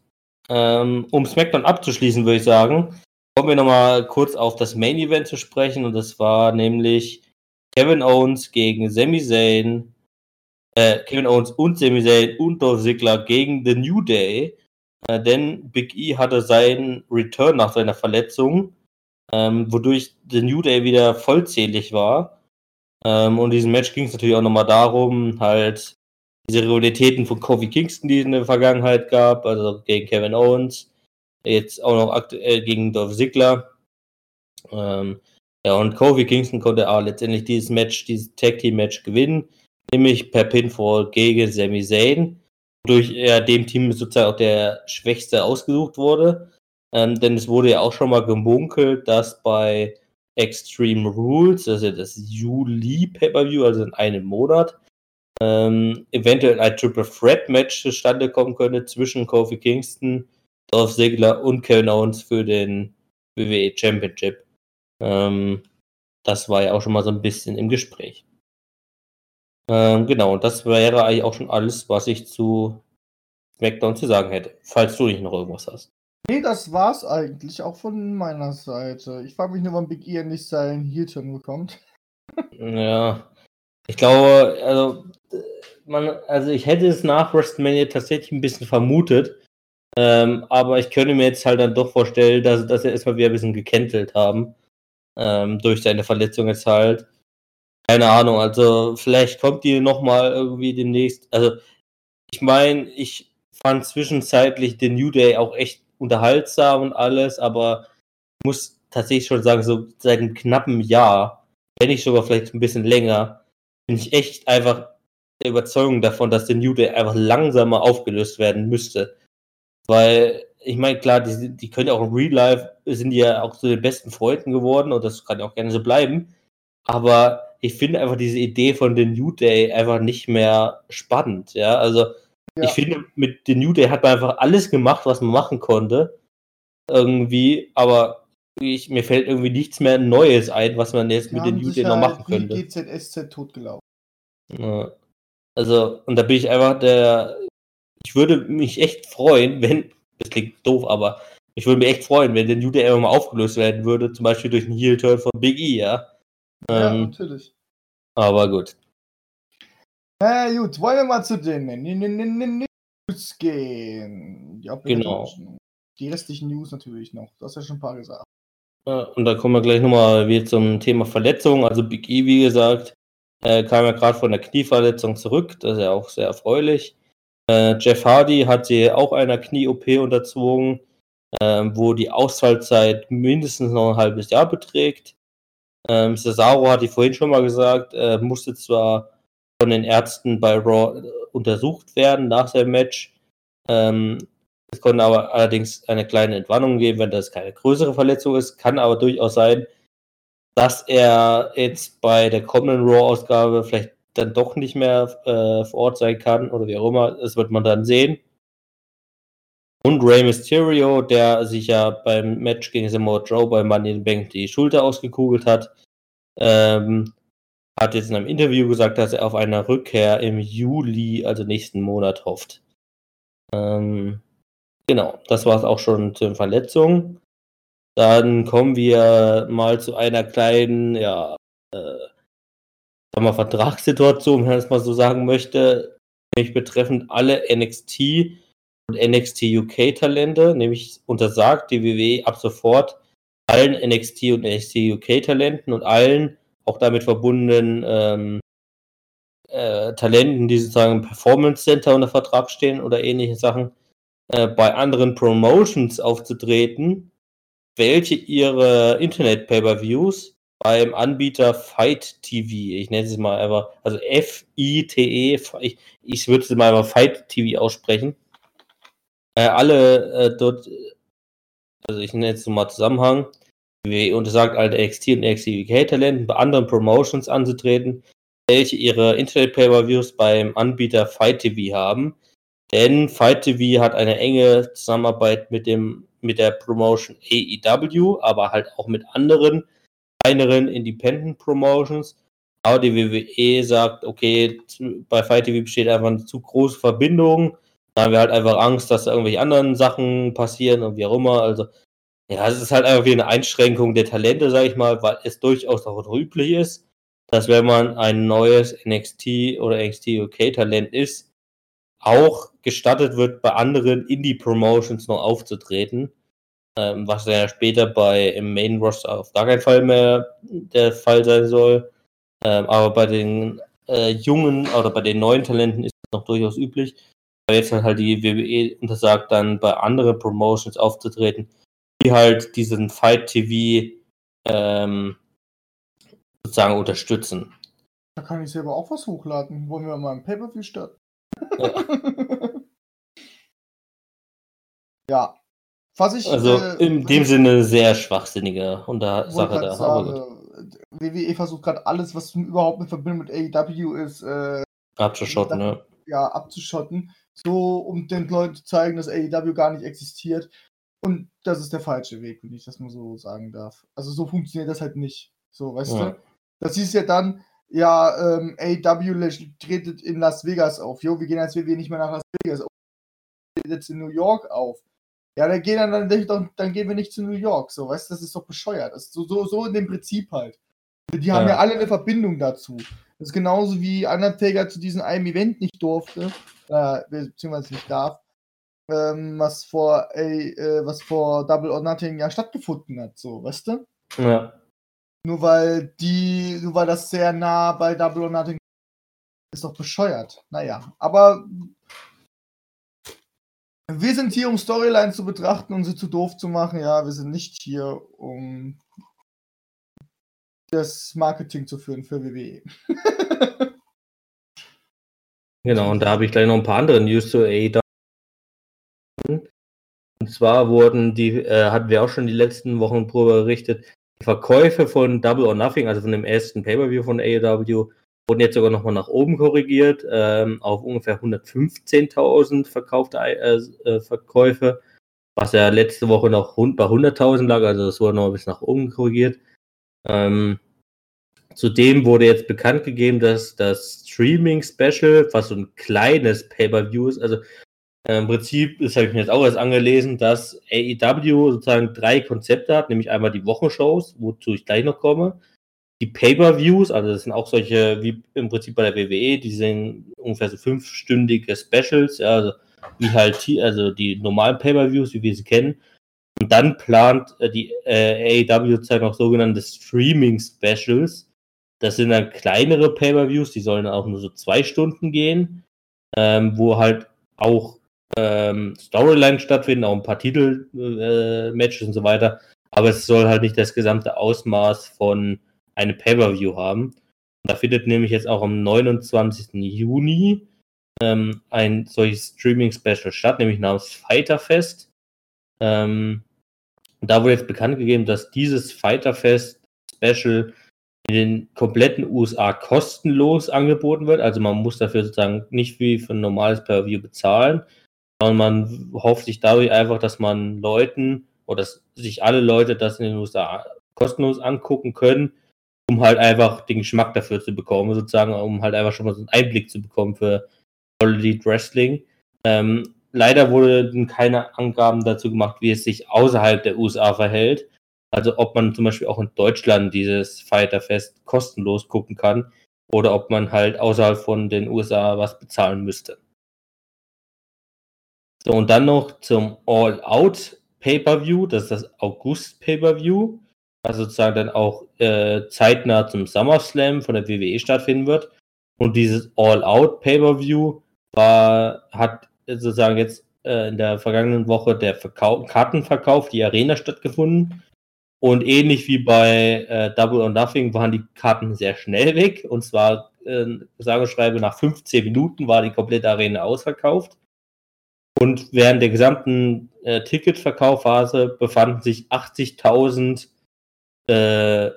Ähm, um SmackDown abzuschließen, würde ich sagen, kommen wir nochmal kurz auf das Main Event zu sprechen und das war nämlich Kevin Owens gegen Sami Zayn, äh, Kevin Owens und Sami Zayn und Dolph Ziggler gegen The New Day äh, denn Big E hatte seinen Return nach seiner Verletzung, ähm, wodurch The New Day wieder vollzählig war. Ähm, und in diesem Match ging es natürlich auch nochmal darum, halt diese Rivalitäten von Kofi Kingston, die es in der Vergangenheit gab, also gegen Kevin Owens, jetzt auch noch aktuell gegen Dolph Ziggler. Ähm, ja, und Kofi Kingston konnte auch letztendlich dieses Match, dieses Tag Team Match gewinnen, nämlich per Pinfall gegen Sami Zayn durch er dem Team sozusagen auch der Schwächste ausgesucht wurde. Ähm, denn es wurde ja auch schon mal gemunkelt, dass bei Extreme Rules, also das Juli Pay-Per-View, also in einem Monat, ähm, eventuell ein Triple Threat Match zustande kommen könnte zwischen Kofi Kingston, Dolph Ziggler und Kevin Owens für den WWE Championship. Ähm, das war ja auch schon mal so ein bisschen im Gespräch. Ähm, genau, und das wäre eigentlich auch schon alles, was ich zu SmackDown zu sagen hätte, falls du nicht noch irgendwas hast. Nee, das war's eigentlich, auch von meiner Seite. Ich frage mich nur, wann Big E endlich seinen Heel-Turn bekommt. ja, ich glaube, also, man, also ich hätte es nach WrestleMania tatsächlich ein bisschen vermutet, ähm, aber ich könnte mir jetzt halt dann doch vorstellen, dass, dass er erstmal wieder ein bisschen gecancelt haben, ähm, durch seine Verletzung jetzt halt. Keine Ahnung, also vielleicht kommt die nochmal irgendwie demnächst. Also ich meine, ich fand zwischenzeitlich den New Day auch echt unterhaltsam und alles, aber muss tatsächlich schon sagen, so seit einem knappen Jahr, wenn nicht sogar vielleicht ein bisschen länger, bin ich echt einfach der Überzeugung davon, dass der New Day einfach langsamer aufgelöst werden müsste. Weil, ich meine, klar, die, die können ja auch im Real Life, sind die ja auch zu den besten Freunden geworden und das kann ja auch gerne so bleiben. Aber ich finde einfach diese Idee von The New Day einfach nicht mehr spannend. Ja, also ja. ich finde, mit The New Day hat man einfach alles gemacht, was man machen konnte. Irgendwie, aber ich, mir fällt irgendwie nichts mehr Neues ein, was man jetzt mit The New Day noch machen könnte. GZSZ totgelaufen. Ja. Also, und da bin ich einfach der. Ich würde mich echt freuen, wenn. Das klingt doof, aber ich würde mich echt freuen, wenn der New Day einfach mal aufgelöst werden würde, zum Beispiel durch einen Heel-Turn von Big E, ja. Ja, ähm, natürlich. Aber gut. Na ja, gut, wollen wir mal zu den News gehen. Ja, genau. Die restlichen News natürlich noch. Du hast ja schon ein paar gesagt. Und da kommen wir gleich nochmal wieder zum Thema Verletzung. Also Big E, wie gesagt, äh, kam ja gerade von der Knieverletzung zurück. Das ist ja auch sehr erfreulich. Äh, Jeff Hardy hat sie auch einer Knie-OP unterzogen, äh, wo die Ausfallzeit mindestens noch ein halbes Jahr beträgt. Ähm, Cesaro hatte ich vorhin schon mal gesagt, äh, musste zwar von den Ärzten bei Raw äh, untersucht werden nach seinem Match. Ähm, es konnte aber allerdings eine kleine Entwarnung geben, wenn das keine größere Verletzung ist. Kann aber durchaus sein, dass er jetzt bei der kommenden Raw-Ausgabe vielleicht dann doch nicht mehr äh, vor Ort sein kann oder wie auch immer. Das wird man dann sehen. Und Rey Mysterio, der sich ja beim Match gegen Samoa Joe bei Money in the Bank die Schulter ausgekugelt hat, ähm, hat jetzt in einem Interview gesagt, dass er auf eine Rückkehr im Juli, also nächsten Monat, hofft. Ähm, genau, das war es auch schon zu den Verletzungen. Dann kommen wir mal zu einer kleinen, ja, äh, sagen wir Vertragssituation, wenn man es mal so sagen möchte, nämlich betreffend alle NXT NXT UK Talente, nämlich untersagt die WWE ab sofort allen NXT und NXT UK Talenten und allen auch damit verbundenen ähm, äh, Talenten, die sozusagen im Performance Center unter Vertrag stehen oder ähnliche Sachen, äh, bei anderen Promotions aufzutreten, welche ihre Internet-Pay-Per-Views beim Anbieter Fight TV, ich nenne es mal einfach, also F-I-T-E, ich, ich würde es mal einfach Fight TV aussprechen, äh, alle äh, dort, also ich nenne es mal Zusammenhang, wie untersagt alle NXT und NXT UK-Talenten bei anderen Promotions anzutreten, welche ihre Internet-Pay-Per-Views beim Anbieter Fight TV haben. Denn Fight TV hat eine enge Zusammenarbeit mit dem mit der Promotion AEW, aber halt auch mit anderen kleineren Independent Promotions. Aber die WWE sagt, okay, bei Fight TV besteht einfach eine zu große Verbindung. Da haben wir halt einfach Angst, dass irgendwelche anderen Sachen passieren und wie auch immer. Also, ja, es ist halt einfach wie eine Einschränkung der Talente, sag ich mal, weil es durchaus auch üblich ist, dass wenn man ein neues NXT oder NXT UK Talent ist, auch gestattet wird, bei anderen Indie-Promotions noch aufzutreten. Ähm, was ja später bei im Main Roster auf gar keinen Fall mehr der Fall sein soll. Ähm, aber bei den äh, jungen oder bei den neuen Talenten ist es noch durchaus üblich. Aber jetzt hat halt die WWE untersagt, dann bei anderen Promotions aufzutreten, die halt diesen Fight TV ähm, sozusagen unterstützen. Da kann ich selber auch was hochladen. Wollen wir mal ein Pay-Per-View starten? Ja. ja. Was ich, also äh, in dem Sinne sehr schwachsinnige Unter Sache da. Sagen, WWE versucht gerade alles, was überhaupt in Verbindung mit AEW ist, äh, abzuschotten, ne? Ja, abzuschotten. So, um den Leuten zu zeigen, dass AEW gar nicht existiert. Und das ist der falsche Weg, wenn ich das mal so sagen darf. Also so funktioniert das halt nicht. So, weißt ja. du? Das hieß ja dann, ja, ähm, AW tretet in Las Vegas auf. Jo, wir gehen als WWE nicht mehr nach Las Vegas auf. Jetzt in New York auf. Ja, dann gehen dann, dann, dann gehen wir nicht zu New York. So, weißt du, das ist doch bescheuert. Das ist so, so, so in dem Prinzip halt. Die haben ja. ja alle eine Verbindung dazu. Das ist genauso wie Undertaker zu diesem einem Event nicht durfte, äh, beziehungsweise nicht darf, ähm, was vor, ey, äh, was vor Double or Nothing ja stattgefunden hat, so, weißt du? Ja. Nur weil die, nur weil das sehr nah bei Double or Nothing ist doch bescheuert. Naja, aber wir sind hier, um Storylines zu betrachten und sie zu doof zu machen. Ja, wir sind nicht hier, um das Marketing zu führen für WWE. genau, und da habe ich gleich noch ein paar andere News zu AEW. Und zwar wurden die, äh, hatten wir auch schon die letzten Wochen darüber berichtet, Verkäufe von Double or Nothing, also von dem ersten Pay-Per-View von AEW, wurden jetzt sogar nochmal nach oben korrigiert, ähm, auf ungefähr 115.000 verkaufte äh, äh, Verkäufe, was ja letzte Woche noch rund bei 100.000 lag, also das wurde noch ein bisschen nach oben korrigiert. Ähm, zudem wurde jetzt bekannt gegeben, dass das Streaming-Special, was so ein kleines Pay-Per-View ist, also äh, Im Prinzip, das habe ich mir jetzt auch erst angelesen, dass AEW sozusagen drei Konzepte hat, nämlich einmal die Wochenshows, wozu ich gleich noch komme, die Pay-Per-Views, also das sind auch solche, wie im Prinzip bei der WWE, die sind ungefähr so fünfstündige Specials, ja, also wie halt, also die normalen Pay-Per-Views, wie wir sie kennen. Und dann plant äh, die äh, AEW sozusagen auch sogenannte Streaming-Specials. Das sind dann kleinere Pay-Per-Views, die sollen auch nur so zwei Stunden gehen, ähm, wo halt auch ähm, Storyline stattfinden, auch ein paar Titel-Matches äh, und so weiter. Aber es soll halt nicht das gesamte Ausmaß von einem Pay-Per-View haben. Und da findet nämlich jetzt auch am 29. Juni ähm, ein solches Streaming-Special statt, nämlich namens Fighterfest. Ähm, da wurde jetzt bekannt gegeben, dass dieses Fighterfest-Special in den kompletten USA kostenlos angeboten wird. Also man muss dafür sozusagen nicht wie für ein normales Pay-Per-View bezahlen, sondern man hofft sich dadurch einfach, dass man Leuten oder dass sich alle Leute das in den USA kostenlos angucken können, um halt einfach den Geschmack dafür zu bekommen, sozusagen, um halt einfach schon mal so einen Einblick zu bekommen für All Wrestling. Ähm, leider wurden keine Angaben dazu gemacht, wie es sich außerhalb der USA verhält. Also ob man zum Beispiel auch in Deutschland dieses Fighterfest kostenlos gucken kann oder ob man halt außerhalb von den USA was bezahlen müsste. So, und dann noch zum All-Out Pay-Per-View, das ist das August Pay-Per-View, was sozusagen dann auch äh, zeitnah zum SummerSlam von der WWE stattfinden wird. Und dieses All-Out Pay-Per-View war, hat sozusagen jetzt äh, in der vergangenen Woche der Verkau Kartenverkauf, die Arena stattgefunden. Und ähnlich wie bei äh, Double or Nothing waren die Karten sehr schnell weg. Und zwar, äh, sage schreibe, nach 15 Minuten war die komplette Arena ausverkauft. Und während der gesamten äh, Ticketverkaufphase befanden sich 80.000 äh,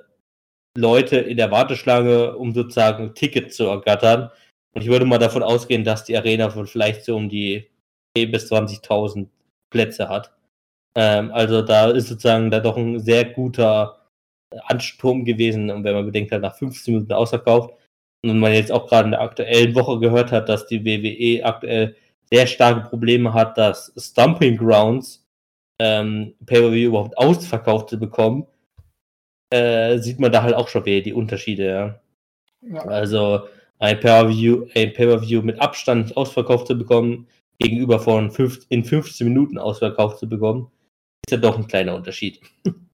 Leute in der Warteschlange, um sozusagen ein Ticket zu ergattern. Und ich würde mal davon ausgehen, dass die Arena von vielleicht so um die 10.000 bis 20.000 Plätze hat. Ähm, also da ist sozusagen da doch ein sehr guter Ansturm gewesen. Und wenn man bedenkt, halt nach 15 Minuten ausverkauft und man jetzt auch gerade in der aktuellen Woche gehört hat, dass die WWE aktuell sehr starke Probleme hat, das Stumping Grounds ähm, Pay-Per-View überhaupt ausverkauft zu bekommen, äh, sieht man da halt auch schon wieder die Unterschiede. Ja. ja. Also ein Pay-Per-View Pay mit Abstand ausverkauft zu bekommen, gegenüber von fünf, in 15 Minuten ausverkauft zu bekommen, ist ja doch ein kleiner Unterschied.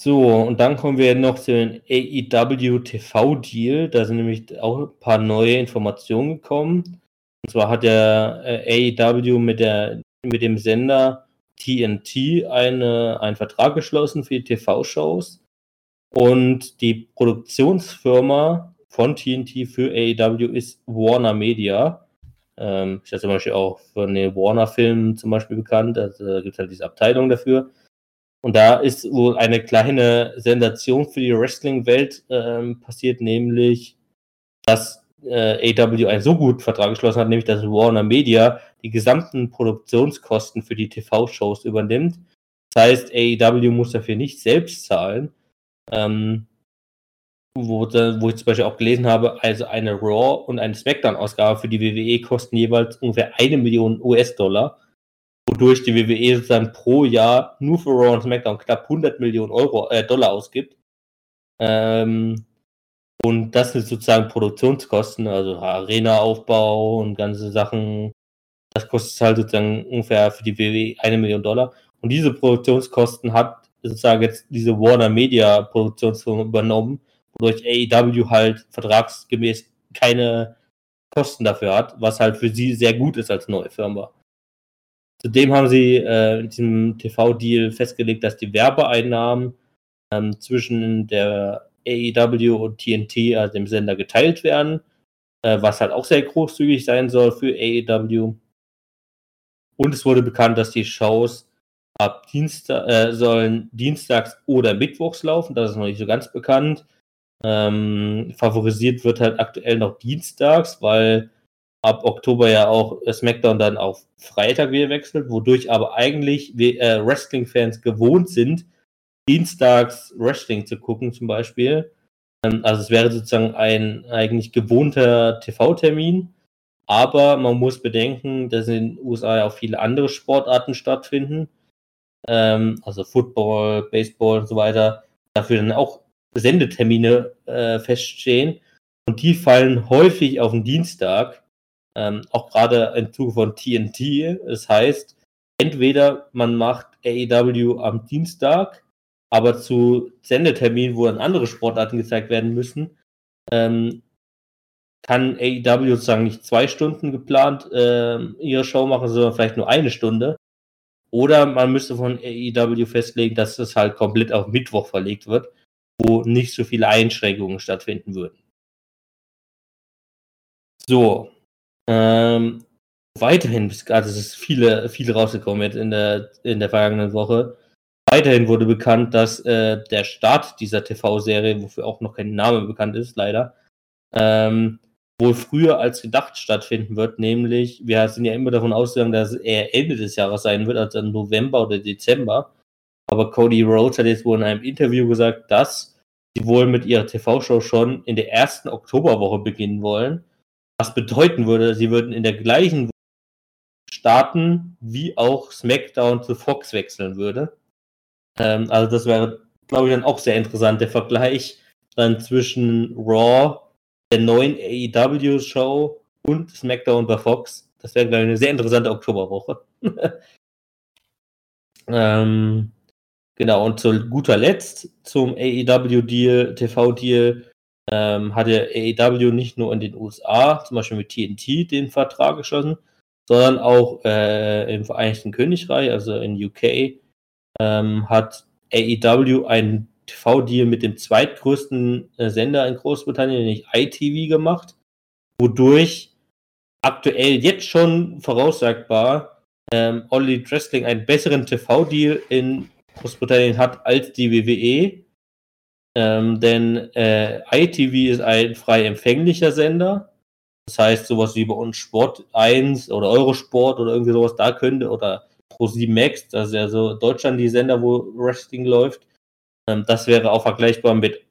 So, und dann kommen wir noch zu den AEW TV Deal. Da sind nämlich auch ein paar neue Informationen gekommen. Und zwar hat der äh, AEW mit, der, mit dem Sender TNT eine, einen Vertrag geschlossen für die TV-Shows. Und die Produktionsfirma von TNT für AEW ist Warner Media. Ähm, ist ja zum Beispiel auch von den Warner-Filmen zum Beispiel bekannt. Also, da gibt es halt diese Abteilung dafür. Und da ist wohl eine kleine Sensation für die Wrestling-Welt ähm, passiert, nämlich, dass äh, AW einen so guten Vertrag geschlossen hat, nämlich dass Warner Media die gesamten Produktionskosten für die TV-Shows übernimmt. Das heißt, AEW muss dafür nicht selbst zahlen. Ähm, wo, wo ich zum Beispiel auch gelesen habe, also eine Raw und eine SmackDown-Ausgabe für die WWE kosten jeweils ungefähr eine Million US-Dollar wodurch die WWE sozusagen pro Jahr nur für Raw und SmackDown knapp 100 Millionen Euro, äh, Dollar ausgibt. Ähm, und das sind sozusagen Produktionskosten, also Arena-Aufbau und ganze Sachen. Das kostet halt sozusagen ungefähr für die WWE eine Million Dollar. Und diese Produktionskosten hat sozusagen jetzt diese Warner Media Produktionsfirma übernommen, wodurch AEW halt vertragsgemäß keine Kosten dafür hat, was halt für sie sehr gut ist als neue Firma. Zudem haben sie äh, in diesem TV-Deal festgelegt, dass die Werbeeinnahmen ähm, zwischen der AEW und TNT, also dem Sender, geteilt werden, äh, was halt auch sehr großzügig sein soll für AEW. Und es wurde bekannt, dass die Shows ab Dienstag äh, sollen dienstags oder mittwochs laufen. Das ist noch nicht so ganz bekannt. Ähm, favorisiert wird halt aktuell noch dienstags, weil ab Oktober ja auch SmackDown dann auf Freitag wieder wechselt, wodurch aber eigentlich äh, Wrestling-Fans gewohnt sind, dienstags Wrestling zu gucken zum Beispiel. Ähm, also es wäre sozusagen ein eigentlich gewohnter TV-Termin, aber man muss bedenken, dass in den USA ja auch viele andere Sportarten stattfinden, ähm, also Football, Baseball und so weiter, dafür dann auch Sendetermine äh, feststehen und die fallen häufig auf den Dienstag ähm, auch gerade im Zuge von TNT. Das heißt, entweder man macht AEW am Dienstag, aber zu Sendeterminen, wo dann andere Sportarten gezeigt werden müssen, ähm, kann AEW sozusagen nicht zwei Stunden geplant äh, ihre Show machen, sondern vielleicht nur eine Stunde. Oder man müsste von AEW festlegen, dass es halt komplett auf Mittwoch verlegt wird, wo nicht so viele Einschränkungen stattfinden würden. So, ähm, weiterhin, also es ist viele, viele rausgekommen jetzt in der, in der vergangenen Woche. Weiterhin wurde bekannt, dass äh, der Start dieser TV-Serie, wofür auch noch kein Name bekannt ist, leider, ähm, wohl früher als gedacht stattfinden wird, nämlich, wir sind ja immer davon ausgegangen, dass eher Ende des Jahres sein wird, also November oder Dezember. Aber Cody Rhodes hat jetzt wohl in einem Interview gesagt, dass sie wohl mit ihrer TV-Show schon in der ersten Oktoberwoche beginnen wollen was bedeuten würde, sie würden in der gleichen starten, wie auch SmackDown zu Fox wechseln würde. Ähm, also das wäre, glaube ich, dann auch sehr interessant, der Vergleich dann zwischen Raw, der neuen AEW-Show und SmackDown bei Fox. Das wäre, glaube ich, eine sehr interessante Oktoberwoche. ähm, genau, und zu guter Letzt zum AEW-Deal, TV-Deal, ähm, hatte AEW nicht nur in den USA, zum Beispiel mit TNT, den Vertrag geschlossen, sondern auch äh, im Vereinigten Königreich, also in UK, ähm, hat AEW einen TV-Deal mit dem zweitgrößten äh, Sender in Großbritannien, nämlich ITV, gemacht, wodurch aktuell jetzt schon voraussagbar ähm, Olli Dressling einen besseren TV-Deal in Großbritannien hat als die WWE. Ähm, denn äh, ITV ist ein frei empfänglicher Sender. Das heißt, sowas wie bei uns Sport 1 oder Eurosport oder irgendwie sowas da könnte oder Pro7 Max, das ist ja so Deutschland die Sender, wo Wrestling läuft. Ähm, das wäre auch vergleichbar mit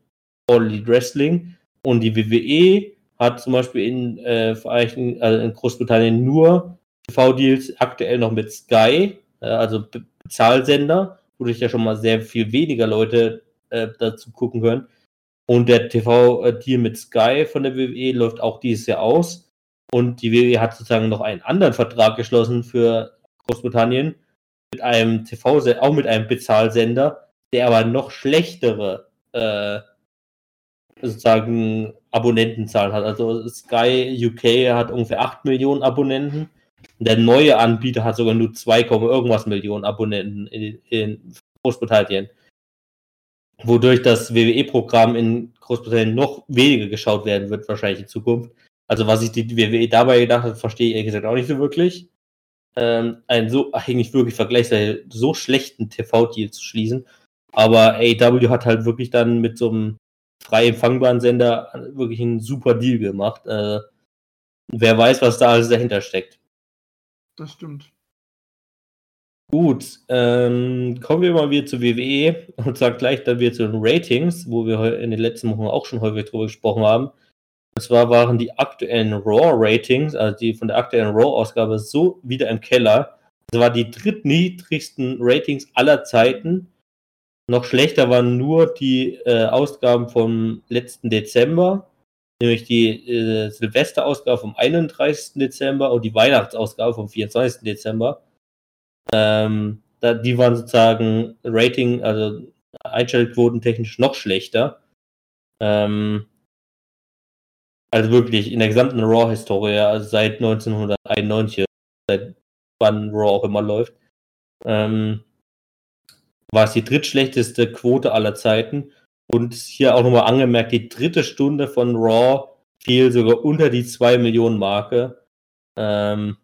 All Elite Wrestling. Und die WWE hat zum Beispiel in, äh, also in Großbritannien nur TV-Deals aktuell noch mit Sky, äh, also Be Bezahlsender, wodurch ja schon mal sehr viel weniger Leute äh, dazu gucken können. Und der TV-Deal mit Sky von der WWE läuft auch dieses Jahr aus. Und die WWE hat sozusagen noch einen anderen Vertrag geschlossen für Großbritannien mit einem TV, auch mit einem Bezahlsender, der aber noch schlechtere äh, sozusagen Abonnentenzahlen hat. Also Sky UK hat ungefähr 8 Millionen Abonnenten. Der neue Anbieter hat sogar nur 2, irgendwas Millionen Abonnenten in, in Großbritannien. Wodurch das WWE-Programm in Großbritannien noch weniger geschaut werden wird, wahrscheinlich in Zukunft. Also was sich die WWE dabei gedacht hat, verstehe ich ehrlich gesagt auch nicht so wirklich ähm, einen so eigentlich wirklich vergleichsweise so schlechten TV-Deal zu schließen. Aber AEW hat halt wirklich dann mit so einem frei empfangbaren Sender wirklich einen super Deal gemacht. Äh, wer weiß, was da alles dahinter steckt. Das stimmt. Gut, ähm, kommen wir mal wieder zu WWE und zwar gleich dann wieder zu den Ratings, wo wir in den letzten Wochen auch schon häufig drüber gesprochen haben. Und zwar waren die aktuellen Raw-Ratings, also die von der aktuellen Raw-Ausgabe, so wieder im Keller. Das war die drittniedrigsten Ratings aller Zeiten. Noch schlechter waren nur die äh, Ausgaben vom letzten Dezember, nämlich die äh, Silvesterausgabe vom 31. Dezember und die Weihnachtsausgabe vom 24. Dezember. Ähm, da, die waren sozusagen Rating, also Einschaltquoten technisch noch schlechter. Ähm, also wirklich in der gesamten Raw-Historie, also seit 1991, seit wann Raw auch immer läuft, ähm, war es die drittschlechteste Quote aller Zeiten. Und hier auch nochmal angemerkt, die dritte Stunde von Raw fiel sogar unter die 2 Millionen Marke. Ähm,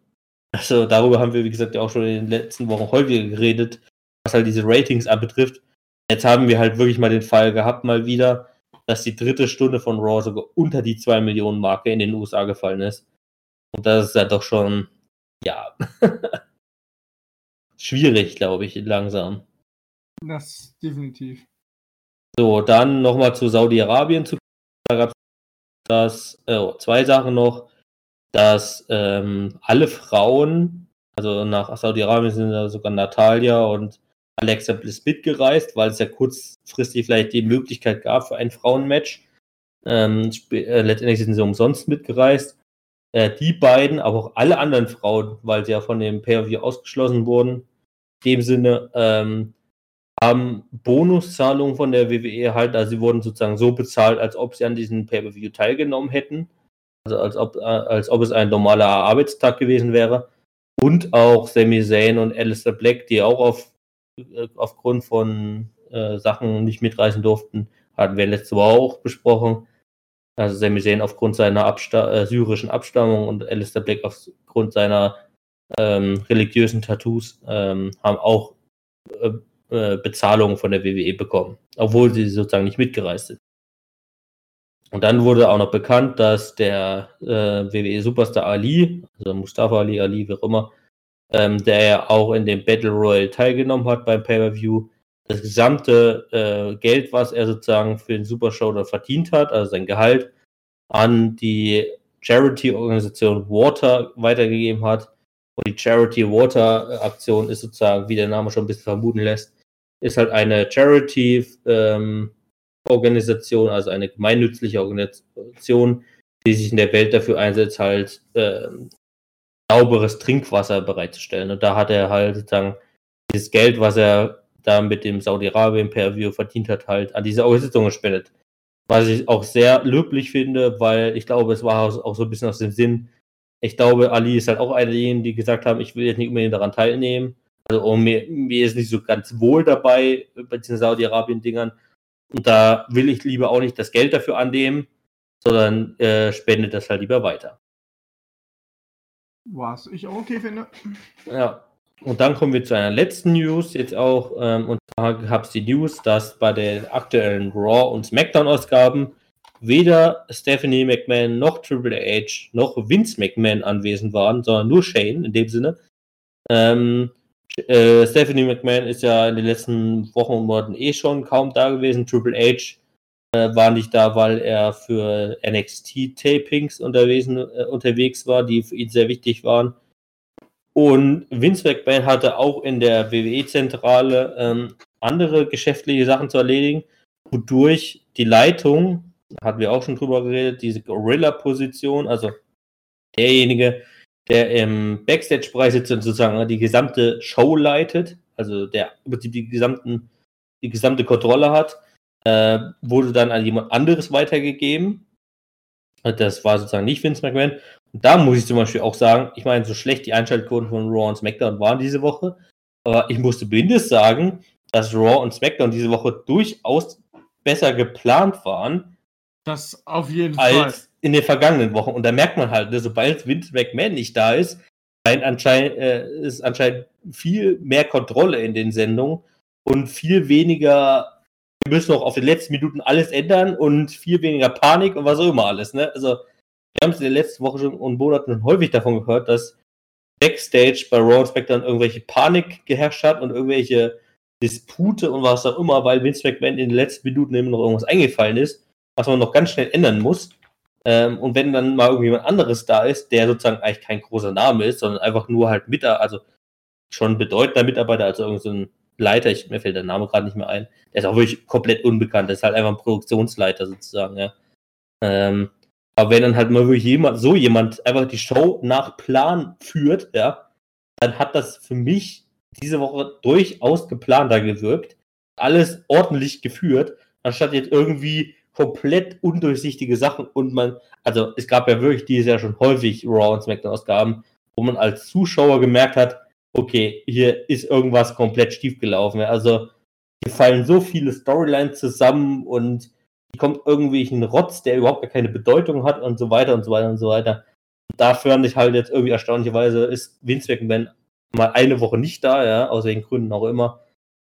also darüber haben wir, wie gesagt, ja auch schon in den letzten Wochen häufiger geredet, was halt diese Ratings anbetrifft. Jetzt haben wir halt wirklich mal den Fall gehabt, mal wieder, dass die dritte Stunde von Raw sogar unter die 2 Millionen Marke in den USA gefallen ist. Und das ist ja doch schon, ja, schwierig, glaube ich, langsam. Das definitiv. So, dann nochmal zu Saudi-Arabien zu Da gab es das, äh, zwei Sachen noch, dass ähm, alle Frauen, also nach Saudi-Arabien sind da sogar Natalia und Alexa Bliss mitgereist, weil es ja kurzfristig vielleicht die Möglichkeit gab für ein Frauenmatch. Ähm, äh, letztendlich sind sie umsonst mitgereist. Äh, die beiden, aber auch alle anderen Frauen, weil sie ja von dem Pay-Per-View ausgeschlossen wurden, in dem Sinne, ähm, haben Bonuszahlungen von der WWE erhalten. Also sie wurden sozusagen so bezahlt, als ob sie an diesem Pay-Per-View teilgenommen hätten. Also als ob, äh, als ob es ein normaler Arbeitstag gewesen wäre. Und auch Sami Zayn und Alistair Black, die auch auf äh, aufgrund von äh, Sachen nicht mitreisen durften, hatten wir letzte Woche auch besprochen. Also Sami Zayn aufgrund seiner Absta äh, syrischen Abstammung und Alistair Black aufgrund seiner ähm, religiösen Tattoos ähm, haben auch äh, äh Bezahlungen von der WWE bekommen, obwohl sie sozusagen nicht mitgereist sind. Und dann wurde auch noch bekannt, dass der äh, WWE-Superstar Ali, also Mustafa Ali, Ali, wie auch immer, ähm, der ja auch in dem Battle Royale teilgenommen hat beim Pay-Per-View. Das gesamte äh, Geld, was er sozusagen für den Super Showdown verdient hat, also sein Gehalt, an die Charity-Organisation Water weitergegeben hat. Und die Charity Water-Aktion ist sozusagen, wie der Name schon ein bisschen vermuten lässt, ist halt eine Charity-Organisation, ähm, also eine gemeinnützliche Organisation, die sich in der Welt dafür einsetzt, halt äh, sauberes Trinkwasser bereitzustellen. Und da hat er halt sozusagen dieses Geld, was er da mit dem Saudi-Arabien-Perview verdient hat, halt an diese Organisation gespendet. Was ich auch sehr löblich finde, weil ich glaube, es war auch so ein bisschen aus dem Sinn, ich glaube, Ali ist halt auch einer derjenigen, die gesagt haben, ich will jetzt nicht unbedingt daran teilnehmen. Also oh, mir, mir ist nicht so ganz wohl dabei bei diesen Saudi-Arabien-Dingern. Und da will ich lieber auch nicht das Geld dafür annehmen, sondern äh, spende das halt lieber weiter. Was ich auch okay finde. Ja. Und dann kommen wir zu einer letzten News jetzt auch. Ähm, und da gab es die News, dass bei den aktuellen Raw- und SmackDown-Ausgaben weder Stephanie McMahon noch Triple H noch Vince McMahon anwesend waren, sondern nur Shane in dem Sinne. Ähm, äh, Stephanie McMahon ist ja in den letzten Wochen und Monaten eh schon kaum da gewesen. Triple H äh, war nicht da, weil er für NXT-Tapings unterwegs, äh, unterwegs war, die für ihn sehr wichtig waren. Und Vince McMahon hatte auch in der WWE-Zentrale ähm, andere geschäftliche Sachen zu erledigen, wodurch die Leitung, hatten wir auch schon drüber geredet, diese Gorilla-Position, also derjenige, der im Backstage-Bereich sitzt und sozusagen die gesamte Show leitet, also der im Prinzip die, gesamten, die gesamte Kontrolle hat, äh, wurde dann an jemand anderes weitergegeben. Das war sozusagen nicht Vince McMahon. Und da muss ich zum Beispiel auch sagen, ich meine, so schlecht die Einschaltquoten von Raw und SmackDown waren diese Woche, aber ich musste mindestens sagen, dass Raw und SmackDown diese Woche durchaus besser geplant waren. Das auf jeden als Fall. In den vergangenen Wochen. Und da merkt man halt, ne, sobald Vince McMahon nicht da ist, anscheinend, äh, ist anscheinend viel mehr Kontrolle in den Sendungen und viel weniger wir müssen auch auf den letzten Minuten alles ändern und viel weniger Panik und was auch immer alles. Ne? Also, wir haben es in der letzten Woche schon und Monaten häufig davon gehört, dass Backstage bei Raw Spectre irgendwelche Panik geherrscht hat und irgendwelche Dispute und was auch immer, weil Vince McMahon in den letzten Minuten eben noch irgendwas eingefallen ist, was man noch ganz schnell ändern muss. Ähm, und wenn dann mal irgendjemand anderes da ist, der sozusagen eigentlich kein großer Name ist, sondern einfach nur halt Mitarbeiter, also schon bedeutender Mitarbeiter, also irgendein so Leiter, ich, mir fällt der Name gerade nicht mehr ein, der ist auch wirklich komplett unbekannt, der ist halt einfach ein Produktionsleiter sozusagen, ja. Ähm, aber wenn dann halt mal wirklich jemand, so jemand einfach die Show nach Plan führt, ja, dann hat das für mich diese Woche durchaus geplanter gewirkt. Alles ordentlich geführt, anstatt jetzt irgendwie komplett undurchsichtige Sachen und man, also es gab ja wirklich dieses Jahr schon häufig Raw und SmackDown-Ausgaben, wo man als Zuschauer gemerkt hat, okay, hier ist irgendwas komplett schief gelaufen. Also hier fallen so viele Storylines zusammen und hier kommt irgendwie ein Rotz, der überhaupt keine Bedeutung hat und so weiter und so weiter und so weiter. Und dafür fand ich halt jetzt irgendwie erstaunlicherweise ist Vince McMahon mal eine Woche nicht da, ja, aus welchen Gründen auch immer.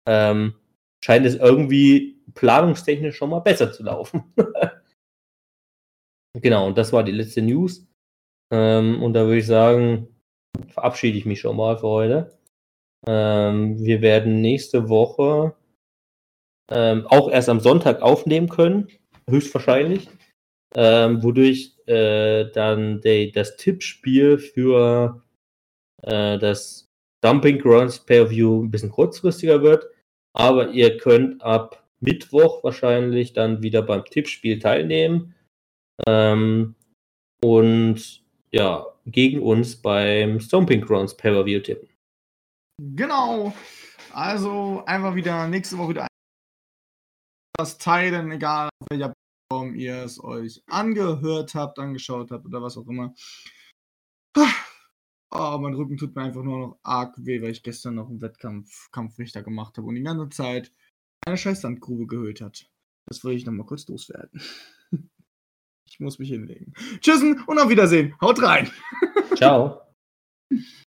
Ähm, scheint es irgendwie planungstechnisch schon mal besser zu laufen. genau, und das war die letzte News. Ähm, und da würde ich sagen, verabschiede ich mich schon mal für heute. Ähm, wir werden nächste Woche ähm, auch erst am Sonntag aufnehmen können, höchstwahrscheinlich, ähm, wodurch äh, dann de, das Tippspiel für äh, das Dumping Grounds Per View ein bisschen kurzfristiger wird. Aber ihr könnt ab Mittwoch wahrscheinlich dann wieder beim Tippspiel teilnehmen. Ähm, und ja, gegen uns beim Stomping Grounds Pay-Per-View tippen. Genau. Also einfach wieder nächste Woche wieder das teilen, egal auf welcher Plattform ihr es euch angehört habt, angeschaut habt oder was auch immer. Oh, mein Rücken tut mir einfach nur noch arg weh, weil ich gestern noch einen Wettkampf Kampfrichter gemacht habe und die ganze Zeit eine Scheißlandgrube gehöhlt hat. Das will ich nochmal kurz loswerden. Ich muss mich hinlegen. Tschüssen und auf Wiedersehen. Haut rein. Ciao.